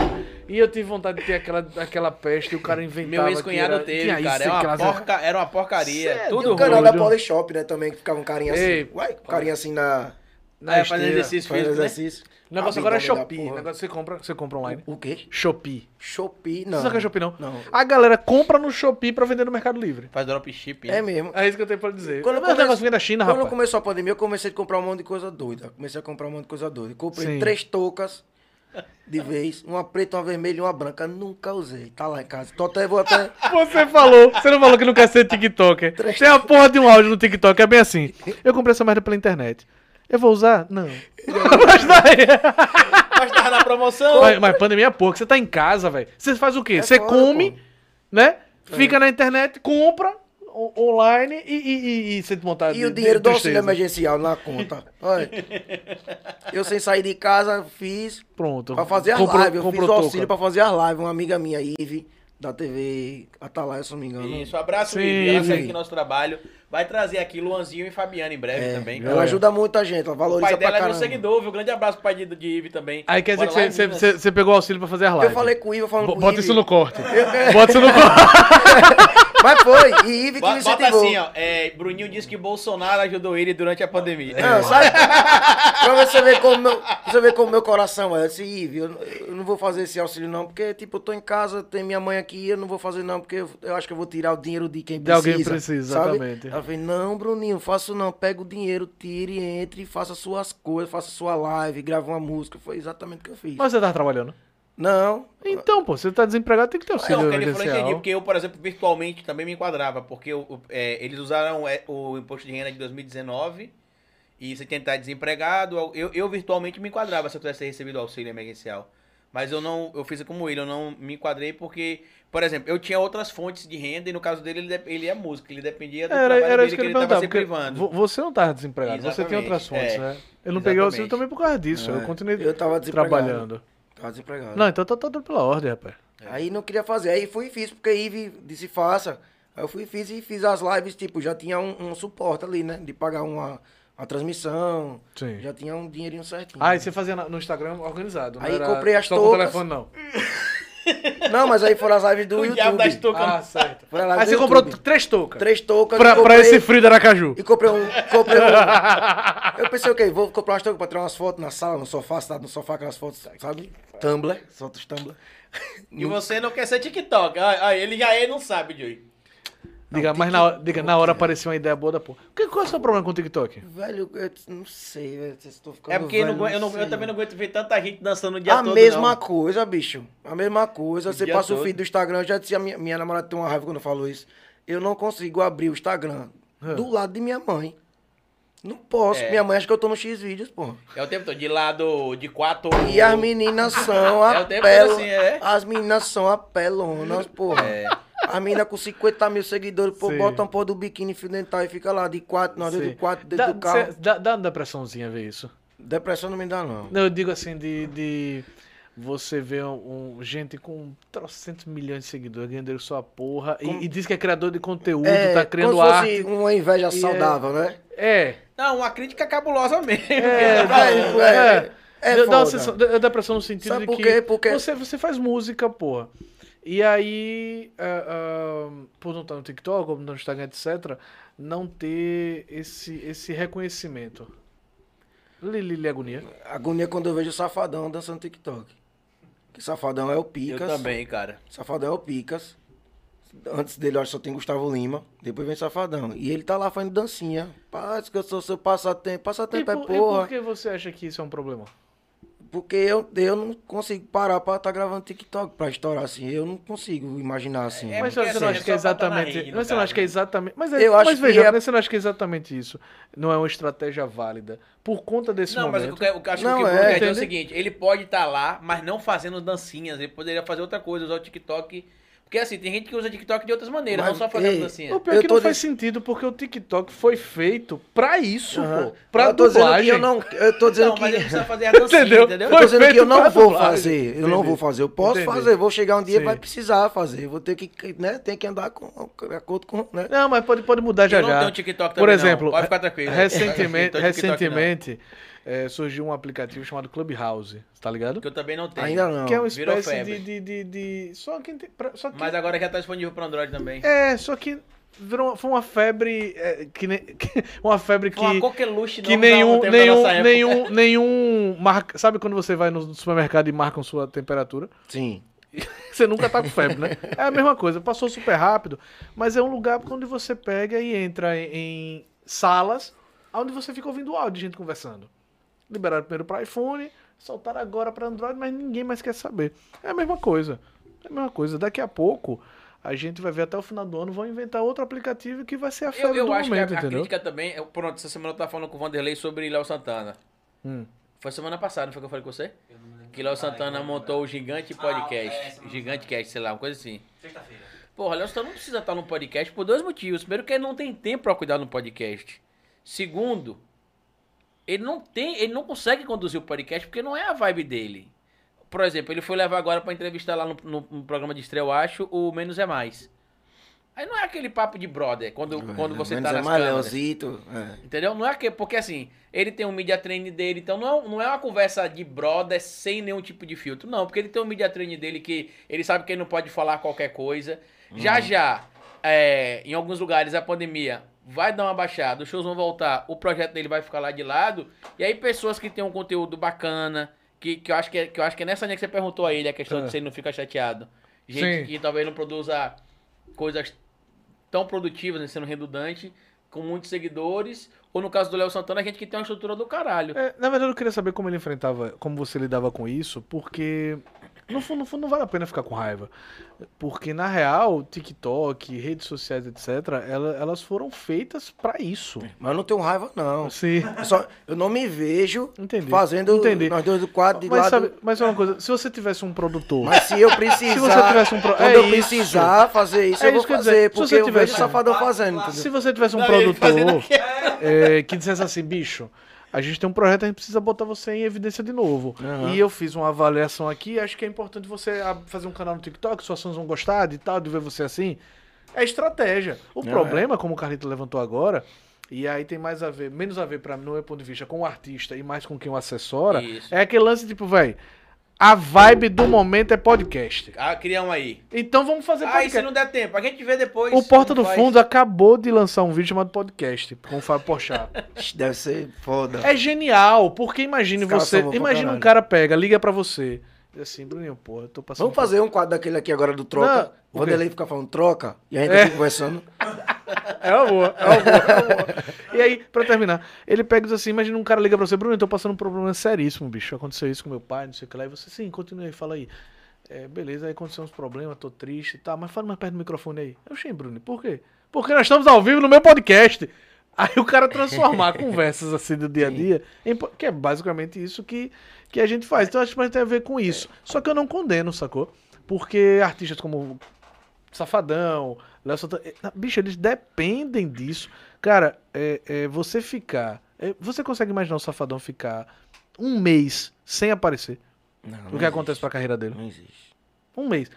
E eu tive vontade de ter aquela, aquela peste e o cara inventava. Meu que ex-cunhado era- teve, tinha cara. isso, É uma aquelas- porca, era uma porcaria. Cê é Tudo o canal da. Polishop, né? Também, que ficava um carinha assim. Ei. Uai, um carinha assim na. na É, fazendo exercício Fazendo físico, né? exercício. O negócio agora é Shopee. O negócio você compra, você compra online. O quê? Shopee. Shopee, Não. não. Você sabe que é Shopee, não? Não. A galera compra no Shopee pra vender no Mercado Livre. Faz dropshipping. É mesmo. É isso que eu tenho pra dizer. Quando Mas o come- negócio vem da China, Quando rapaz. começou a pandemia, eu comecei a comprar um monte de coisa doida. Comecei a comprar um monte de coisa doida. Comprei Sim. três toucas de vez, uma preta, uma vermelha e uma branca. Nunca usei. Tá lá em casa. Tô até, vou até. Você falou, você não falou que não quer ser TikToker. Tem a porra de um áudio no TikTok, é bem assim. Eu comprei essa merda pela internet. Eu vou usar? Não. [laughs] Mas daí. Mas tava na promoção. Mas, mas pandemia é pouco. Você tá em casa, velho. Você faz o quê? É Você foda, come, pô. né? Fica na internet, compra online e, e, e, e E o dinheiro do auxílio emergencial na conta. Olha. [laughs] Eu sem sair de casa fiz Pronto. pra fazer as Comprou- lives. Eu fiz o auxílio touca. pra fazer as lives. Uma amiga minha, Ive, da TV Atalaia, se eu não me engano. Isso, abraço, Sim, Ivy. Ela segue aqui nosso trabalho. Vai trazer aqui Luanzinho e Fabiano em breve também. Ela ajuda muito a gente, ela O valoriza pai pra dela é meu seguidor, viu? Grande abraço pro pai de, de Ivy também. Aí quer dizer Bora que você, pegou o auxílio pra fazer as lives. Eu falei com o Iva, falando Bo- com o Bota Ive. isso no corte. [laughs] Bota isso no corte. [laughs] Mas foi, e Ive que me Bota, bota incentivou. assim, ó. É, Bruninho disse que Bolsonaro ajudou ele durante a pandemia. Não, sabe? pra você ver como meu, você ver como meu coração é. Eu disse, Ive, eu, eu não vou fazer esse auxílio não, porque, tipo, eu tô em casa, tem minha mãe aqui, eu não vou fazer não, porque eu, eu acho que eu vou tirar o dinheiro de quem De precisa. alguém precisa, sabe? exatamente. Ela falei, não, Bruninho, faço não, pega o dinheiro, tire, entre, faça suas coisas, faça sua live, grava uma música. Foi exatamente o que eu fiz. Mas você tava trabalhando. Não, Então, pô, você tá desempregado, tem que ter auxílio o que ele falou, eu entendi, emergencial. porque eu, por exemplo, virtualmente também me enquadrava, porque eu- o- é, eles usaram é, o imposto de renda de 2019 e você tentar desempregado, eu, eu virtualmente me enquadrava se eu tivesse recebido o auxílio emergencial. Mas eu não, eu fiz como ele, eu não me enquadrei porque, por exemplo, eu tinha outras fontes de renda e no caso dele ele, de- ele é músico, ele dependia do Era, trabalho era dele isso que ele eu estava perguntava. se porque privando. vo- Você não tava desempregado, você tem outras fontes, Exatamente, é. né? Eu não peguei o auxílio Exatamente. também por causa disso. Eu É. continuei Eu tava desempregado. trabalhando. Tava desempregado. Não, então tá tudo pela ordem, rapaz. Aí não queria fazer. Aí fui e fiz, porque Ive disse faça. Aí eu fui e fiz e fiz as lives, tipo, já tinha um, um suporte ali, né? De pagar uma, uma transmissão. Sim. Já tinha um dinheirinho certinho. Ah, e você fazia no Instagram organizado. não Aí era comprei as só com o toucas. telefone, não. [laughs] Não, mas aí foram as lives do o YouTube. diabo das toucas. Ah, certo. Aí você comprou YouTube. três toucas. Três toucas. Pra, e pra comprei- esse frio de Aracaju. E comprei um. Comprei um. [laughs] eu pensei, o quê? Vou comprar umas toucas pra tirar umas fotos na sala, no sofá, sentado no sofá, aquelas fotos, sabe? Tumblr, fotos Tumblr. E você não quer ser TikTok. Ah, ah, ele já é, não sabe, Joey. Diga, mas na hora, diga, na hora apareceu uma ideia boa da porra. Que- Qual é o seu problema com o TikTok? Velho, eu não sei, velho. Estou ficando É porque eu, não velho, eu, não- eu também não aguento ver tanta gente dançando o dia A todo. mesma não. coisa, bicho. A mesma coisa. O Você passa o todo. feed do Instagram, eu já disse, a minha, minha namorada tem uma raiva quando eu falo isso. Eu não consigo abrir o Instagram do lado de minha mãe. Não posso. É. Minha mãe acha que eu tô no X vídeos, pô. É o tempo todo, de lado, de quatro... E as meninas são [laughs] É o tempo todo assim, é? As meninas são apelonas, pô. É. A menina com 50 mil seguidores, pô, Sim. bota um pô do biquíni fio dental e fica lá de quatro, nós de quatro dentro Dá, do carro. cê- dá, dá uma depressãozinha ver isso. Depressão não me dá, não. Não, eu digo assim, de, de você ver um, um- gente com trocentos milhões de seguidores ganhando dinheiro sua porra e- Como- e, diz que é criador de conteúdo, É, tá criando como se arte. fosse uma inveja E é- saudável, né? É. Não, uma crítica cabulosa mesmo. É, É, [laughs] dá- é, é Dá- dá uma foda. sensação- dá depressão no sentido Sabe de por que quê? Porque- Você, você faz música, porra. E aí, ah, ah, por não estar no TikTok, ou no Instagram, etc., não ter esse, esse reconhecimento. Lili, Lili agonia. Agonia quando eu vejo o Safadão dançando TikTok. Que Safadão é o Eu Picas. também, cara. Safadão é o Picas. Antes dele, eu acho que só tem Gustavo Lima. Depois vem Safadão. E ele tá lá fazendo dancinha. Parece que eu sou seu passatempo. E, Passatempo é por, e porra. por que você acha que isso é um problema? Porque eu, eu não consigo parar pra estar gravando TikTok pra estourar assim. Eu não consigo imaginar assim. É mas você não acha que é é na exatamente. mas você não acha que é exatamente. Mas, é, Eu acho mas que veja, é- você não acha que é exatamente isso? Não é uma estratégia válida. Por conta desse Não, mas momento. o que, o que eu acho Não, que o é, Bruno quer dizer é o seguinte: ele pode estar lá, mas não fazendo dancinhas. Ele poderia fazer outra coisa, usar o TikTok. Porque assim, tem gente que usa TikTok de outras maneiras, Mas, não só fazendo ei, dancinha. O pior é Eu que não faz diz- sentido, porque o TikTok foi feito pra isso, Aham. pô. Pra eu tô dizendo dublagem. que eu não. Eu tô dizendo Não, mas ele que. precisa fazer a dancinha, Entendeu? entendeu? Eu tô Foi dizendo que eu não vou dublagem. fazer. Eu não Entendi. vou fazer. Eu posso Entendi. fazer. Vou chegar um dia Sim. vai precisar fazer. Vou ter que, né? Tem que andar com, de acordo com. Né? Não, mas pode, pode mudar já Eu não já. tenho TikTok Por exemplo, não. Pode ficar tranquilo. recentemente, [laughs] Não não. recentemente eh, surgiu um aplicativo chamado Clubhouse, tá ligado? Que eu também não tenho. Ainda não. Que é uma virou espécie febre. de, de, de, de- Só que, tem- só que Mas agora já tá disponível para Android também. É, só que virou, foi uma febre. é, que [laughs] que- uma febre que. Foi uma coqueluche Que não nenhum, nenhum, nenhum, nenhum. Marca, sabe quando você vai no supermercado e marcam sua temperatura? Sim. [laughs] Você nunca tá com febre, né? É a mesma coisa, passou super rápido, mas é um lugar onde você pega e entra em, em salas onde você fica ouvindo áudio de gente conversando. Liberaram primeiro para iPhone, soltaram agora para Android, mas ninguém mais quer saber. É a mesma coisa. É a mesma coisa. Daqui a pouco a gente vai ver até o final do ano, vão inventar outro aplicativo que vai ser a Eu, febre eu do acho momento, que a, a crítica também. eu- pronto, essa semana eu tava falando com o Vanderlei sobre Léo Santana. Hum. Foi semana passada, não foi que eu falei com você? Que Léo Santana montou o Gigante Podcast. Gigante Cast, sei lá, uma coisa assim. Sexta-feira. Porra, Léo Santana não precisa estar no podcast por dois motivos. Primeiro, que ele não tem tempo pra cuidar no podcast. Segundo, ele não tem, ele não consegue conduzir o podcast porque não é a vibe dele. Por exemplo, ele foi levar agora pra entrevistar lá no, no- no programa de estreia, eu acho, o Menos é Mais. Aí não é aquele papo de brother, quando, quando você Menos tá é nas mais câmeras. Leozito, é. Entendeu? Não é que, porque assim, ele tem um media training dele, então não é, não é uma conversa de brother sem nenhum tipo de filtro. Não, porque ele tem um media training dele que ele sabe que ele não pode falar qualquer coisa. Já já, é, em alguns lugares, a pandemia vai dar uma baixada, os shows vão voltar, o projeto dele vai ficar lá de lado. E aí, pessoas que têm um conteúdo bacana, que, que, eu, acho que, é, que eu acho que é nessa linha que você perguntou a ele, a questão É. de se ele não fica chateado. Gente Sim. que talvez não produza coisas tão produtivas, né, sendo redundante, com muitos seguidores, ou no caso do Léo Santana, a gente que tem uma estrutura do caralho. É, na verdade, eu queria saber como ele enfrentava, como você lidava com isso, porque no fundo, no fundo não vale a pena ficar com raiva. Porque, na real, TikTok, redes sociais, etc., ela- elas foram feitas pra isso. Mas eu não tenho raiva, não. Sim. Eu, só, eu não me vejo Entendi. fazendo Entendi. nós dois do quadro de Mas, lado. sabe, mas é uma coisa, se você tivesse um produtor. Mas se eu precisar. Se você tivesse um pro- Quando é eu isso. precisar fazer isso, É eu vou isso que eu ia fazer. Porque você eu tivesse vejo um- o safadão fazendo. entendeu? Se você tivesse um Não, produtor é, que dissesse assim, bicho, a gente tem um projeto, a gente precisa botar você em evidência de novo. Aham. E eu fiz uma avaliação aqui, acho que é importante você ah, fazer um canal no TikTok, suas fãs vão gostar de tal, de ver você assim. É estratégia. O Não, problema, como o Carlito levantou agora, e aí tem mais a ver, menos a ver para no meu ponto de vista com o artista e mais com quem o assessora, Isso. é aquele lance tipo, velho, a vibe do momento é podcast. Ah, cria um aí. Então vamos fazer Ah, podcast. se não der tempo? A gente vê depois. O Porta do faz. Fundo acabou de lançar um vídeo chamado podcast com o Fábio Porchat. [laughs] Deve ser foda. É genial, porque imagine Os você, imagine um cara pega, liga pra você, diz assim, Bruninho, porra, eu tô passando Vamos fazer um quadro daquele aqui agora do troca. Não, o? Vanderlei fica falando troca e a gente É. aqui conversando. [laughs] É uma boa, é uma boa, é uma boa. E aí, pra terminar, ele pega e diz assim, imagina um cara liga pra você, Bruno, eu tô passando um problema seríssimo, bicho, aconteceu isso com meu pai, não sei o que lá, e você, sim, continue aí, fala aí. É, beleza, aí aconteceu uns problemas, tô triste e tal, mas fala mais perto do microfone aí. Eu achei, Bruno, por quê? Porque nós estamos ao vivo no meu podcast. Aí o cara transformar [laughs] conversas assim do dia a dia, em que é basicamente isso que, que a gente faz. Então acho que ter a ver com isso. Só que eu não condeno, sacou? Porque artistas como Safadão, Léo Santana. eh, Bicho, eles dependem disso. Cara, é, é, você ficar. é, você consegue imaginar o Safadão ficar um mês sem aparecer? Não, o que acontece pra carreira dele? Não existe. Um mês.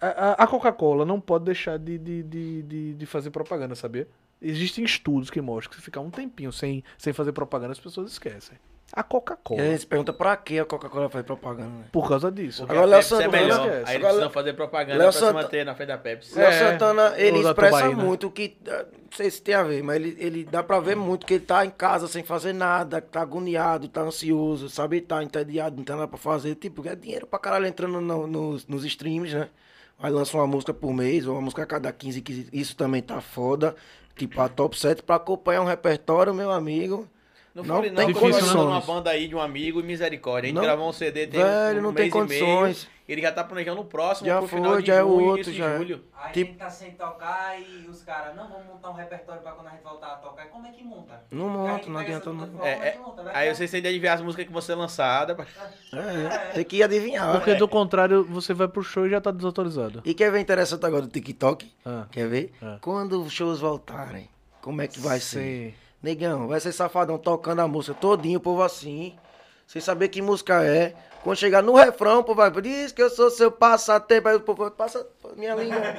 A, a- a Coca-Cola não pode deixar de, de, de, de, de fazer propaganda, sabia? Existem estudos que mostram que se ficar um tempinho sem, sem fazer propaganda, as pessoas esquecem. A E Coca-Cola. a gente se pergunta pra que a Coca-Cola faz propaganda, né? Por causa disso. Porque Agora, a Léo Pepsi é Santana melhor. esquece. Aí eles Agora, precisam fazer propaganda Léo pra se manter na frente da Pepsi. Léo É, Santana, ele expressa Tubaína. muito que. eh, Não sei se tem a ver, mas ele, ele dá pra ver muito que ele tá em casa sem fazer nada, tá agoniado, tá ansioso, sabe? Tá entediado, não tem nada pra fazer. Tipo, é dinheiro pra caralho entrando no- nos, nos streams, né? Aí lança uma música por mês, ou uma música a cada 15, 15. Isso também tá foda. Tipo, a top 7 pra acompanhar um repertório, meu amigo. Não, Não falei, não, tem porque eu condições. tô numa banda aí de um amigo e misericórdia. A gente Não- gravou um CD tem Velho, um, não mês tem e meio, condições. ele já tá planejando o próximo Já pro final foi, de já é o junho, outro, início de já é. julho. Aí Tipo- a gente tá sem tocar e os caras, não, vamos montar um repertório pra quando a gente voltar a tocar. Como é que monta? Não monta, não adianta não. É, é que monta? Aí ficar- vocês têm de adivinhar as músicas que vão ser lançadas. É, tem que adivinhar. Porque do contrário, você vai pro show e já tá desautorizado. E quer ver interessante agora do TikTok? Ah. Quer ver? Ah. Quando os shows voltarem, como é que vai ser? Negão, vai ser safadão tocando a música todinho, o povo assim, sem saber que música é. Quando chegar no refrão, o povo vai, diz que eu sou seu passatempo, aí o povo passa minha língua.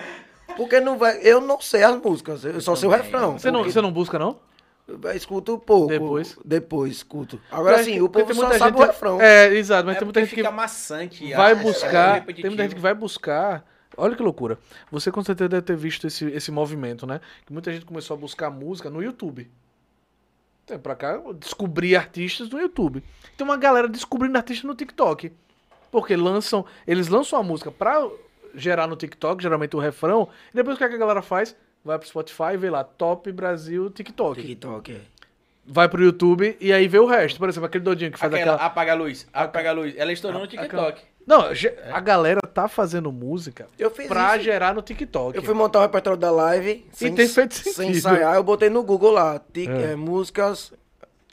Porque não vai, eu não sei as músicas, eu só sei o refrão. Você não, porque você não busca, não? eu Escuto um pouco. Depois? Depois, escuto. Agora sim, o povo só sabe gente- o refrão. É, exato, mas é tem muita gente que fica maçante. vai é buscar. repetitivo. Tem muita gente que vai buscar. Olha que loucura. Você com certeza deve ter visto esse, esse movimento, né? Que muita gente começou a buscar música no YouTube. Tem pra cá, descobrir artistas no YouTube. Tem uma galera descobrindo artistas no TikTok. Porque lançam. Eles lançam a música pra gerar no TikTok, geralmente o refrão. E depois o que, é que a galera faz? Vai pro Spotify e vê lá, Top Brasil TikTok. TikTok, é. Vai pro YouTube e aí vê o resto. Por exemplo, aquele doidinho que faz Aquela, aquela. apaga a luz, apaga a luz. Ela estourou no TikTok. Não, ge- a galera tá fazendo música Eu fiz pra isso. gerar no TikTok. Eu fui montar o repertório da live. Sem, tem feito Sem sentido. ensaiar, eu botei no Google lá. tic- É. é, músicas.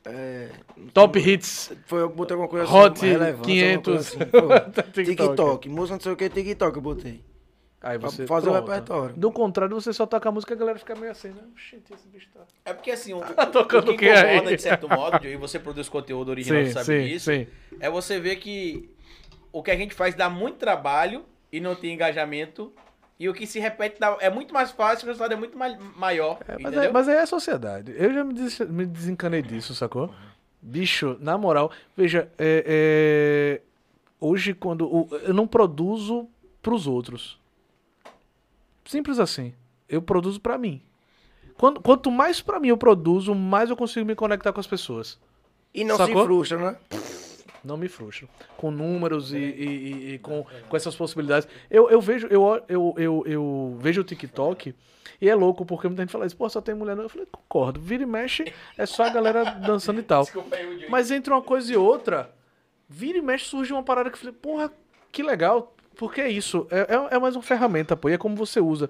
é, Top Hits. foi, eu botei alguma coisa Hot assim. relevante, 500. alguma coisa assim. [laughs] TikTok. TikTok. Música não sei o que, TikTok eu botei. Aí Pra você fazer o repertório. Do contrário, você só toca a música e a galera fica meio assim, né? Gente, esse bicho tá. É porque assim, o, [laughs] tocando o que incomoda aí? de certo modo, e você produz conteúdo original, Sim, sabe sim, disso, sim. é você ver que o que a gente faz dá muito trabalho e não tem engajamento. E o que se repete dá- é muito mais fácil, o resultado é muito mai- maior. É, mas, é, mas aí é a sociedade. Eu já me, des- me desencanei disso, sacou? Bicho, na moral, veja, é, é, hoje quando. o- eu não produzo pros outros. Simples assim. Eu produzo pra mim. Quando- quanto mais pra mim eu produzo, mais eu consigo me conectar com as pessoas. E não Sacou? se frustra, né? Não me frustro. Com números e, e- e- e com, com essas possibilidades. Eu, eu vejo, eu, eu, eu, eu vejo o TikTok e é louco, porque muita gente fala isso, pô, só tem mulher. não. Eu falei, concordo. Vira e mexe, é só a galera dançando e tal. [laughs] Mas entre uma coisa e outra, vira e mexe surge uma parada que eu falei, porra, que legal. Porque é isso. É, é, é mais uma ferramenta, pô. E é como você usa.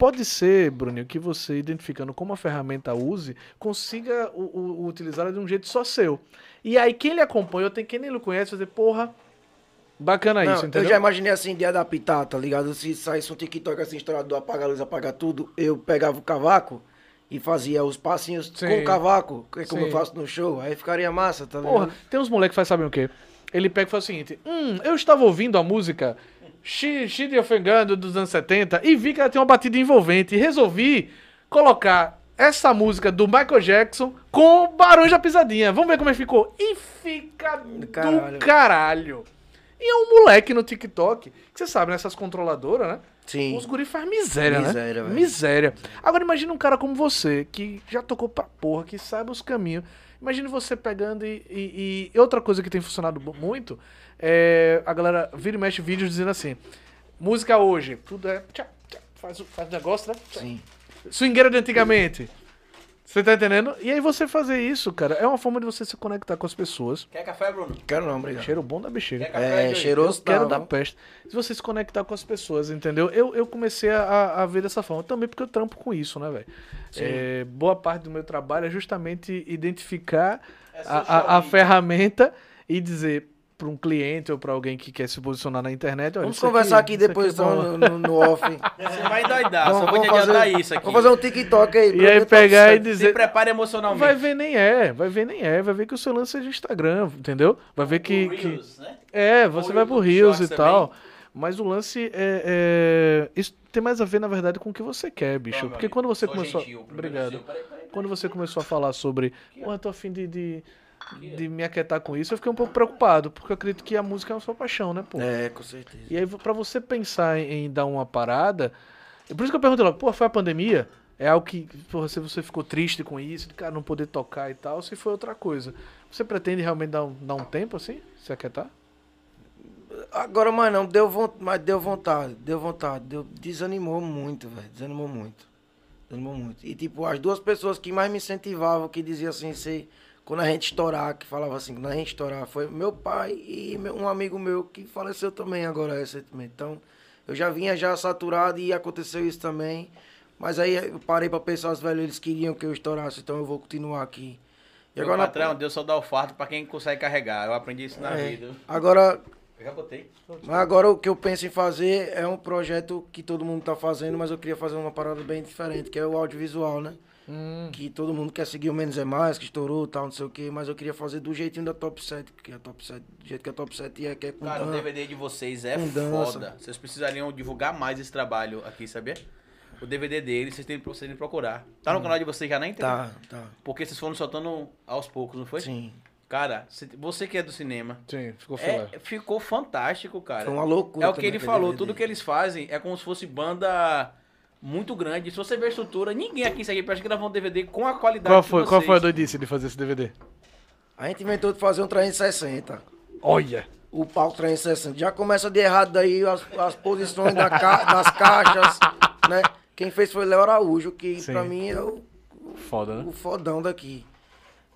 Pode ser, Bruninho, que você, identificando como a ferramenta use, consiga utilizá-la de um jeito só seu. E aí, quem lhe acompanha, ou tem quem nem lhe conhece, vai dizer, porra, bacana Não, isso, eu entendeu? já imaginei assim de adaptar, tá ligado? Se saísse um TikTok assim, estourado do apagar a luz, apagar tudo, eu pegava o cavaco e fazia os passinhos Sim. com o cavaco, que é como Sim. eu faço no show, aí ficaria massa, tá ligado? Porra, tem uns moleques que faz, sabem o quê? Ele pega e faz o seguinte: Hum, eu estava ouvindo a música De Ofengando dos anos 70 e vi que ela tem uma batida envolvente. E resolvi colocar essa música do Michael Jackson com Barões da Pisadinha. Vamos ver como é que ficou. E fica do caralho. caralho. E é um moleque no TikTok, que você sabe, nessas controladoras, né? Sim. Os guri faz miséria, Miséria, né? velho. Miséria. Agora imagina um cara como você, que já tocou pra porra, que sabe os caminhos. Imagine você pegando e, e- e outra coisa que tem funcionado muito é a galera vira e mexe vídeos dizendo assim: música hoje, tudo é. tchá, tchá, faz o faz negócio, né? Sim. Swingueira de antigamente. Você tá entendendo? E aí você fazer isso, cara, é uma forma de você se conectar com as pessoas. Quer café, Bruno? Quero não, obrigado. Cheiro bom da bexiga. Quer café, É, cheiroso Eu quero tá, da peste. Se você se conectar com as pessoas, entendeu? Eu, eu comecei a, a ver dessa forma. Também porque eu trampo com isso, né, velho? É, boa parte do meu trabalho é justamente identificar É a, a- a ferramenta e dizer para um cliente ou para alguém que quer se posicionar na internet. Olha, Vamos conversar aqui, isso depois é bom. então, no, no off. [laughs] Você vai endoidar, Vamos- só vou te adiantar fazer- isso aqui. Vamos fazer um TikTok aí. E aí pegar top e dizer. Se prepare emocionalmente. Vai ver nem é, vai ver nem é, vai ver que o seu lance é de Instagram, entendeu? Vai ver que. O que- Reels, né? É, você Ou vai pro Rios e tal. Mas o lance é, é- Isso tem mais a ver, na verdade, com o que você quer, bicho. Toma, Porque quando você começou. gentil, Obrigado. seu. Peraí, peraí, Quando você começou a falar sobre. Pô, eu tô afim de, de, de me aquietar com isso, eu fiquei um pouco preocupado. Porque eu acredito que a música é a sua paixão, né, pô? É, com certeza. E aí, pra você pensar em, em dar uma parada. Por isso que eu perguntei logo, pô, foi a pandemia? É algo que porra, se você ficou triste com isso, de cara não poder tocar e tal, ou se foi outra coisa. Você pretende realmente dar um, dar um tempo assim? Se aquietar? Agora, mas não, deu vontade, mas deu vontade, deu vontade, deu, desanimou muito, velho, desanimou muito, desanimou muito. E tipo, as duas pessoas que mais me incentivavam, que diziam assim, se, quando a gente estourar, que falava assim, quando a gente estourar, foi meu pai e meu- um amigo meu que faleceu também agora recentemente. Então, eu já vinha já saturado e aconteceu isso também. Mas aí eu parei pra pensar, os velhos, eles queriam que eu estourasse, então eu vou continuar aqui. E Meu agora, na- patrão, Deus só dá o fardo pra quem consegue carregar. Eu aprendi isso na É. vida. agora Eu já botei. Mas agora o que eu penso em fazer é um projeto que todo mundo tá fazendo, mas eu queria fazer uma parada bem diferente, que é o audiovisual, né? Que todo mundo quer seguir o Menos é Mais, que estourou tal, não sei o quê, mas eu queria fazer do jeitinho da Top 7, que é a Top 7, do jeito que a Top 7 é, que é com Cara, o DVD de vocês é foda. Vocês precisariam divulgar mais esse trabalho aqui, sabia? O DVD deles, vocês têm vocês procurar. Tá no canal de vocês já na internet? Tá, tá. Porque vocês foram soltando aos poucos, não foi? Sim. Cara, cê- você que é do cinema, Sim, ficou é, ficou fantástico, cara. Foi uma loucura. É o que ele falou, DVD. tudo que eles fazem é como se fosse banda muito grande. Se você ver a estrutura, ninguém aqui segue parece que gravou um DVD com a qualidade Qual foi, qual foi a doidice de fazer esse DVD? A gente inventou de fazer um 360. Olha! O palco 360. Já começa de errado daí as, as posições da ca- das caixas, né? Quem fez foi Léo Araújo, que Sim. pra mim é o, Foda, né? o fodão daqui.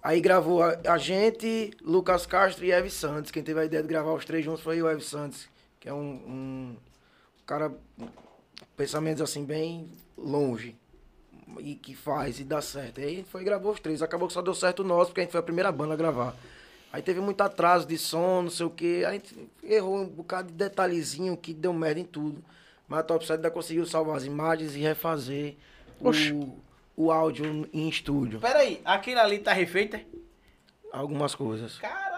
Aí gravou a, a gente, Lucas Castro e Eve Santos. Quem teve a ideia de gravar os três juntos foi o Eve Santos, que é um, um cara, pensamentos assim, bem longe. E que faz e dá certo. Aí a gente foi e gravou os três. Acabou que só deu certo o nosso, porque a gente foi a primeira banda a gravar. Aí teve muito atraso de som, não sei o quê. A gente errou um bocado de detalhezinho que deu merda em tudo. Mas a Top 7 ainda conseguiu salvar as imagens e refazer Oxi. o, o áudio em estúdio. Pera aí, aquele ali tá refeito? é? Algumas coisas. Caralho,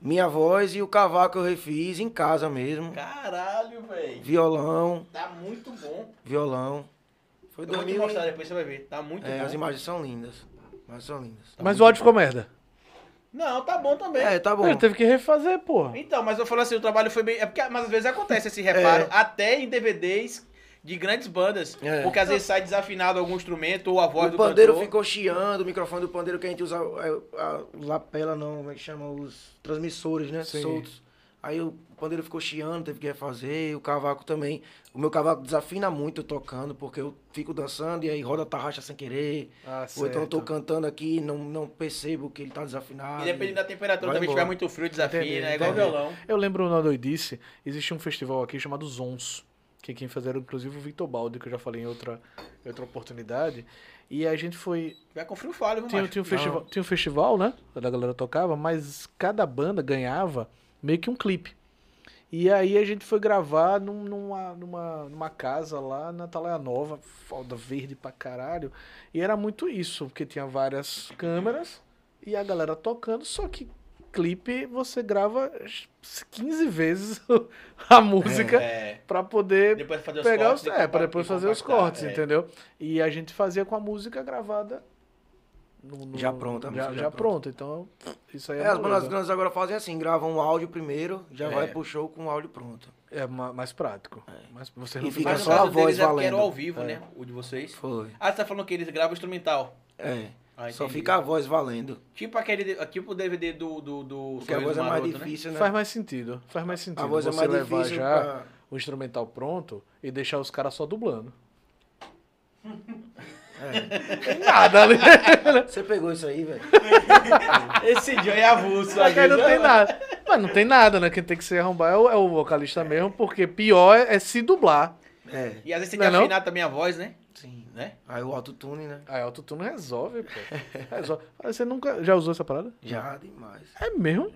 Minha voz e o cavaco eu refiz em casa mesmo. caralho, velho. Violão, Tá muito bom. violão. Foi Eu vou te 2000 mostrar depois, você vai ver. Tá muito É, bom. as imagens são lindas. Mas são lindas. Mas o áudio ficou merda. Não, tá bom também. É, tá bom. Ele teve que refazer, porra. Então, mas eu falo assim, o trabalho foi bem. É porque, mas às vezes acontece esse reparo, É. até em DVDs de grandes bandas. É. Porque às vezes sai desafinado algum instrumento ou a voz O do pandeiro cantor. ficou chiando, o microfone do pandeiro que a gente usa, é, a, lapela não, como é que chama? Os transmissores, né? Sim. Soltos. Aí o pandeiro ficou chiando, teve que refazer, o cavaco também. O meu cavaco desafina muito tocando, porque eu fico dançando e aí roda a tarraxa sem querer. Ah, Ou então eu tô cantando aqui e não, não percebo que ele tá desafinado. E dependendo da temperatura, também embora. tiver muito frio, desafina, Entendi, é igual entendi. violão. Eu lembro na doidice, existia um festival aqui chamado Zons, que quem fazia era inclusive o Victor Baldi, que eu já falei em outra, outra oportunidade. E a gente foi. Vai com frio falho, Tinha, tinha, um festival, tinha um festival, né? Da galera tocava, mas cada banda ganhava meio que um clipe. E aí a gente foi gravar num- numa, numa, numa casa lá na Atalaia Nova, foda verde pra caralho. E era muito isso, porque tinha várias câmeras e a galera tocando, só que clipe você grava 15 vezes [laughs] a música É. pra poder Depois fazer os pegar cortes os, e é, para depois e fazer os compactar, cortes, é. entendeu? E a gente fazia com a música gravada no- no- Já pronta, a já, música já já pronta. Então, isso aí é, É, as bandas grandes agora fazem assim, gravam um áudio primeiro, já É. vai pro show com o áudio pronto. é ma- mais prático. Mas você E não fica Mas fica só a voz deles é era valendo. ao vivo, né? O de vocês. Foi. Ah, você tá falando que eles gravam instrumental. É. Ah, Só fica a voz valendo. Tipo aquele. Tipo o DVD do. do, do Porque a voz é mais Maroto, né? difícil, né? Faz mais sentido. Faz mais sentido. A voz é você mais levar difícil já pra- o instrumental pronto e deixar os caras só dublando. Tem [laughs] nada ali. Você pegou isso aí, velho? [laughs] Esse John é avulso. Aqui não tem nada. Mas não tem nada, né? Quem tem que se arrombar é o, é o vocalista mesmo, porque pior é, é se dublar. É. E às vezes tem Não que é não? afinar também a voz, né? Né? Aí o autotune, né? Aí autotune resolve, pô. [laughs] Resolve. Mas Você nunca já usou essa parada? Já demais. É mesmo?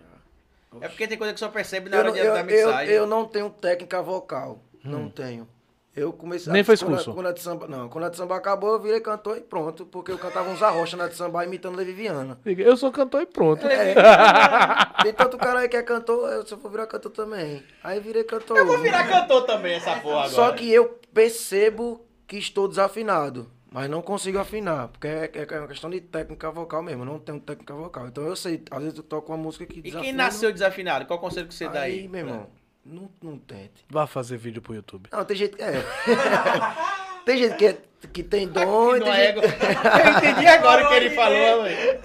É porque tem coisa que só percebe na Eu, hora não- de, eu, da eu, mixagem. eu não tenho técnica vocal. Não tenho. Eu comecei Nem fez quando a- curso? Quando a de samba, não, quando a de samba acabou, eu virei cantor e pronto. Porque eu cantava uns arrocha na de samba imitando Levi Viana. Eu sou cantor e pronto. É, [laughs] tem tanto cara aí que é cantor, eu só vou virar cantor também. Aí virei cantor. Eu vou virar cantor também, essa porra agora. Só que eu percebo que estou desafinado. Mas não consigo afinar, porque é, é- é uma questão de técnica vocal mesmo. Eu não tenho técnica vocal. Então eu sei, às vezes eu toco uma música que E desafina. quem nasceu desafinado? Qual conselho que você dá aí, aí? meu irmão, não, não tente. Vá fazer vídeo pro YouTube. Não, tem gente que é. [laughs] tem gente que, é- que tem dom e tem é gente... Eu entendi agora o que ele falou, velho.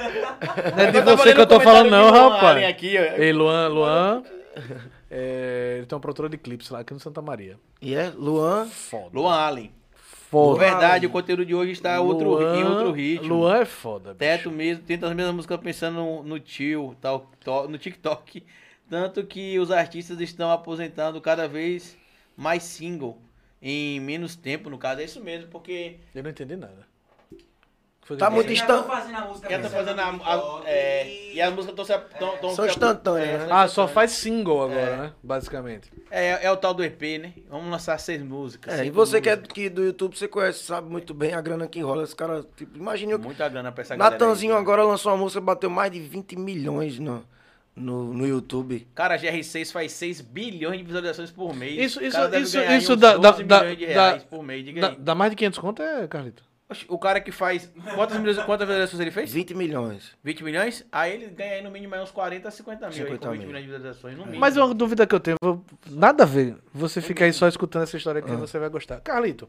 Não é de você que eu tô falando, não, rapaz. Aqui. Ei, Luan, Luan. é, ele tem um produtor de clipes lá aqui no Santa Maria. E é, Luan. Foda. Luan Allen. Na Foda. verdade, o conteúdo de hoje está outro, Luan- em outro ritmo. Luan é foda. bicho. Teto mesmo, tenta as mesmas músicas pensando no, no tio, tal, to- no TikTok. [laughs] Tanto que os artistas estão aposentando cada vez mais single. Em menos tempo, no caso. É isso mesmo, porque Eu não entendi nada. Foi Tá muito Eles já instan- estão fazendo a música já tá fazendo a, a- é, e- as músicas estão se tão, tão São instantâneas, é, né? Ah, só faz single agora, É. né? Basicamente. É, é o tal do EP, né? Vamos lançar seis músicas. É, e você que é que do YouTube, você conhece, sabe muito bem a grana que rola. Esse cara, tipo, imagine eu. Muita grana pra essa galera. aí. Natanzinho agora lançou uma música, bateu mais de 20 milhões no, no, no YouTube. Cara, a GR6 faz 6 bilhões de visualizações por mês. Isso- O isso- cara deve isso- isso dá- dá- 12 dá- dá- reais por mês. Diga Dá, dá mais de 500 conto, é, Carlito? O cara que faz. Quantas, milhões- quantas visualizações ele fez? 20 milhões. 20 milhões? Aí ele ganha aí no mínimo aí uns 40 a 50 mil. aí 50 com 20 mil. milhões de visualizações no mínimo. Mas uma dúvida que eu tenho, nada a ver. Você fica aí só escutando essa história que você vai gostar. Carlito,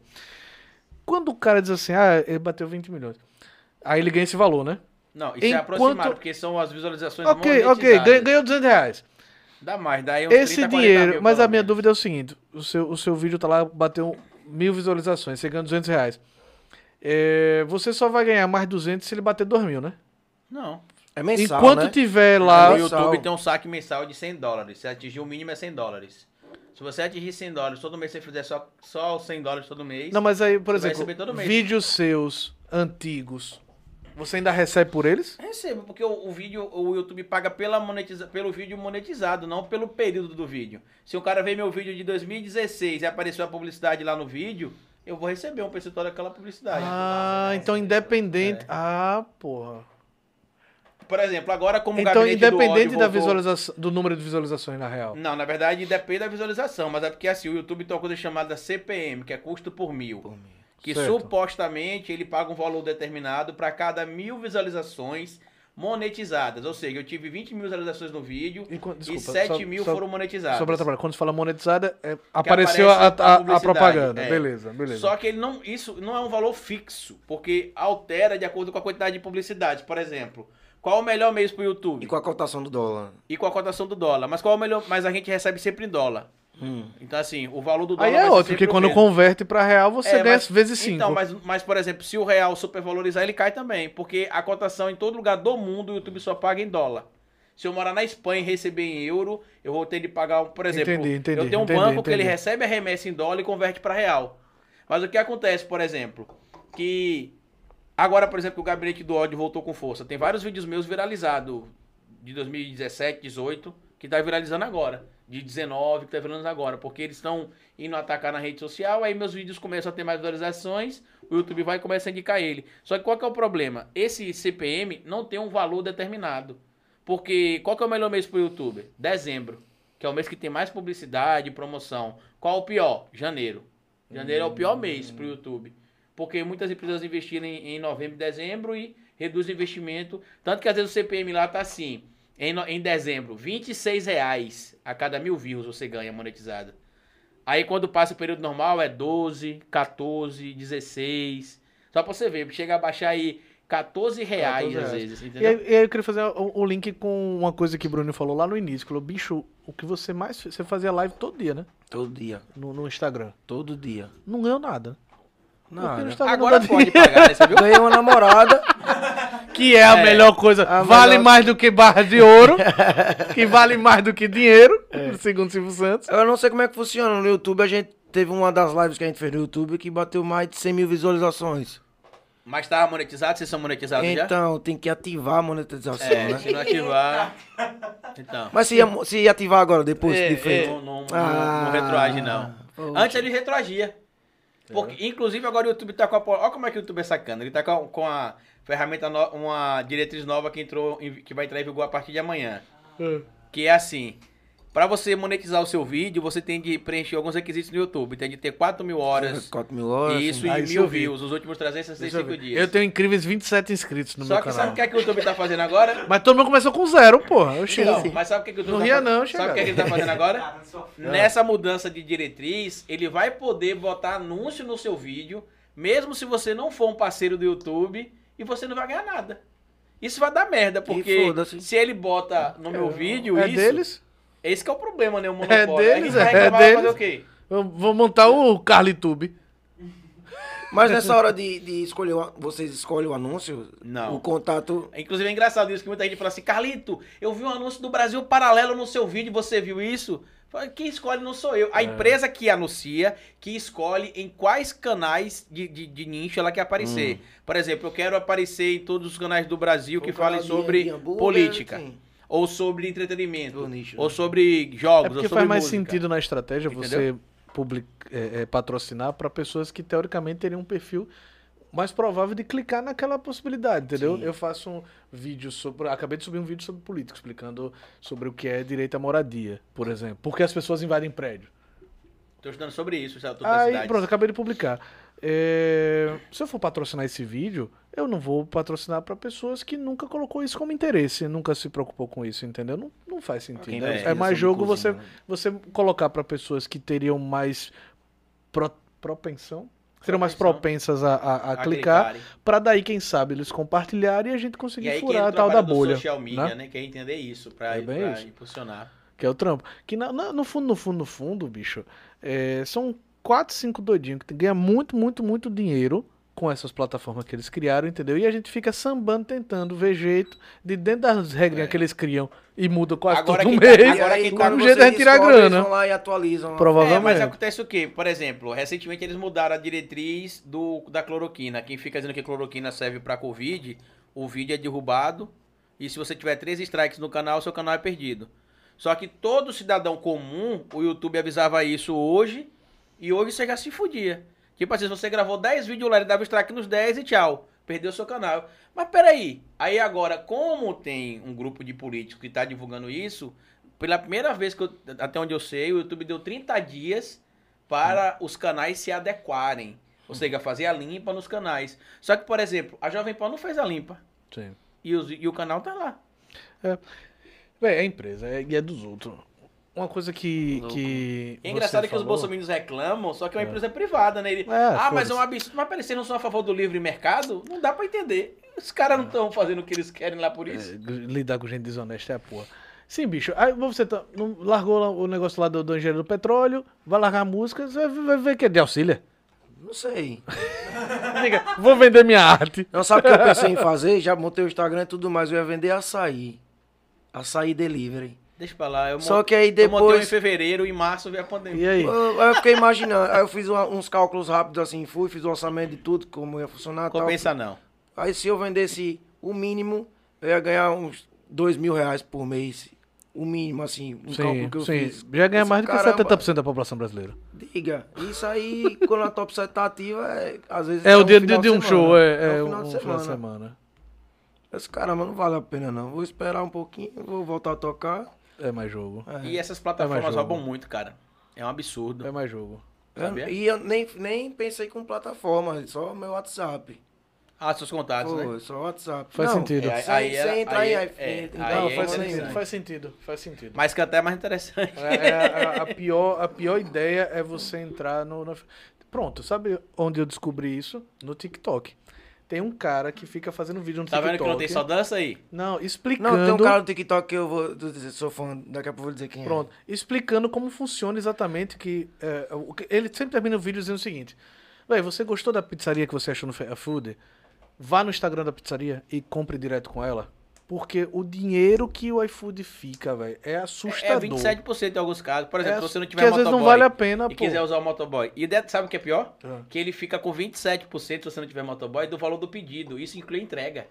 quando o cara diz assim, ah, ele bateu 20 milhões. Aí ele ganha esse valor, né? Não, isso é Enquanto- aproximado, porque são as visualizações Ok, ok, ganhou 200 reais. Dá mais, daí uns Esse 30, 40 dinheiro, mil, mas a minha dúvida é o seguinte: o seu, o seu vídeo tá lá, bateu mil visualizações, você ganha 200 reais. É, você só vai ganhar mais 200 se ele bater 2 mil, né? Não. É mensal, Enquanto né? tiver lá. No É. YouTube tem um saque mensal de 100 dólares. Se atingir o mínimo é 100 dólares. Se você atingir 100 dólares, todo mês você fizer só, só os 100 dólares todo mês. Não, mas aí, por exemplo, receber todo mês. vídeos seus antigos, você ainda recebe por eles? Recebo, porque o, o vídeo, o YouTube paga pela monetiza, pelo vídeo monetizado, não pelo período do vídeo. Se o cara ver meu vídeo de 2016 e apareceu a publicidade lá no vídeo, eu vou receber um percentual daquela publicidade. Ah, então independente. Ah, porra. Por exemplo, agora como o Então, gabinete do independente ódio da voltou- visualização, do número de visualizações, na real. Não, na verdade depende da visualização, mas é porque assim, o YouTube tem uma coisa chamada CPM, que é custo por mil. Que Certo. supostamente ele paga um valor determinado para cada mil visualizações monetizadas. Ou seja, eu tive 20 mil visualizações no vídeo E quan- e desculpa, 7 só- mil só- foram monetizadas. Trabalho. Quando você fala monetizada, é, apareceu a, a a- propaganda. é. Beleza, beleza. Só que ele não, isso não é um valor fixo, porque altera de acordo com a quantidade de publicidade. Por exemplo, qual o melhor mês pro YouTube? E com a cotação do dólar. E com a cotação do dólar. Mas qual é o melhor? Mas a gente recebe sempre em dólar. Hum. Então assim, o valor do dólar Aí é sempre porque quando converte pra real, você É, mas- vezes 5. Então, mas, mas, por exemplo, se o real supervalorizar, ele cai também. Porque a cotação em todo lugar do mundo, o YouTube só paga em dólar. Se eu morar na Espanha e receber em euro, eu vou ter de pagar, por exemplo, Entendi, entendi, eu tenho um entendi, banco que ele recebe a remessa em dólar e converte para real. Mas o que acontece, por exemplo, que agora, por exemplo, o Gabinete do Ódio voltou com força. Tem vários vídeos meus viralizados de 2017, 18, que tá viralizando agora. De 19, que tá viralizando agora. Porque eles estão indo atacar na rede social, aí meus vídeos começam a ter mais visualizações, o YouTube vai começar a indicar ele. Só que qual que é o problema? Esse CPM não tem um valor determinado. Porque qual que é o melhor mês pro YouTube? Dezembro. Que é o mês que tem mais publicidade e promoção. Qual o pior? Janeiro. Janeiro é o pior mês pro YouTube. Porque muitas empresas investiram em, em novembro e dezembro e reduz o investimento. Tanto que às vezes o CPM lá tá assim. Em, em dezembro, 26 reais a cada mil views você ganha monetizada. Aí quando passa o período normal é 12, 14, 16. Só pra você ver, chega a baixar aí 14 reais 14 às reais. vezes, E entendeu? aí, e aí eu queria fazer o, o link com uma coisa que o Bruno falou lá no início. Falou, bicho, o que você mais fez? Você fazia live todo dia, né? Todo dia. No, no Instagram. Todo dia. Não ganhou nada. Instagram Agora não pode pagar, né? Você viu? Ganhei uma namorada. Que é a É. melhor coisa. A vale melhor- mais do que barra de ouro. [laughs] que vale mais do que dinheiro. Segundo Silvio Santos. Eu não sei como é que funciona. No YouTube a gente teve uma das lives que a gente fez no YouTube que bateu mais de 100 mil visualizações. Mas tava monetizado? Vocês são monetizados já? Então, tem que ativar a monetização, É, né? se não ativar. Então. Mas se ia, se ia ativar agora, depois É, de feito. Não, não, não, Ah, não retroage, não. poxa. Antes ele retroagia. Porque, inclusive, agora o YouTube tá com a. Olha como é que o YouTube é sacana. Ele tá com a, com a ferramenta, no- uma diretriz nova que entrou, em- que vai entrar em vigor a partir de amanhã. Que é assim. Pra você monetizar o seu vídeo, você tem de preencher alguns requisitos no YouTube. Tem de ter 4 mil horas. [laughs] 4 mil horas. Isso, assim. Ah, e mil views, os últimos Deixa eu 365 ver. dias. Eu tenho incríveis 27 inscritos no Só meu que canal. sabe o que, é que o YouTube tá fazendo agora? Mas todo mundo começou com zero, porra. Eu cheguei. Não, mas sabe o que, que o YouTube Não tá ria fazendo? não, Sabe o que, é que ele tá fazendo agora? Só- Nessa mudança de diretriz, ele vai poder botar anúncio no seu vídeo, mesmo se você não for um parceiro do YouTube, e você não vai ganhar nada. Isso vai dar merda, porque se ele bota no meu vídeo É isso, deles? esse que é o problema, né? O monopólio. deles, Aí a gente vai é vai deles. fazer o quê? Vou vou montar o Carlitube. Mas nessa hora de, de escolher, o- vocês escolhem o anúncio? Não. O contato. Inclusive é engraçado isso, que muita gente fala assim, Carlito, eu vi um anúncio do Brasil Paralelo no seu vídeo, você viu isso? Quem escolhe não sou É. eu. A empresa que anuncia, que escolhe em quais canais de, de, de nicho ela quer aparecer. Hum. Por exemplo, eu quero aparecer em todos os canais do Brasil que falem sobre hambúrguer, política. sim. Ou sobre entretenimento. Nicho, ou né? sobre jogos. É porque ou sobre faz mais música. sentido na estratégia Entendeu? você public, é, é, patrocinar para pessoas que teoricamente teriam um perfil mais provável de clicar naquela possibilidade, entendeu? Sim. Eu faço um vídeo sobre. Acabei de subir um vídeo sobre política, explicando sobre o que é direito à moradia, por exemplo. Por que as pessoas invadem prédio. Tô estudando sobre isso, já, Aí, pronto, acabei de publicar. É, se eu for patrocinar esse vídeo, eu não vou patrocinar para pessoas que nunca colocou isso como interesse, nunca se preocupou com isso, entendeu? Não, não faz sentido. É, é mais jogo você, né? você colocar para pessoas que teriam mais pro- propensão, seriam mais propensas a, a- a clicar, para daí, quem sabe, eles compartilharem e a gente conseguir aí furar a tal da bolha. social media, né? né? Quer entender isso, pra, É impulsionar. Que é o trampo. Que na- na- no fundo, no fundo, no fundo, bicho, é, são quatro, cinco doidinhos que ganham muito, muito, muito dinheiro com essas plataformas que eles criaram, entendeu? E a gente fica sambando, tentando ver jeito de dentro das regrinhas É. que eles criam e muda quase Agora todo que tá- mês. Agora que [laughs] tá quando um vocês jeito é tirar descobrem, grana. Eles vão lá e atualizam. Provavelmente. É, mas acontece o quê? Por exemplo, recentemente eles mudaram a diretriz do, da cloroquina. Quem fica dizendo que cloroquina serve pra Covid, o vídeo é derrubado. E se você tiver três strikes no canal, seu canal é perdido. Só que todo cidadão comum, o YouTube avisava isso hoje, e hoje você já se fudia. Tipo assim, se você gravou 10 vídeos lá, ele dava strike nos 10 e tchau. Perdeu seu canal. Mas peraí, aí agora, como tem um grupo de políticos que tá divulgando isso, pela primeira vez que eu, até onde eu sei, o YouTube deu 30 dias para os canais se adequarem. Ou seja, fazer a limpa nos canais. Só que, por exemplo, a Jovem Pan não fez a limpa. Sim. E, os- e o canal tá lá. Véi, é empresa é- e é dos outros. Uma coisa que. Louco. que É engraçado você que os bolsominions reclamam, só que é uma empresa privada, né? Ele, É, ah, mas é um absurdo. Mas peraí, vocês não são a favor do livre mercado? Não dá pra entender. Os caras não estão fazendo o que eles querem lá por isso. É, lidar com gente desonesta é a porra. Sim, bicho. Aí você tá, não, largou lá o negócio lá do, do engenheiro do petróleo, vai largar a música, você vai, vai ver que é de auxílio. Não sei. [laughs] Diga, vou vender minha arte. Não sabe o que eu pensei em fazer? Já montei o Instagram e tudo mais. Eu ia vender açaí. Açaí delivery. Deixa pra lá. Eu Só que aí Eu montei um em depois. fevereiro, em março veio a pandemia. E aí? Eu, eu fiquei imaginando. Aí eu fiz uma- uns cálculos rápidos assim. Fui, fiz o orçamento de tudo, como ia funcionar e tal. Compensa não. Aí se eu vendesse o mínimo, eu ia ganhar uns dois mil reais por mês. O mínimo, assim, um Sim, cálculo que eu sim. fiz. Já ganha mais do que caramba, 70% da população brasileira. Diga, isso aí, quando a top 7 tá ativa, é, às vezes... É, o dia de, final de um semana. show, é, é um um, final de final de semana. semana. Esse caramba não vale a pena, não. Vou esperar um pouquinho, vou voltar a tocar. É mais jogo. É. E essas É plataformas jogo. roubam muito, cara. É um absurdo. É mais jogo. Sabia? e eu nem, nem pensei com plataforma, só meu WhatsApp. Ah, seus contatos, né? Pô, só WhatsApp. Faz Não, sentido. É, Sem, aí era- sem entrar aí em é- é, aí Não, é plataforma faz sentido, faz sentido, faz sentido. Mas que até é mais interessante. É, é, a, a [laughs] pior, a pior ideia é você entrar no, no- Pronto, sabe onde eu descobri isso? No TikTok. Tem um cara que fica fazendo vídeo no Tá TikTok. vendo que não tem só dança aí? Não, explicando. Não, tem um cara no TikTok que eu vou. Sou fã, daqui a pouco eu vou dizer quem Pronto, explicando como funciona exatamente que, é, o que- ele sempre termina o vídeo dizendo o seguinte: Véi, você gostou da pizzaria que você achou no Food? Vá no Instagram da pizzaria e compre direto com ela. Porque o dinheiro que o iFood fica, velho, é É assustador. 27% em alguns casos. Por exemplo, É, se você não que tiver às vezes motoboy não vale a pena, e pô. quiser usar o motoboy. E sabe o que é pior? Ah. Que ele fica com 27% se você não tiver motoboy do valor do pedido. Isso inclui entrega.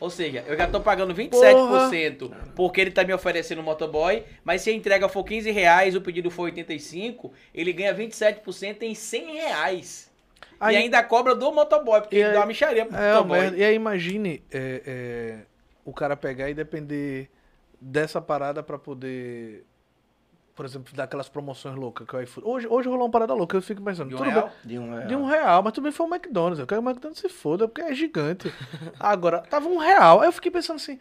Ou seja, eu já tô pagando 27% porque ele tá me oferecendo o motoboy, mas se a entrega for 15 reais, o pedido for 85, ele ganha 27% em 100 reais. Aí- E ainda cobra do motoboy, porque E dá uma micharia pro É, motoboy. E aí imagine é, é, o cara pegar e depender dessa parada pra poder, por exemplo, dar aquelas promoções loucas que o iFood. Hoje, hoje rolou uma parada louca, eu fico pensando, De um tudo real? bem. De um real. De um real, mas também foi o McDonald's. Eu quero que o McDonald's se foda, porque é gigante. [laughs] Agora, tava um real. Aí eu fiquei pensando assim,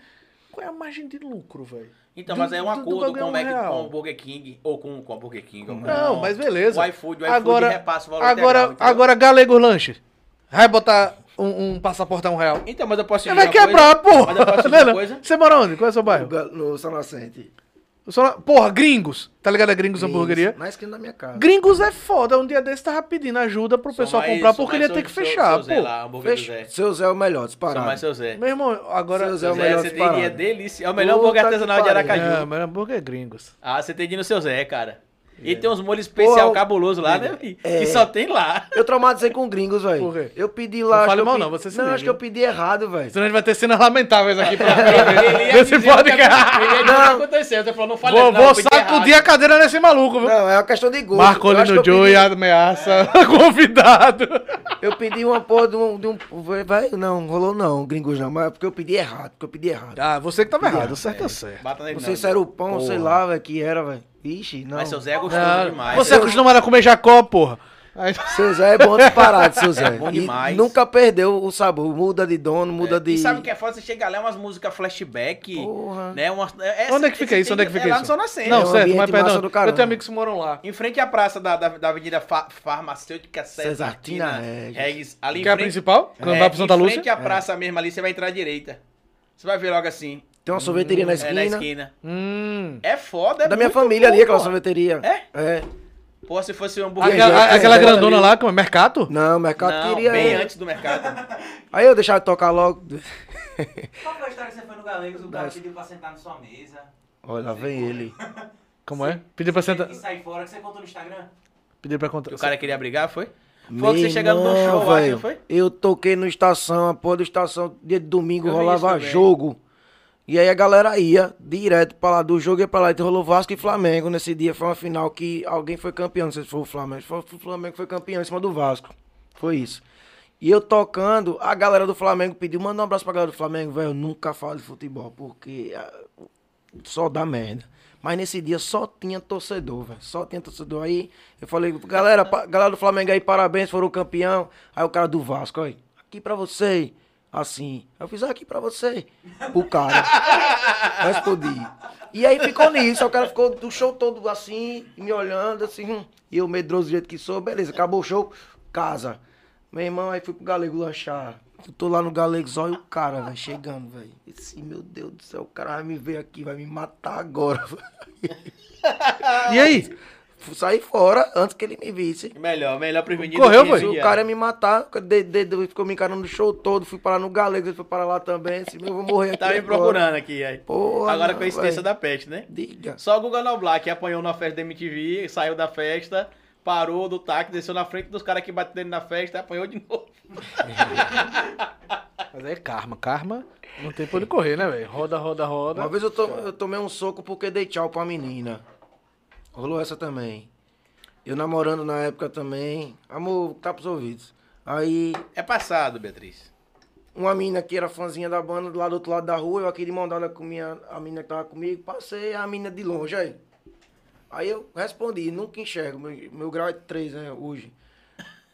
qual é a margem de lucro, velho? Então, Do- mas é um do- do acordo com o, é um Mac, com o Burger King, ou com, com a Burger King. com- Não, mas beleza. O iFood, o iFood agora, repassa o valor agora, integral, agora Galego Lanche. Vai botar um, um passaporte a um real. Então, mas eu posso Ele vai quebrar, coisa? porra. Mas eu posso Não, uma não. coisa? Você mora onde? Qual é o seu No, bairro? Ga- no São Nascente. Na- Porra, Gringos. Tá ligado a Gringos Hamburgueria? Isso, Na esquina da minha casa. Gringos é foda. Um dia desse tava pedindo ajuda pro pessoal mais- comprar porque ele ia mais ter que seu- fechar, seu Zé pô. lá, hambúrguer do Fecha- Zé. Seu Zé é o melhor, disparado. mais seu Zé. Meu irmão, agora. Seu Zé é o Zé, melhor você tem disparado. dia delícia. É o melhor Puta hambúrguer que artesanal de. Aracaju. Não, mas hambúrguer é Gringos. Ah, você tem de ir no seu Zé, cara. E tem uns molhos especial Porra, cabuloso lá, né? Que é. só tem lá. Eu traumatizei com gringos, Por velho. quê? Eu pedi lá. Não fale que mal pedi- não, você se Não, liga, acho que eu pedi errado, velho. Senão a gente vai ter cenas lamentáveis aqui pra [laughs] Ele ia nesse que podcast. Ele ia dizer o que aconteceu. Você falou, não fale Vou, não, vou sacudir a cadeira nesse maluco, viu? Não, é uma questão de gosto. Marco ali no que Joe e ameaça [laughs] convidado. Eu pedi uma porra de um. De um vai, não, rolou não, gringos não, mas é porque eu pedi errado, porque eu pedi errado. Ah, você que tava errado, certo é certo. Bata nele Não não. sei se era o pão, sei lá, velho, que era, velho. Ixi, não. Mas seu Zé é gostoso Ah, demais. você é acostumado a comer Jacó, porra. Aí- Seu Zé é bom disparado, seu Zé. [laughs] bom E demais. nunca perdeu o sabor. Muda de dono, muda de. E sabe o que é foda? Você chega lá, é umas músicas flashback. Porra. Né? Umas, é, Onde é que fica isso? Onde é que fica é lá isso? no Zona Nascente. Não, É um certo, mas perdão. do Eu tenho amigos que moram lá. Em frente à praça da, da, da Avenida Fa- Farmacêutica Cesartina Regis. Regis. Ali em Que é a frente- principal? Quando é, vai pro Santa Em Lúcia? frente à praça mesmo ali, você vai entrar à direita. Você vai ver logo assim. Tem uma sorveteria na É, esquina. na esquina. Hum. É foda, é Da minha família bom, ali, aquela sorveteria. É? É. Pô, se fosse um hambúrguer... Aquela, já aquela grandona ali. lá, como é? Mercato? Não, mercado Não, queria. bem antes do mercado. [laughs] Aí eu deixava de tocar logo. [laughs] Qual foi a história que você foi no Galegos, o cara pediu pra sentar na sua mesa? Olha, lá vem ele. [laughs] Como é? Pedi pra sentar. E sair fora, que você contou no Instagram? Pedi pra contar. Que o cara queria brigar, foi? Foi que você chegando no show, acho, foi? Eu toquei no estação, a porra do estação, dia de domingo Eu rolava jogo. E aí a galera ia direto pra lá do jogo, ia pra lá. Então rolou Vasco e Flamengo. Nesse dia foi uma final que alguém foi campeão. Não sei se foi o Flamengo. Foi o Flamengo foi campeão em cima do Vasco. Foi isso. E eu tocando, a galera do Flamengo pediu, manda um abraço pra galera do Flamengo, velho. Eu nunca falo de futebol, porque ah, só dá merda. Mas nesse dia só tinha torcedor, velho. Só tinha torcedor. Aí eu falei, galera, galera do Flamengo aí, parabéns, foram campeão. Aí o cara do Vasco, aí, aqui pra você. Assim. Eu fiz "Ah, aqui pra você. O cara. [laughs] Respondi. E aí ficou nisso. O cara ficou do show todo assim, me olhando, assim. hum. E eu medroso do jeito que sou, beleza. Acabou o show, casa. Meu irmão, aí fui pro Galego lanchar. Eu tô lá no Galego, só e o cara, velho, chegando, velho. Esse, meu Deus do céu, o cara vai me ver aqui, vai me matar agora. [laughs] E aí? Sair fora antes que ele me visse. Melhor, melhor prevenido. Correu, foi? Se o cara ia me matar, de, de, de- ficou me encarando no show todo, fui parar no Galego, ele foi parar lá também. Assim, eu vou morrer [laughs] aqui. Tá me agora. procurando aqui, aí. Porra, Agora não, coincidência velho. da peste, né? Diga. Só o Guga Noblar, que apanhou na festa da MTV, saiu da festa, parou do táxi, desceu na frente dos caras que bateram na festa e apanhou de [laughs] novo. Mas é karma. Karma não tem pra onde correr, né, velho? Roda, roda, roda. Uma vez eu, to- eu tomei um soco porque dei tchau pra menina. Rolou essa também. Eu namorando na época também. Amor, tá pros ouvidos. Aí, É passado, Beatriz. uma mina que era fãzinha da banda lá do outro lado da rua, eu aqui de mão dada com minha, a mina que tava comigo, passei a mina de longe aí. Aí eu respondi, nunca enxergo, meu, meu grau é 3, né, hoje.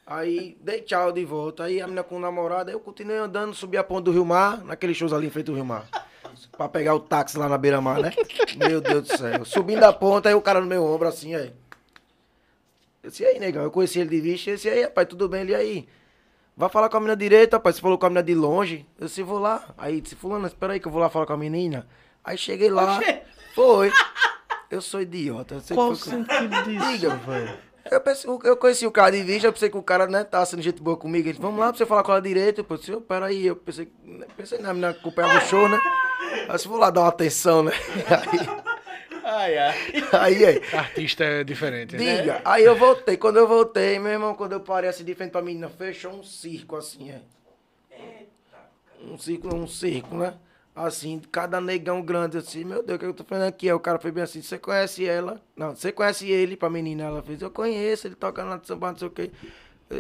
Aí dei tchau de volta, aí a mina com o namorado, eu continuei andando, subi a ponte do Rio Mar, naqueles shows ali em frente ao Rio Mar. Pra pegar o táxi lá na beira-mar, né? [laughs] Meu Deus do céu. Subindo a ponta, aí o cara no meu ombro, assim, aí. Eu disse, e aí, negão? Eu conheci ele de vista, eu disse, e aí, rapaz, tudo bem? Ele, aí? Vai falar com a menina direita, rapaz. Você falou com a menina de longe. Eu disse, vou lá. Aí disse, fulano, espera aí que eu vou lá falar com a menina. Aí cheguei lá. Oxê. Foi. Eu sou idiota. Eu sei Qual o sentido disso, velho? Eu, pensei, eu conheci o cara de vista, eu pensei que o cara, né, tava sendo gente boa comigo. Ele disse, vamos lá pra você falar com ela direito. Eu disse, "Ô, peraí, eu pensei, pensei na menina que acompanhava o show, né? Aí eu disse, vou lá dar uma atenção, né? [laughs] Ai, ai. Aí, aí, aí. Artista é diferente, né? Diga. Aí eu voltei. Quando eu voltei, meu irmão, quando eu parei assim de frente pra menina, fechou um circo assim, é. Um círculo, um círculo, né? Assim, cada negão grande assim, meu Deus, o que eu tô fazendo aqui? Aí o cara foi bem assim, você conhece ela? Não, você conhece ele pra menina? Ela fez, eu conheço, ele toca na samba, não sei o quê.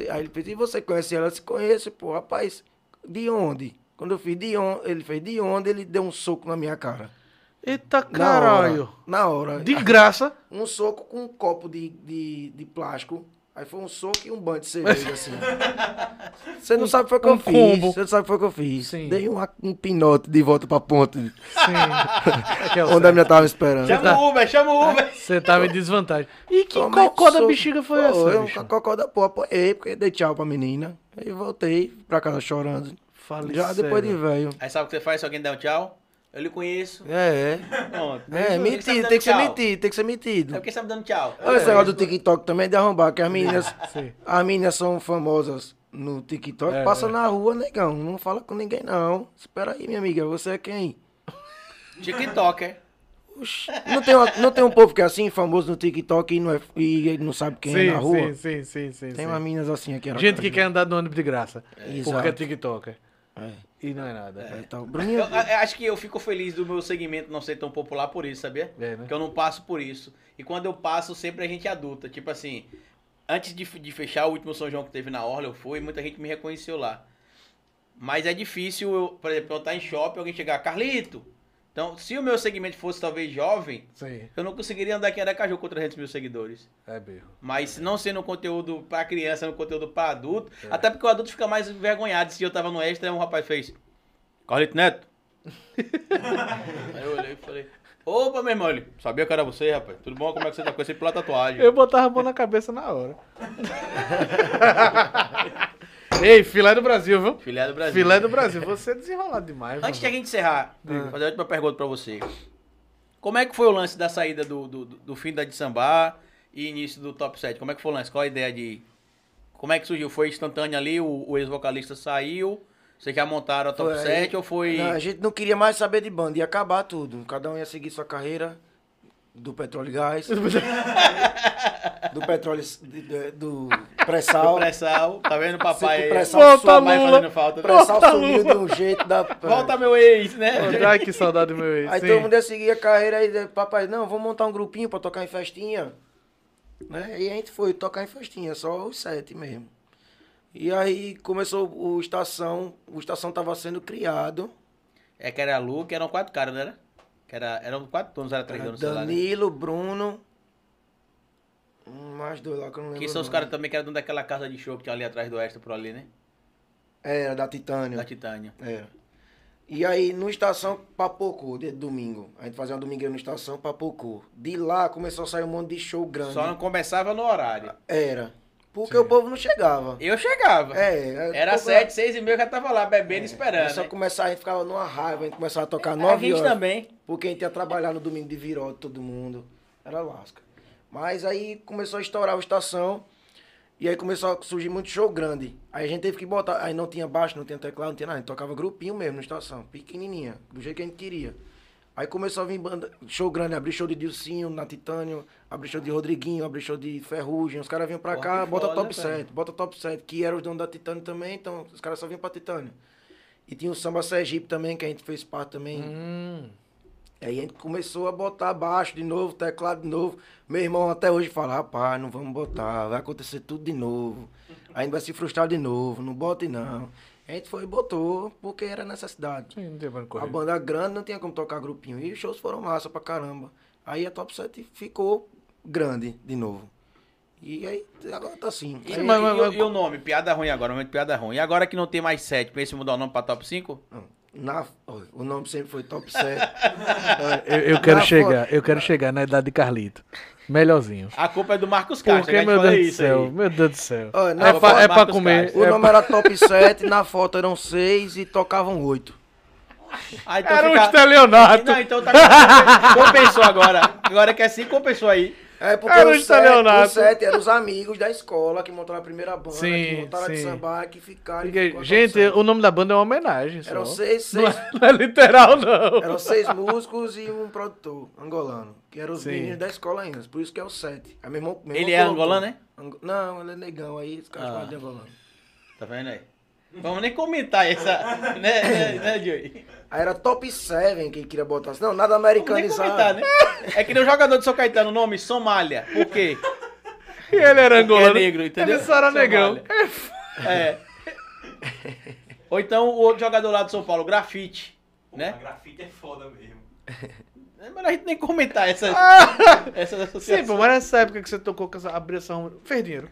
Aí ele fez, e você conhece ela? Disse, conheço, pô, rapaz, de onde? Quando eu fiz de onde, ele fez de onde, ele deu um soco na minha cara. Eita Na caralho. hora. Na hora. De graça. [laughs] Um soco com um copo de, de, de plástico. Aí foi um soco e um banho de [laughs] cerveja, assim. Você não sabe o que um eu fiz. combo. Você não sabe o que foi que eu fiz. Sim. Dei uma- um pinote de volta pra ponte, Sim. [laughs] É onde a minha tava esperando. Chama o Uber, chama o Uber. Você tava em desvantagem. E que Tomei cocó da bexiga foi essa? Foi, um cocó da porra. Apanhei, porque dei tchau pra menina. Aí voltei pra casa chorando. Fale Já depois de sério. velho. Aí sabe o que você faz se alguém der um tchau? Eu lhe conheço. É, Pronto. é. É, Ele mentido, tem que ser tchau. mentido, tem que ser É mentido. porque sabe dando tchau. Olha esse negócio do TikTok também de arrombar, que as meninas, [laughs] Sim. as meninas são famosas no TikTok, É, passa é. na rua, negão, não fala com ninguém não. Espera aí, minha amiga, você é quem? TikToker. Oxi, não, tem uma- não tem um povo que é assim, famoso no TikTok e não, é, e não sabe quem é na rua? Sim, sim, sim, sim. Tem sim. umas meninas assim aqui. Gente que quer andar no ônibus de graça. Exato. Porque é TikToker. É, E não é nada. é, então, Eu, Bruninho, eu acho que eu fico feliz do meu segmento não ser tão popular por isso, sabia? É, né? Porque eu não passo por isso. E quando eu passo, sempre a gente é adulta. Tipo assim, antes de, de fechar o último São João que teve na Orla, eu fui e muita gente me reconheceu lá. Mas é difícil, eu, por exemplo, eu estar em shopping alguém chegar, Carlito. Então, se o meu segmento fosse talvez jovem, Sim, eu não conseguiria andar aqui em Aracaju com 300 mil seguidores. é berro. Mas não sendo um conteúdo pra criança, sendo um conteúdo pra adulto. É. Até porque o adulto fica mais envergonhado. Se eu tava no extra, um rapaz fez. Carlito Neto. [laughs] Aí eu olhei e falei. Opa, meu irmão. Ele, sabia que era você, rapaz. Tudo bom? Como é que você tá com esse pela tatuagem? Eu botava a mão na cabeça na hora. [laughs] Ei, filé do Brasil, viu? Filé do Brasil. Filé do Brasil. Você é desenrolado demais, Antes de a gente encerrar, vou fazer a última pergunta pra você. Como é que foi o lance da saída do, do, do fim da de Sambá e início do top 7? Como é que foi o lance? Qual a ideia de. Como é que surgiu? Foi instantâneo ali? O, o ex-vocalista saiu? Vocês já montaram a top Foi aí. 7 ou foi. não, a gente não queria mais saber de banda, ia acabar tudo. Cada um ia seguir sua carreira do petróleo e gás, [laughs] do petróleo, de- do pré-sal. Do pré-sal, tá vendo papai aí? Volta, Sua mãe Lula. fazendo falta. O pré-sal Volta, sumiu Lula. de um jeito da... Volta meu ex, né? Ai, que saudade do meu ex. Aí Sim. todo mundo ia seguir a carreira aí, papai, não, vamos montar um grupinho pra tocar em festinha. Né? E a gente foi tocar em festinha, só os sete mesmo. E aí começou o Estação, o Estação tava sendo criado. É que era a Lu, que eram quatro caras, não era? Que era, eram quatro donos, era três donos, sei lá, né? Danilo, Bruno, mais dois lá que eu não lembro. Que são os caras também que eram daquela casa de show que tinha ali atrás do Extra, por ali, né? Era, da Titânio. Da Titânia. Era. E aí, no Estação, papocou, de domingo. A gente fazia uma domingueira no Estação, papocou. De lá, começou a sair um monte de show grande. Só não começava no horário. Era. Porque o povo não chegava. Eu chegava. É, Era sete, seis e meia que eu tava lá bebendo e esperando. Só né? começar, a gente ficava numa raiva, a gente começava a tocar A nove gente horas. também. Porque a gente ia trabalhar no domingo de viró todo mundo. Era lasca. Mas aí começou a estourar a estação. E aí começou a surgir muito show grande. Aí a gente teve que botar. Aí não tinha baixo, não tinha teclado, não tinha nada. A gente tocava grupinho mesmo na estação. Pequenininha. Do jeito que a gente queria. Aí começou a vir banda, show grande, abrir show de Dilcinho na Titânio, abrir show de Rodriguinho, abrir show de Ferrugem. Os caras vinham pra cá, bota foda, top velho. 7, bota top 7, que era os donos da Titânio também, então os caras só vinham pra Titânio. E tinha o Samba Sergipe também, que a gente fez parte também. Hum, Aí a gente começou a botar baixo de novo, teclado de novo. Meu irmão até hoje fala, rapaz, não vamos botar, vai acontecer tudo de novo. A gente vai se frustrar de novo, não bote não. A gente foi e botou, porque era necessidade. sim, A banda grande não tinha como tocar grupinho. E os shows foram massa pra caramba. Aí a Top 7 ficou grande de novo. E aí agora tá assim. E, Aí- mas- e- mas- e o- mas- e o nome? Piada ruim agora, momento de piada ruim. E agora que não tem mais sete, pensa em mudar o nome pra top 5? não, na, o nome sempre foi Top 7. [laughs] Eu, eu quero Na chegar, eu quero chegar na idade de Carlito. Melhorzinho. A culpa é do Marcos Castro, Porque, meu Deus do isso céu, aí. meu Deus do céu. Olha, na é foto, pra, é pra comer. Castro. O é nome era Top 7, na foto eram 6 e tocavam 8. Ah, então Era um fica- estelionato. Não, então tá compensou agora. Agora que é assim, compensou aí. É porque Era os sete, os sete eram os amigos da escola que montaram a primeira banda, Sim, que montaram a de sim. samba, que ficaram. Porque, Top gente, o nome da banda é uma homenagem. Só. Eram seis, Não seis, é, não é literal, não. eram seis músicos e um produtor angolano, que eram os Sim. meninos da escola ainda, por isso que é o sete. Meu irmão- meu Ele irmão é angolano, né? Ango- Não, ele é negão aí, os caras Ah. de angolano. Tá vendo aí? Vamos nem comentar essa. [laughs] Né, né, né Joey? Aí era Top 7 que queria botar assim. Não, nada americanizado. comentar, né? É que nem o jogador de São Caetano, o nome Somália. Por quê? E ele era angolano. é negro, entendeu? Ele só era negão. Somália. É. Ou então o outro jogador lá do São Paulo, grafite. Pô, Né? Grafite é foda mesmo. É melhor a gente nem comentar essa, [laughs] essas Sim, associações. pô, mas nessa época que você tocou com essa abriu essa rua, fez dinheiro?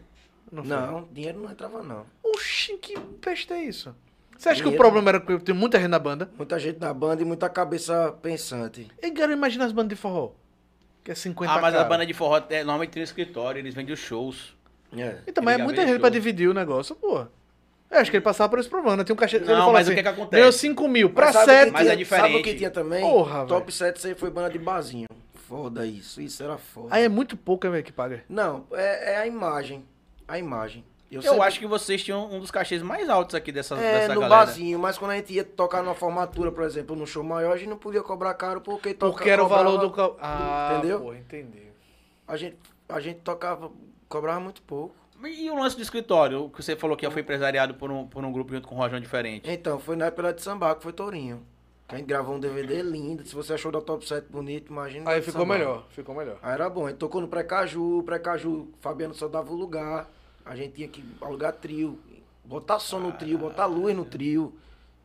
Foi? Não, dinheiro não entrava, não. Oxi, que peste é isso? Você acha que o Dinheiro. problema era que tem muita gente na banda? Muita gente na banda e muita cabeça pensante. E cara, imagina as bandas de forró. Que é 50 Ah, mas a cara. banda de forró é, normalmente tem no escritório, eles vendem os shows. É. E também é muita gente pra show. dividir o negócio, pô. Eu acho que ele passava por esse problema, né? Tem um cachê. ele Não, falou mas o assim, que que acontece? Ganhou 5 mil pra Mas sabe o que 7. Mas é diferente. Sabe o que tinha também? Porra, Top 7 sempre foi banda de barzinho. Foda isso, isso era foda. Aí é muito pouco, velho, que paga. Não, é, é a imagem. A imagem. Eu, sempre- acho que vocês tinham um dos cachês mais altos aqui dessa, É, dessa no galera. barzinho, mas quando a gente ia tocar numa formatura, por exemplo, num show maior, a gente não podia cobrar caro porque toca, Porque era o valor do. Ah, Entendeu? Pô, entendi. A gente, a gente tocava, cobrava muito pouco. E o lance do escritório, que você falou que foi empresariado por um, por um grupo junto com o Rojão Diferente. Então, foi na época de samba, que foi Tourinho. A gente gravou um DVD [laughs] lindo. Se você achou da Top 7 bonito, imagina. Aí ficou Samba. melhor, ficou melhor. Aí era bom. A gente tocou no Precaju, Precaju, Fabiano só dava o lugar. A gente tinha que alugar trio, botar som no trio, botar luz no trio,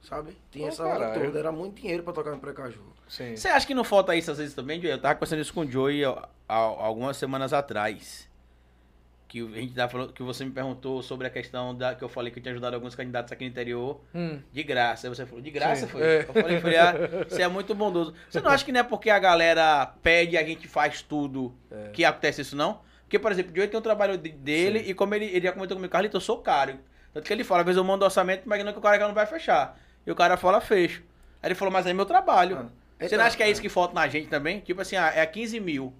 sabe? Tinha essa hora toda. Era muito dinheiro pra tocar no Precaju. Sim. Você acha que não falta isso às vezes também, Joey? Eu tava conversando isso com o Joey algumas semanas atrás. Que a gente tava falando, que você me perguntou sobre a questão da que eu falei que eu tinha ajudado alguns candidatos aqui no interior Hum. de graça. Aí você falou, de graça Sim, foi? é. Eu falei, falei, ah, você é muito bondoso. Você não acha que não é porque a galera pede e a gente faz tudo É. que acontece isso, não? Porque, por exemplo, o Joey tem um trabalho de- dele e como ele, ele já comentou comigo, Carlito, eu sou caro. Tanto que ele fala, às vezes eu mando orçamento, imaginando que o cara não vai fechar. E o cara fala, fecho. Aí ele falou, mas é meu trabalho. Ah, Você então, não acha que é é. isso que falta na gente também? Tipo assim, ah, é 15 mil.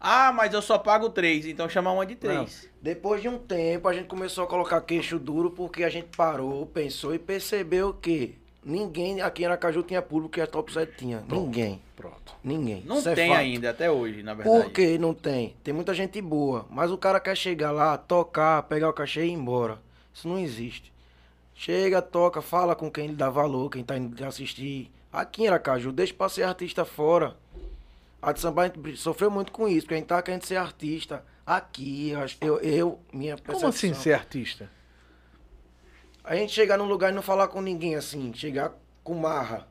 Ah, mas eu só pago 3, então chama uma de 3. Depois de um tempo, a gente começou a colocar queixo duro porque a gente parou, pensou e percebeu que ninguém aqui em Aracaju tinha público que a Top 7 tinha. Ninguém. Pronto. Ninguém. Não Isso é tem fato. ainda, até hoje, na verdade. Por que não tem? Tem muita gente boa, mas o cara quer chegar lá, tocar, pegar o cachê e ir embora. Isso não existe. Chega, toca, fala com quem lhe dá valor, quem tá indo assistir. Aqui em Aracaju, deixa pra ser artista fora. A de samba a gente sofreu muito com isso, porque a gente tá querendo ser artista aqui. Eu, eu, minha Como percepção. assim ser artista? A gente chegar num lugar e não falar com ninguém assim, chegar com marra.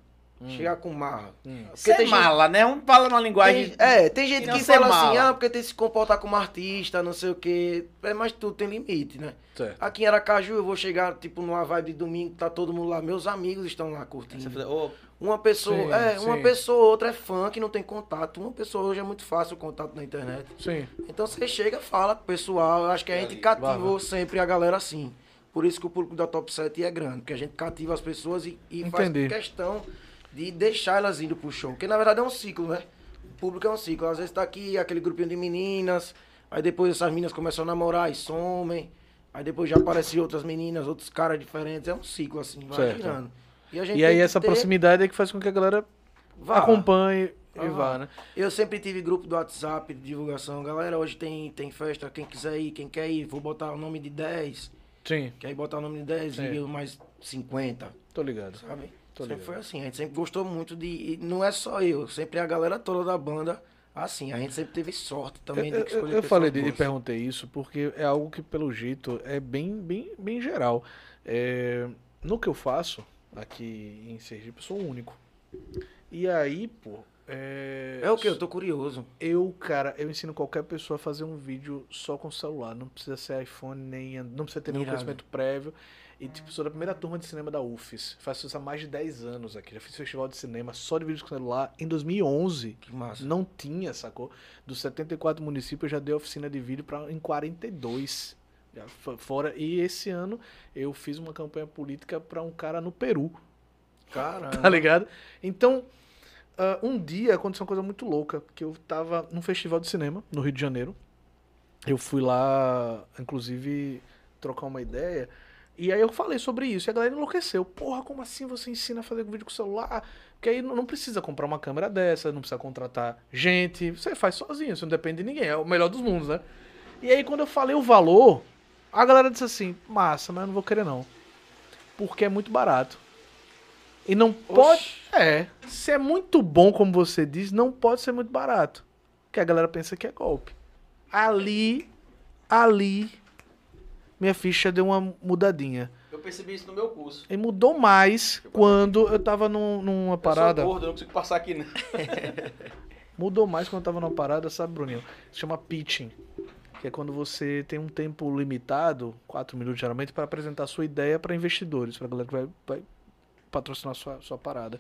Chegar com marra. Porque Ser tem gente- mala, né? Um fala uma linguagem. tem- é, tem gente que ser fala assim, mala. ah, porque tem que se comportar como artista, não sei o quê. É, mas tudo tem limite, né? Certo. Aqui em Aracaju eu vou chegar, tipo, numa vibe de domingo, tá todo mundo lá, meus amigos estão lá Você curtindo. fala, ô, Uma pessoa, Sim, é, uma sim. pessoa ou outra é fã que não tem contato. Uma pessoa hoje é muito fácil o contato na internet. Sim. Então você chega, fala com o pessoal. Eu acho que a gente cativou sempre a galera assim. Por isso que o público da Top 7 é grande, porque a gente cativa as pessoas e, e faz questão de deixar elas indo pro show. Porque na verdade é um ciclo, né? O público é um ciclo. Às vezes tá aqui aquele grupinho de meninas, aí depois essas meninas começam a namorar e somem. Aí depois já aparecem outras meninas, outros caras diferentes. É um ciclo assim, vai Certo. girando. E, E aí essa ter- proximidade é que faz com que a galera Vá. acompanhe e Ah. vá, né? Eu sempre tive grupo do WhatsApp de divulgação. Galera, hoje tem, tem festa, quem quiser ir, quem quer ir, vou botar o nome de 10. Sim, Quer ir botar o nome de 10 Sim. eu mais 50, tô ligado. sabe? Tô sempre ligado. foi assim. A gente sempre gostou muito de. Não é só eu, sempre a galera toda da banda. Assim, a gente sempre teve sorte também Eu, de escolher eu falei e perguntei isso porque é algo que, pelo jeito, é bem, bem, bem geral. É, no que eu faço aqui em Sergipe, eu sou o único. E aí, pô. É, É o que? Eu tô curioso. Eu, cara, eu ensino qualquer pessoa a fazer um vídeo só com celular. Não precisa ser iPhone, nem. Não precisa ter nenhum Irado. conhecimento prévio. E, tipo, sou da primeira turma de cinema da UFES. Faço isso há mais de 10 anos aqui. Já fiz festival de cinema só de vídeos com celular em 2011. Que massa. Não tinha, sacou? Dos 74 municípios eu já dei oficina de vídeo pra, em 42. Já fo- fora. E esse ano eu fiz uma campanha política pra um cara no Peru. Caramba. Tá ligado? Então, ah, um dia aconteceu uma coisa muito louca, que eu tava num festival de cinema no Rio de Janeiro. Eu fui lá, inclusive, trocar uma ideia. E aí eu falei sobre isso. E a galera enlouqueceu. Porra, como assim você ensina a fazer vídeo com celular? Porque aí não precisa comprar uma câmera dessa, não precisa contratar gente. Você faz sozinho, você não depende de ninguém. É o melhor dos mundos, né? E aí quando eu falei o valor, a galera disse assim, massa, mas eu não vou querer não. Porque é muito barato. E não pode. É. Se é muito bom, como você diz, não pode ser muito barato. Porque a galera pensa que é golpe. Ali ali minha ficha deu uma mudadinha. Eu percebi isso no meu curso. E mudou mais quando eu tava num- numa parada. Eu sou gordo, eu não consigo passar aqui, não. [laughs] Mudou mais quando eu tava numa parada, sabe, Bruninho? Se chama pitching. Que é quando você tem um tempo limitado, quatro minutos geralmente, para apresentar sua ideia para investidores, pra galera que vai, vai patrocinar sua, sua parada.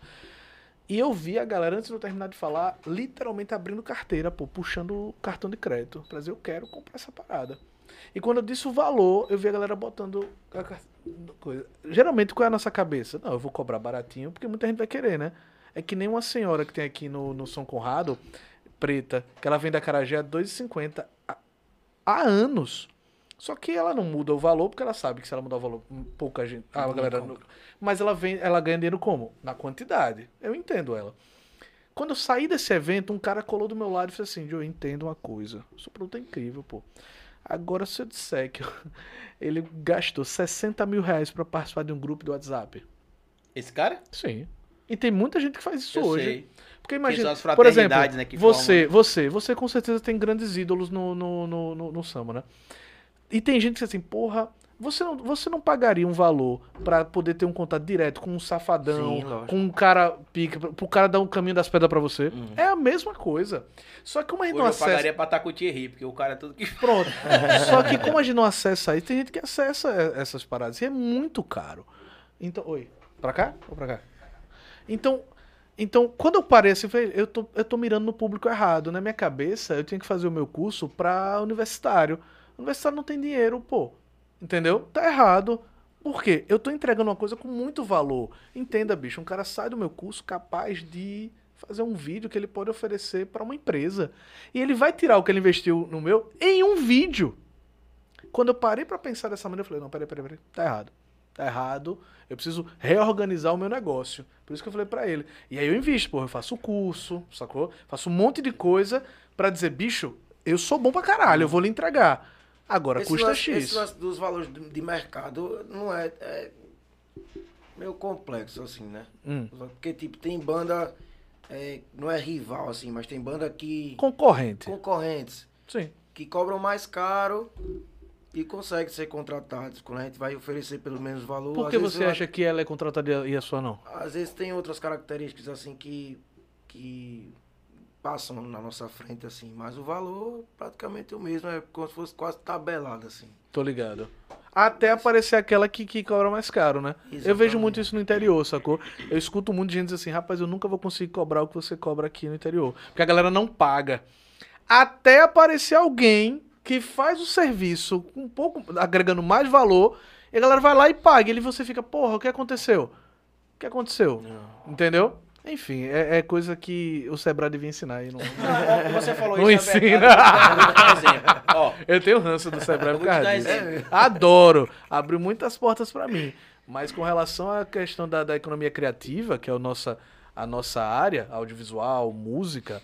E eu vi a galera, antes de eu terminar de falar, literalmente abrindo carteira, pô, puxando o cartão de crédito. Pra dizer, eu quero comprar essa parada. E quando eu disse o valor, eu vi a galera botando a coisa. Geralmente, qual é a nossa cabeça? Não, eu vou cobrar baratinho, porque muita gente vai querer, né? É que nem uma senhora que tem aqui no, no São Conrado, preta, que ela vende a carajé a 2,50 há- há anos. Só que ela não muda o valor, porque ela sabe que se ela mudar o valor, hum, pouca gente. Ah, a galera. não- Mas ela, vem, ela ganha dinheiro como? Na quantidade. Eu entendo ela. Quando eu saí desse evento, um cara colou do meu lado e fez assim: "Joe, eu entendo uma coisa. Seu produto é incrível, pô. Agora, se eu disser que eu- [laughs] ele gastou 60 mil reais pra participar de um grupo do WhatsApp. Esse cara? Sim. E tem muita gente que faz isso Eu hoje. sei. Porque Que imagina, por exemplo, né, você, você, você com certeza tem grandes ídolos no, no, no, no, no samba, né? E tem gente que diz assim, porra, você não, você não pagaria um valor pra poder ter um contato direto com um safadão, Sim, com um cara pica, pro cara dar um caminho das pedras pra você. Uhum. É a mesma coisa. Só que como a gente Hoje não eu acessa... pagaria pra estar com o Thierry, porque o cara é tudo que... [laughs] Pronto. Só que como a gente não acessa isso, tem gente que acessa essas paradas. E é muito caro. Então, oi. Pra cá ou pra cá? Então, então quando eu parei assim, eu falei, eu tô, eu tô mirando no público errado. Na minha cabeça, eu tinha que fazer o meu curso pra universitário. Universitário não tem dinheiro, pô. Entendeu? Tá errado. Por quê? Eu tô entregando uma coisa com muito valor. Entenda, bicho, um cara sai do meu curso capaz de fazer um vídeo que ele pode oferecer pra uma empresa. E ele vai tirar o que ele investiu no meu em um vídeo. Quando eu parei pra pensar dessa maneira, eu falei, não, peraí, peraí, peraí, tá errado. Tá errado. Eu preciso reorganizar o meu negócio. Por isso que eu falei pra ele. E aí eu invisto, pô, eu faço curso, sacou? Faço um monte de coisa pra dizer, bicho, eu sou bom pra caralho, eu vou lhe entregar. Agora Esse custa lance- X. Esse lance dos valores de, mercado não é, é meio complexo, assim, né? Hum. Porque, tipo, tem banda, é, não é rival, assim, mas tem banda que. Concorrente. concorrentes, Sim. que cobram mais caro e conseguem ser contratados. Quando a gente vai oferecer pelo menos valor. Por que você acha que ela é contratada e a sua não? Às vezes tem outras características, assim, que. que passam na nossa frente, assim. Mas o valor praticamente o mesmo, é como se fosse quase tabelado, assim. Tô ligado. Até aparecer aquela que, que cobra mais caro, né? Eu vejo Exatamente. muito isso no interior, sacou? Eu escuto muito de gente dizer assim, rapaz, eu nunca vou conseguir cobrar o que você cobra aqui no interior. Porque a galera não paga. Até aparecer alguém que faz o serviço um pouco, agregando mais valor, e a galera vai lá e paga. E você fica, porra, o que aconteceu? O que aconteceu? Entendeu? Enfim, é, é coisa que o Sebrae devia ensinar aí. [laughs] Não... Não, você falou Não isso, é ensina. verdade. Eu vou te dar um exemplo. [laughs] Ó, Eu tenho ranço do Sebrae por causa disso. exemplo. Adoro. Abriu muitas portas pra mim. Mas com relação à questão da, da economia criativa, que é a nossa, a nossa área, audiovisual, música,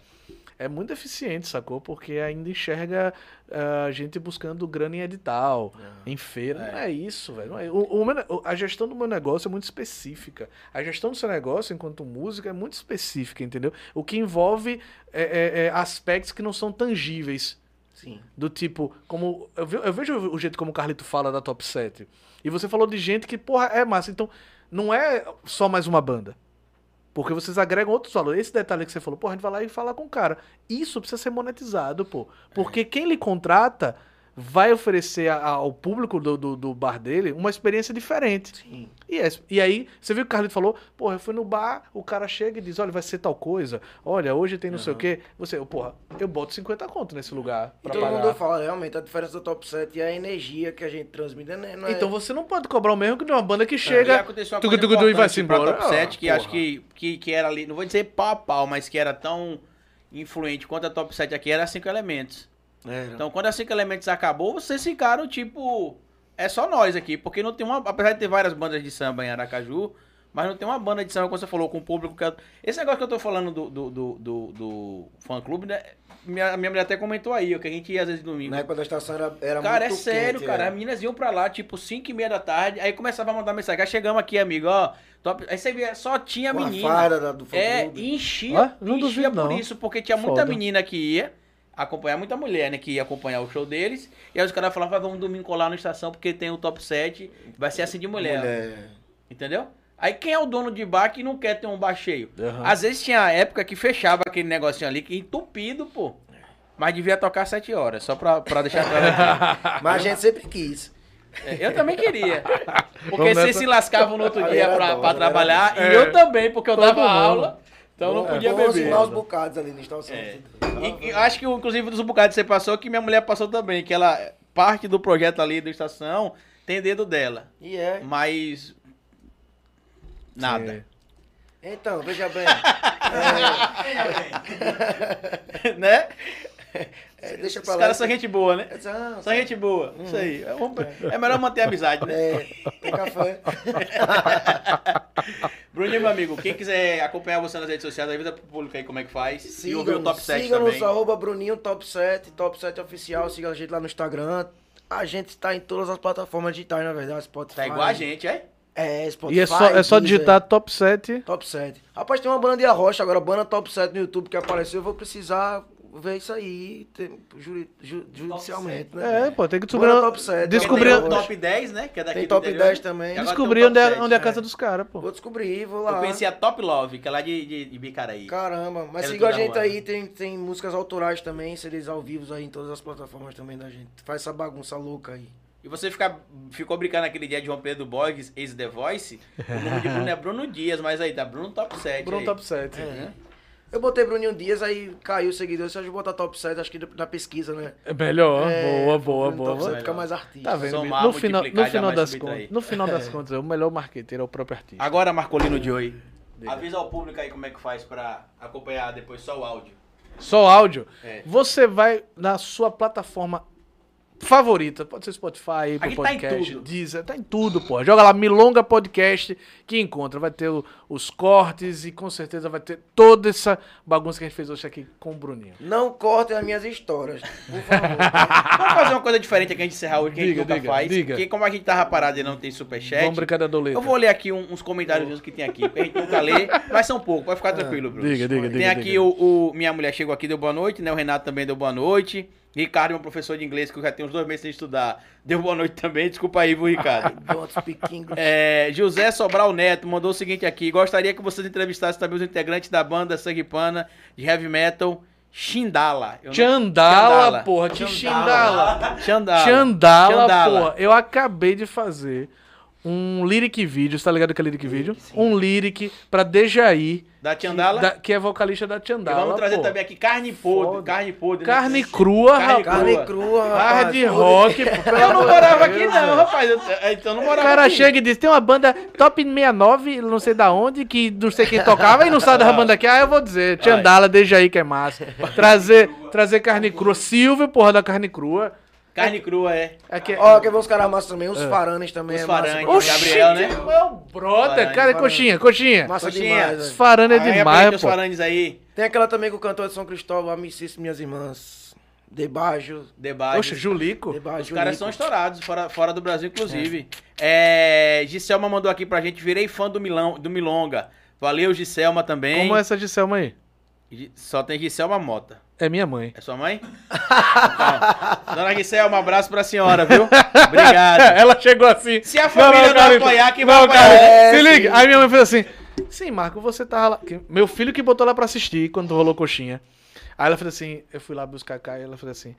é muito eficiente, sacou? Porque ainda enxerga ah, gente buscando grana em edital, em feira. Não é isso, velho. É- o- o meu ne- o- a gestão do meu negócio é muito específica. A gestão do seu negócio, enquanto música, é muito específica, entendeu? O que envolve é, é, é, aspectos que não são tangíveis. Sim. Do tipo, como. Eu, eu vejo o jeito como o Carlito fala da top 7. E você falou de gente que, porra, é massa. Então, não é só mais uma banda. Porque vocês agregam outros valores. Esse detalhe que você falou, porra, a gente vai lá e fala com o cara. Isso precisa ser monetizado, pô. Porque quem lhe contrata vai oferecer a- ao público do, do, do bar dele uma experiência diferente. Sim. E, é- e aí, você viu que o Carlito falou, porra, eu fui no bar, o cara chega e diz, olha, vai ser tal coisa, olha, hoje tem não sei o quê. Você, porra, eu boto 50 conto nesse lugar E todo pagar. mundo fala, realmente, a diferença do top 7 é a energia que a gente transmite. Não é, não é- Então você não pode cobrar o mesmo que de uma banda que E chega. aconteceu uma tugu, coisa tugu, tugu, e vai se embora. Top 7, que Ah, acho porra. que, que, que era ali, não vou dizer pau a pau, mas que era tão influente quanto a Top 7 aqui, era Cinco Elementos. Era. Então, quando a Cinco Elementos acabou, vocês ficaram, tipo, é só nós aqui, porque não tem uma, apesar de ter várias bandas de samba em Aracaju, mas não tem uma banda de samba, como você falou, com o público que... é- Esse negócio que eu tô falando do, do, do, do, do fã-clube, né, minha, minha mulher até comentou aí, ó, que a gente ia às vezes domingo. Na época da estação era, era Cara, é muito sério, quente, cara. é. As meninas iam pra lá, tipo, 5 e meia da tarde, aí começava a mandar mensagem. Aí chegamos aqui, amigo, ó. top- Aí você via, só tinha Com a menina. farda da- do É, fã-clube. e enchia, Ah, não enchia duvido, por não. isso, porque tinha muita Foda. menina que ia. Acompanhar muita mulher, né? Que ia acompanhar o show deles. E aí os caras falavam, "Ah, vamos domingo colar na estação porque tem o top 7. Vai ser assim de mulher. Mulher. Entendeu? Aí quem é o dono de bar que não quer ter um bar cheio? Aham. Às vezes tinha época que fechava aquele negocinho ali, que entupido, pô. Mas devia tocar 7 horas, só pra, pra deixar claro. [laughs] Mas a gente sempre quis. É, Eu também queria. [laughs] Porque vocês nessa. se lascavam no outro dia pra, pra trabalhar. E É. eu também, porque eu Todo dava mundo. aula. Então não Bom, podia beber. ensinar os bocados ali na estação. É. E, e acho que, inclusive, dos bocados que você passou, que minha mulher passou também. Que ela, parte do projeto ali da estação, tem dedo dela. E é. Mas. Nada. Sim. Então, veja bem. [laughs] né? [laughs] É, deixa Os caras são gente boa, né? Não, São gente boa. Isso aí. É, é melhor manter a amizade, né? É, tem café. [laughs] Bruninho, meu amigo, quem quiser acompanhar você nas redes sociais, avisa pro público aí como é que faz. e ouvir o top 7 siga também. arroba Bruninho Top 7, Top 7 Oficial, siga a gente lá no Instagram. A gente está em todas as plataformas digitais, na verdade, Spotify. Tá igual a gente, é? É, Spotify. E é só, é só Deezer, digitar top 7. Top 7. Rapaz, tem uma banda de arrocha agora, banda Top 7 no YouTube que apareceu. Eu vou precisar ver isso aí tem- juri- ju- judicialmente, né? É, pô, tem que descobrir. Banda Top 7. Descobrir- Tem o top 10, né? Que é daqui Tem top interior, 10 né? também. Descobrir onde é, top 7, onde é a é. casa dos caras, pô. Vou descobrir, vou lá. Eu conheci a Top Love, que é lá de, de, de Bicaraí. Caramba, mas siga a gente aí, tem, tem músicas autorais também, CDs ao vivo aí em todas as plataformas também da gente. Faz essa bagunça louca aí. E você fica, ficou brincando naquele dia de João Pedro Borges, ex The Voice. O nome de Bruno é Bruno Dias, mas aí tá Bruno Top 7. Bruno aí. top 7. É. Eu botei Bruninho Dias, aí caiu o seguidor. Se eu botar top 7, acho que na pesquisa, né? É melhor, É, boa, boa, boa. Top 7 boa. fica mais artista. Tá vendo? Somar, no final, no final das [laughs] contas, no final das contas, o melhor marqueteiro é o próprio artista. Agora, Marcolino Joey. Avisa ao público aí como é que faz pra acompanhar depois só o áudio. Só áudio. É. Você vai na sua plataforma favorita, pode ser Spotify, Apple Aqui tá em Podcast, tudo. Deezer, tá em tudo, pô. Joga lá Milonga Podcast que encontra, vai ter o- os cortes e com certeza vai ter toda essa bagunça que a gente fez hoje aqui com o Bruninho. Não cortem as minhas histórias, por favor. [laughs] Vamos fazer uma coisa diferente aqui antes de encerrar hoje, que a gente Diga, nunca diga, faz. diga. Porque como a gente tava parado e não tem superchat, Vamos brincar da doleta. eu vou ler aqui um- uns comentários que tem aqui. pra gente nunca ler, mas são poucos, pode ficar tranquilo, Bruno. Diga, diga, Tem diga, aqui diga. O, o- Minha mulher chegou aqui, deu boa noite, né? O Renato também deu boa noite. Ricardo, meu professor de inglês, que eu já tenho uns dois meses sem estudar, deu boa noite também. Desculpa aí, viu, Ricardo? [laughs] É, José Sobral Neto mandou o seguinte aqui: gostaria que vocês entrevistassem também os integrantes da banda Sangue Pana de heavy metal Xindala. Eu não- Chandala, porra, te Xandala. Xandala. Xandala. Chandala, Xandala. porra. Eu acabei de fazer um lyric vídeo, você tá ligado que é lyric vídeo? Um lyric pra Dejaí, Da Xandala. da- que é vocalista da E Chandala. vamos trazer pô. também aqui carne podre. Foda. Carne podre. né? Carne crua, Carne rapaz. Carne crua. crua, Hard rapaz. rock, Eu não morava aqui, não, rapaz. Eu, então eu não O morava cara aqui. chega e diz: tem uma banda top 69, não sei da onde, que não sei quem tocava, e não sabe da banda aqui. Ah, eu vou dizer, Chandala, deixa aí que é massa. [laughs] Trazer, trazer carne crua. Silvio, porra da carne crua. Carne crua, é. É que, Ó, quer ver os caras massas também? Os faranes também. Os é massa, faranes. Oxi. Gabriel, né? Meu brother, Farane, cara, Farane. coxinha, coxinha. Massa Coxinha. demais, Os velho. farane é Aí demais, apresenta os pô. farandes aí. Tem aquela também com o cantor de São Cristóvão, amicíssimo, minhas irmãs. Debaixo. Debate. Poxa, Julico. Debaixo. Os caras são estourados, fora, fora do Brasil, inclusive. É. Giselma mandou aqui pra gente, virei fã do, Milão, do Milonga. Valeu, Giselma também. Como é essa Giselma aí? Só tem Giselma Mota. É minha mãe. É sua mãe? [laughs] Então, dona Giselma, um abraço pra senhora, viu? Obrigado. [laughs] Ela chegou assim. Se a família não, Carito. apoiar, quem vai Não, apoiar? É, se sim. liga. Aí minha mãe fez assim. Sim, Marco, você tava lá. Meu filho que botou lá pra assistir quando rolou coxinha. Aí ela fez assim, eu fui lá buscar a Caio, ela fez assim.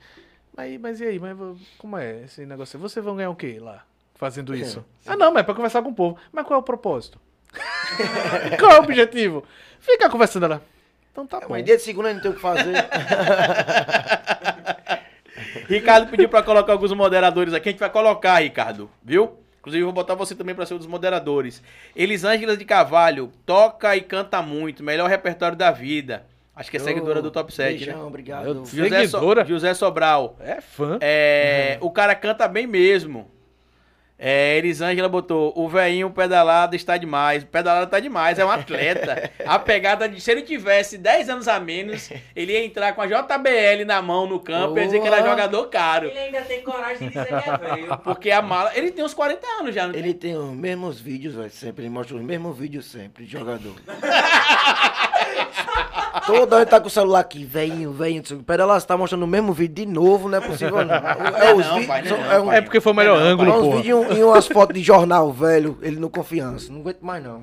Mas, mas e aí, mas como é esse negócio? Vocês vão ganhar o quê lá? Fazendo isso? Ah, não, mas é pra conversar com o povo. Mas qual é o propósito? [laughs] qual é o objetivo? Fica conversando ela. Então tá bom. Mas dia de segunda gente tem o que fazer. [laughs] Ricardo pediu pra colocar alguns moderadores aqui. A gente vai colocar, Ricardo, viu? Inclusive, eu vou botar você também pra ser um dos moderadores. Elisângela de Carvalho, toca e canta muito. Melhor repertório da vida. Acho que é seguidora do Top 7, Beijão, né? obrigado. José, so Seguidora? José Sobral. É fã. É, O cara canta bem mesmo. É, Elisângela botou, o velhinho pedalado está demais. O pedalado tá demais, é um atleta. [laughs] A pegada de se ele tivesse 10 anos a menos, ele ia entrar com a JBL na mão no campo e ia dizer que ele é Boa. jogador caro. Ele ainda tem coragem de dizer que é velho. [laughs] Porque a mala. Ele tem uns 40 anos já, não tem? Ele tem os mesmos vídeos, velho, sempre. Ele mostra os mesmos vídeos sempre, de jogador. [laughs] Toda hora tá com o celular aqui, velhinho, velhinho. não. Pera lá, você tá mostrando o mesmo vídeo de novo, não é possível não. É, os não, não é não, é um-. É porque foi o melhor Não, ângulo, é uns vídeos e umas fotos de jornal velho, ele no confiança. Não aguento mais não.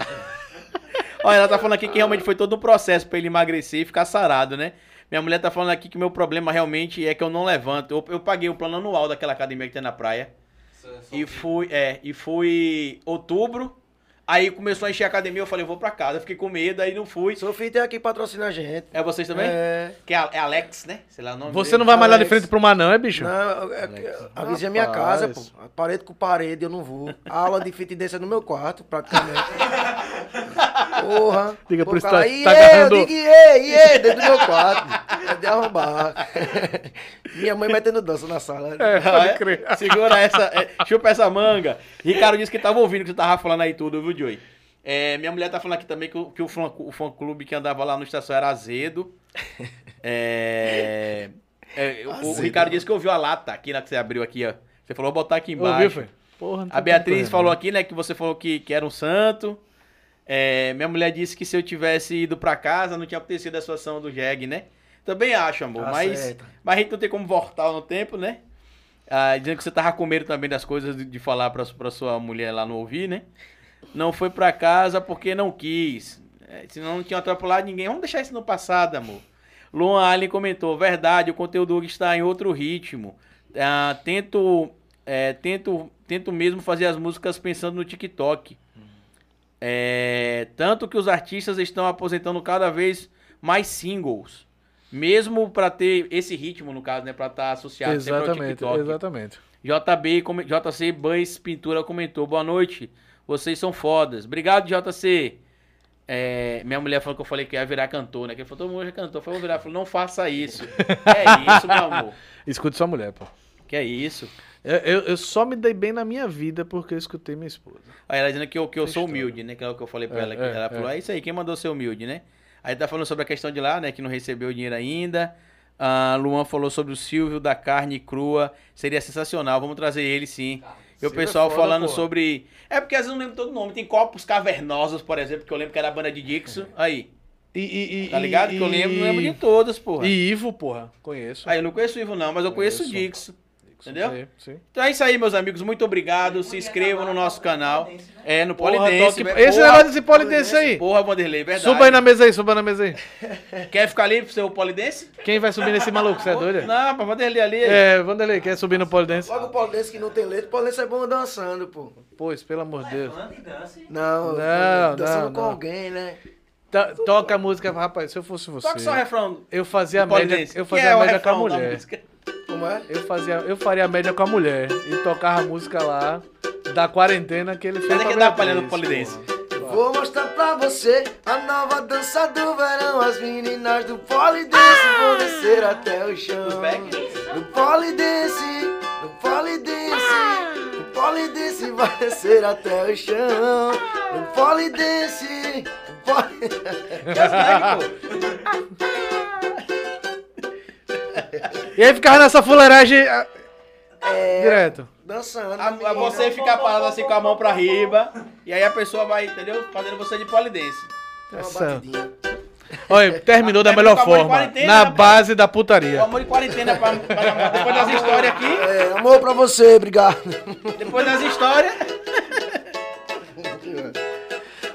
Olha, ela tá falando aqui que realmente foi todo um processo pra ele emagrecer e ficar sarado, né? Minha mulher tá falando aqui que meu problema realmente é que eu não levanto. Eu, eu paguei o plano anual daquela academia que tem na praia. E fui, é, e fui outubro. Aí começou a encher a academia, eu falei, eu vou pra casa. Eu fiquei com medo, aí não fui. Sofia tem aqui patrocina a gente. É vocês também? É. Que é, é Alex, né? Sei lá o nome Você dele. não vai mais lá de frente pro mar, não, é, bicho? Não, é, a vizinha é minha casa, pô. Parede com parede, eu não vou. A aula de fitness é no meu quarto, praticamente. [laughs] Porra. Diga Pô, por isso cara, tá- tá agarrando- Eu digo, iê, iê, dentro do meu quarto. É de arrombar. [laughs] Minha mãe metendo dança na sala. É, pode é? crer. Segura essa, [laughs] é, chupa essa manga. Ricardo disse que tava ouvindo que você tava falando aí tudo, viu, Joey? É, minha mulher tá falando aqui também que, o, que o, fã, o fã clube que andava lá no estação era azedo. É, é, o- o. Ricardo disse que ouviu a lata aqui, na que você abriu aqui, ó. Você falou, vou botar aqui embaixo. Ouviu, foi? Porra, não A Beatriz falou aqui, né, que você falou que, que era um santo. É, minha mulher disse que se eu tivesse ido pra casa, não tinha acontecido a situação do Jeg, né? Também acho, amor. Tá mas, certo. mas a gente não tem como voltar no tempo, né? Ah, dizendo que você tava com medo também das coisas de, de falar pra, pra sua mulher lá não ouvir, né? Não foi pra casa porque não quis. É, senão não tinha atropelado ninguém. Vamos deixar isso no passado, amor. Luan Allen comentou, verdade, o conteúdo está em outro ritmo. Ah, tento, é, tento, tento mesmo fazer as músicas pensando no TikTok. É, tanto que os artistas estão aposentando cada vez mais singles. Mesmo para ter esse ritmo, no caso, né? Pra estar associado sempre ao Exatamente, TikTok. exatamente. JB, JC Bans Pintura comentou, boa noite, vocês são fodas. Obrigado, JC. É, minha mulher falou que eu falei que ia virar cantor, né? Que ele falou, todo mundo já cantou. Vou virar. Falei, não faça isso. [laughs] é isso, meu amor. [laughs] Escute sua mulher, pô. Que é isso. Eu, eu, eu só me dei bem na minha vida porque eu escutei minha esposa. Aí ela dizendo que eu, que eu sou humilde, né? Que é o que eu falei pra É, ela. que é, ela falou, é. é isso aí, quem mandou ser humilde, né? Aí tá falando sobre a questão de lá, né? Que não recebeu o dinheiro ainda. A Luan falou sobre o Silvio da carne crua. Seria sensacional, vamos trazer ele sim. E o é pessoal foda, falando sobre. É porque às vezes eu não lembro todo o nome. Tem copos cavernosos, por exemplo, que eu lembro que era a banda de Dixon. Aí, E, e, tá ligado? e- Que eu lembro, não lembro de todas, porra. E Ivo, porra, conheço. Aí eu não conheço o Ivo, não, mas eu conheço o Conheço. Dixon. Entendeu? Sim, sim. Então é isso aí, meus amigos. Muito obrigado. Se inscrevam no nosso canal. É, no Polidense. Porra, Esse negócio desse polidense aí. Porra, Vanderlei, verdade. Suba aí na mesa aí, suba na mesa aí. Quer ficar ali pro seu polidense? Quem vai subir nesse maluco? Você é doido? Não, pra Vanderlei ali. É, Vanderlei, quer subir no polidense? Logo o polidense que não tem letra, o polidense é bom dançando, pô. Pois, pelo amor de Deus. Não, Não, dançando não, com alguém, né? To- Toca a música, rapaz, se eu fosse você. Toca só o refrão Eu fazia a média, eu fazia é a média com a mulher. Como é? Eu fazia, eu faria a média com a mulher e tocava a música lá da quarentena que ele fez. Cadê pra que dá palha do polidense? Vou mostrar pra você a nova dança do verão. As meninas do polidense vão descer até o chão. No polidense, no polidense, no polidense vai descer até o chão. No polidense, no polidense. [laughs] E aí ficava nessa fuleiragem ah, É, direto. dançando. A, menina. você ficar parado assim com a mão pra riba. E aí a pessoa vai, entendeu? Fazendo você de polidense. Uma Essa- batidinha. Olha, terminou da melhor forma. Na né, base da O putaria. amor de quarentena pra, pra. Depois das histórias aqui. É, amor pra você, obrigado. Depois das histórias.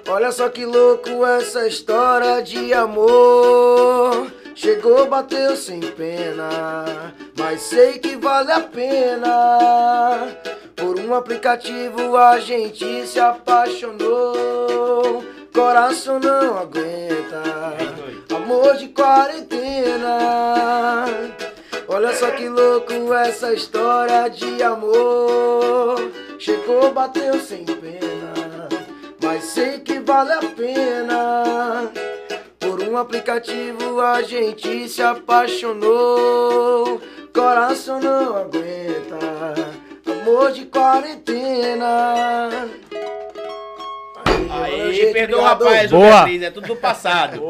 Olha só que louco essa história de amor. Chegou, bateu sem pena, mas sei que vale a pena. Por um aplicativo a gente se apaixonou. Coração não aguenta, amor de quarentena. Olha só que louco essa história de amor. Chegou, bateu sem pena, mas sei que vale a pena. Um aplicativo a gente se apaixonou. Coração não aguenta, amor de quarentena. Aí, perdoa o rapaz, o Boa. Beatriz. É tudo do passado.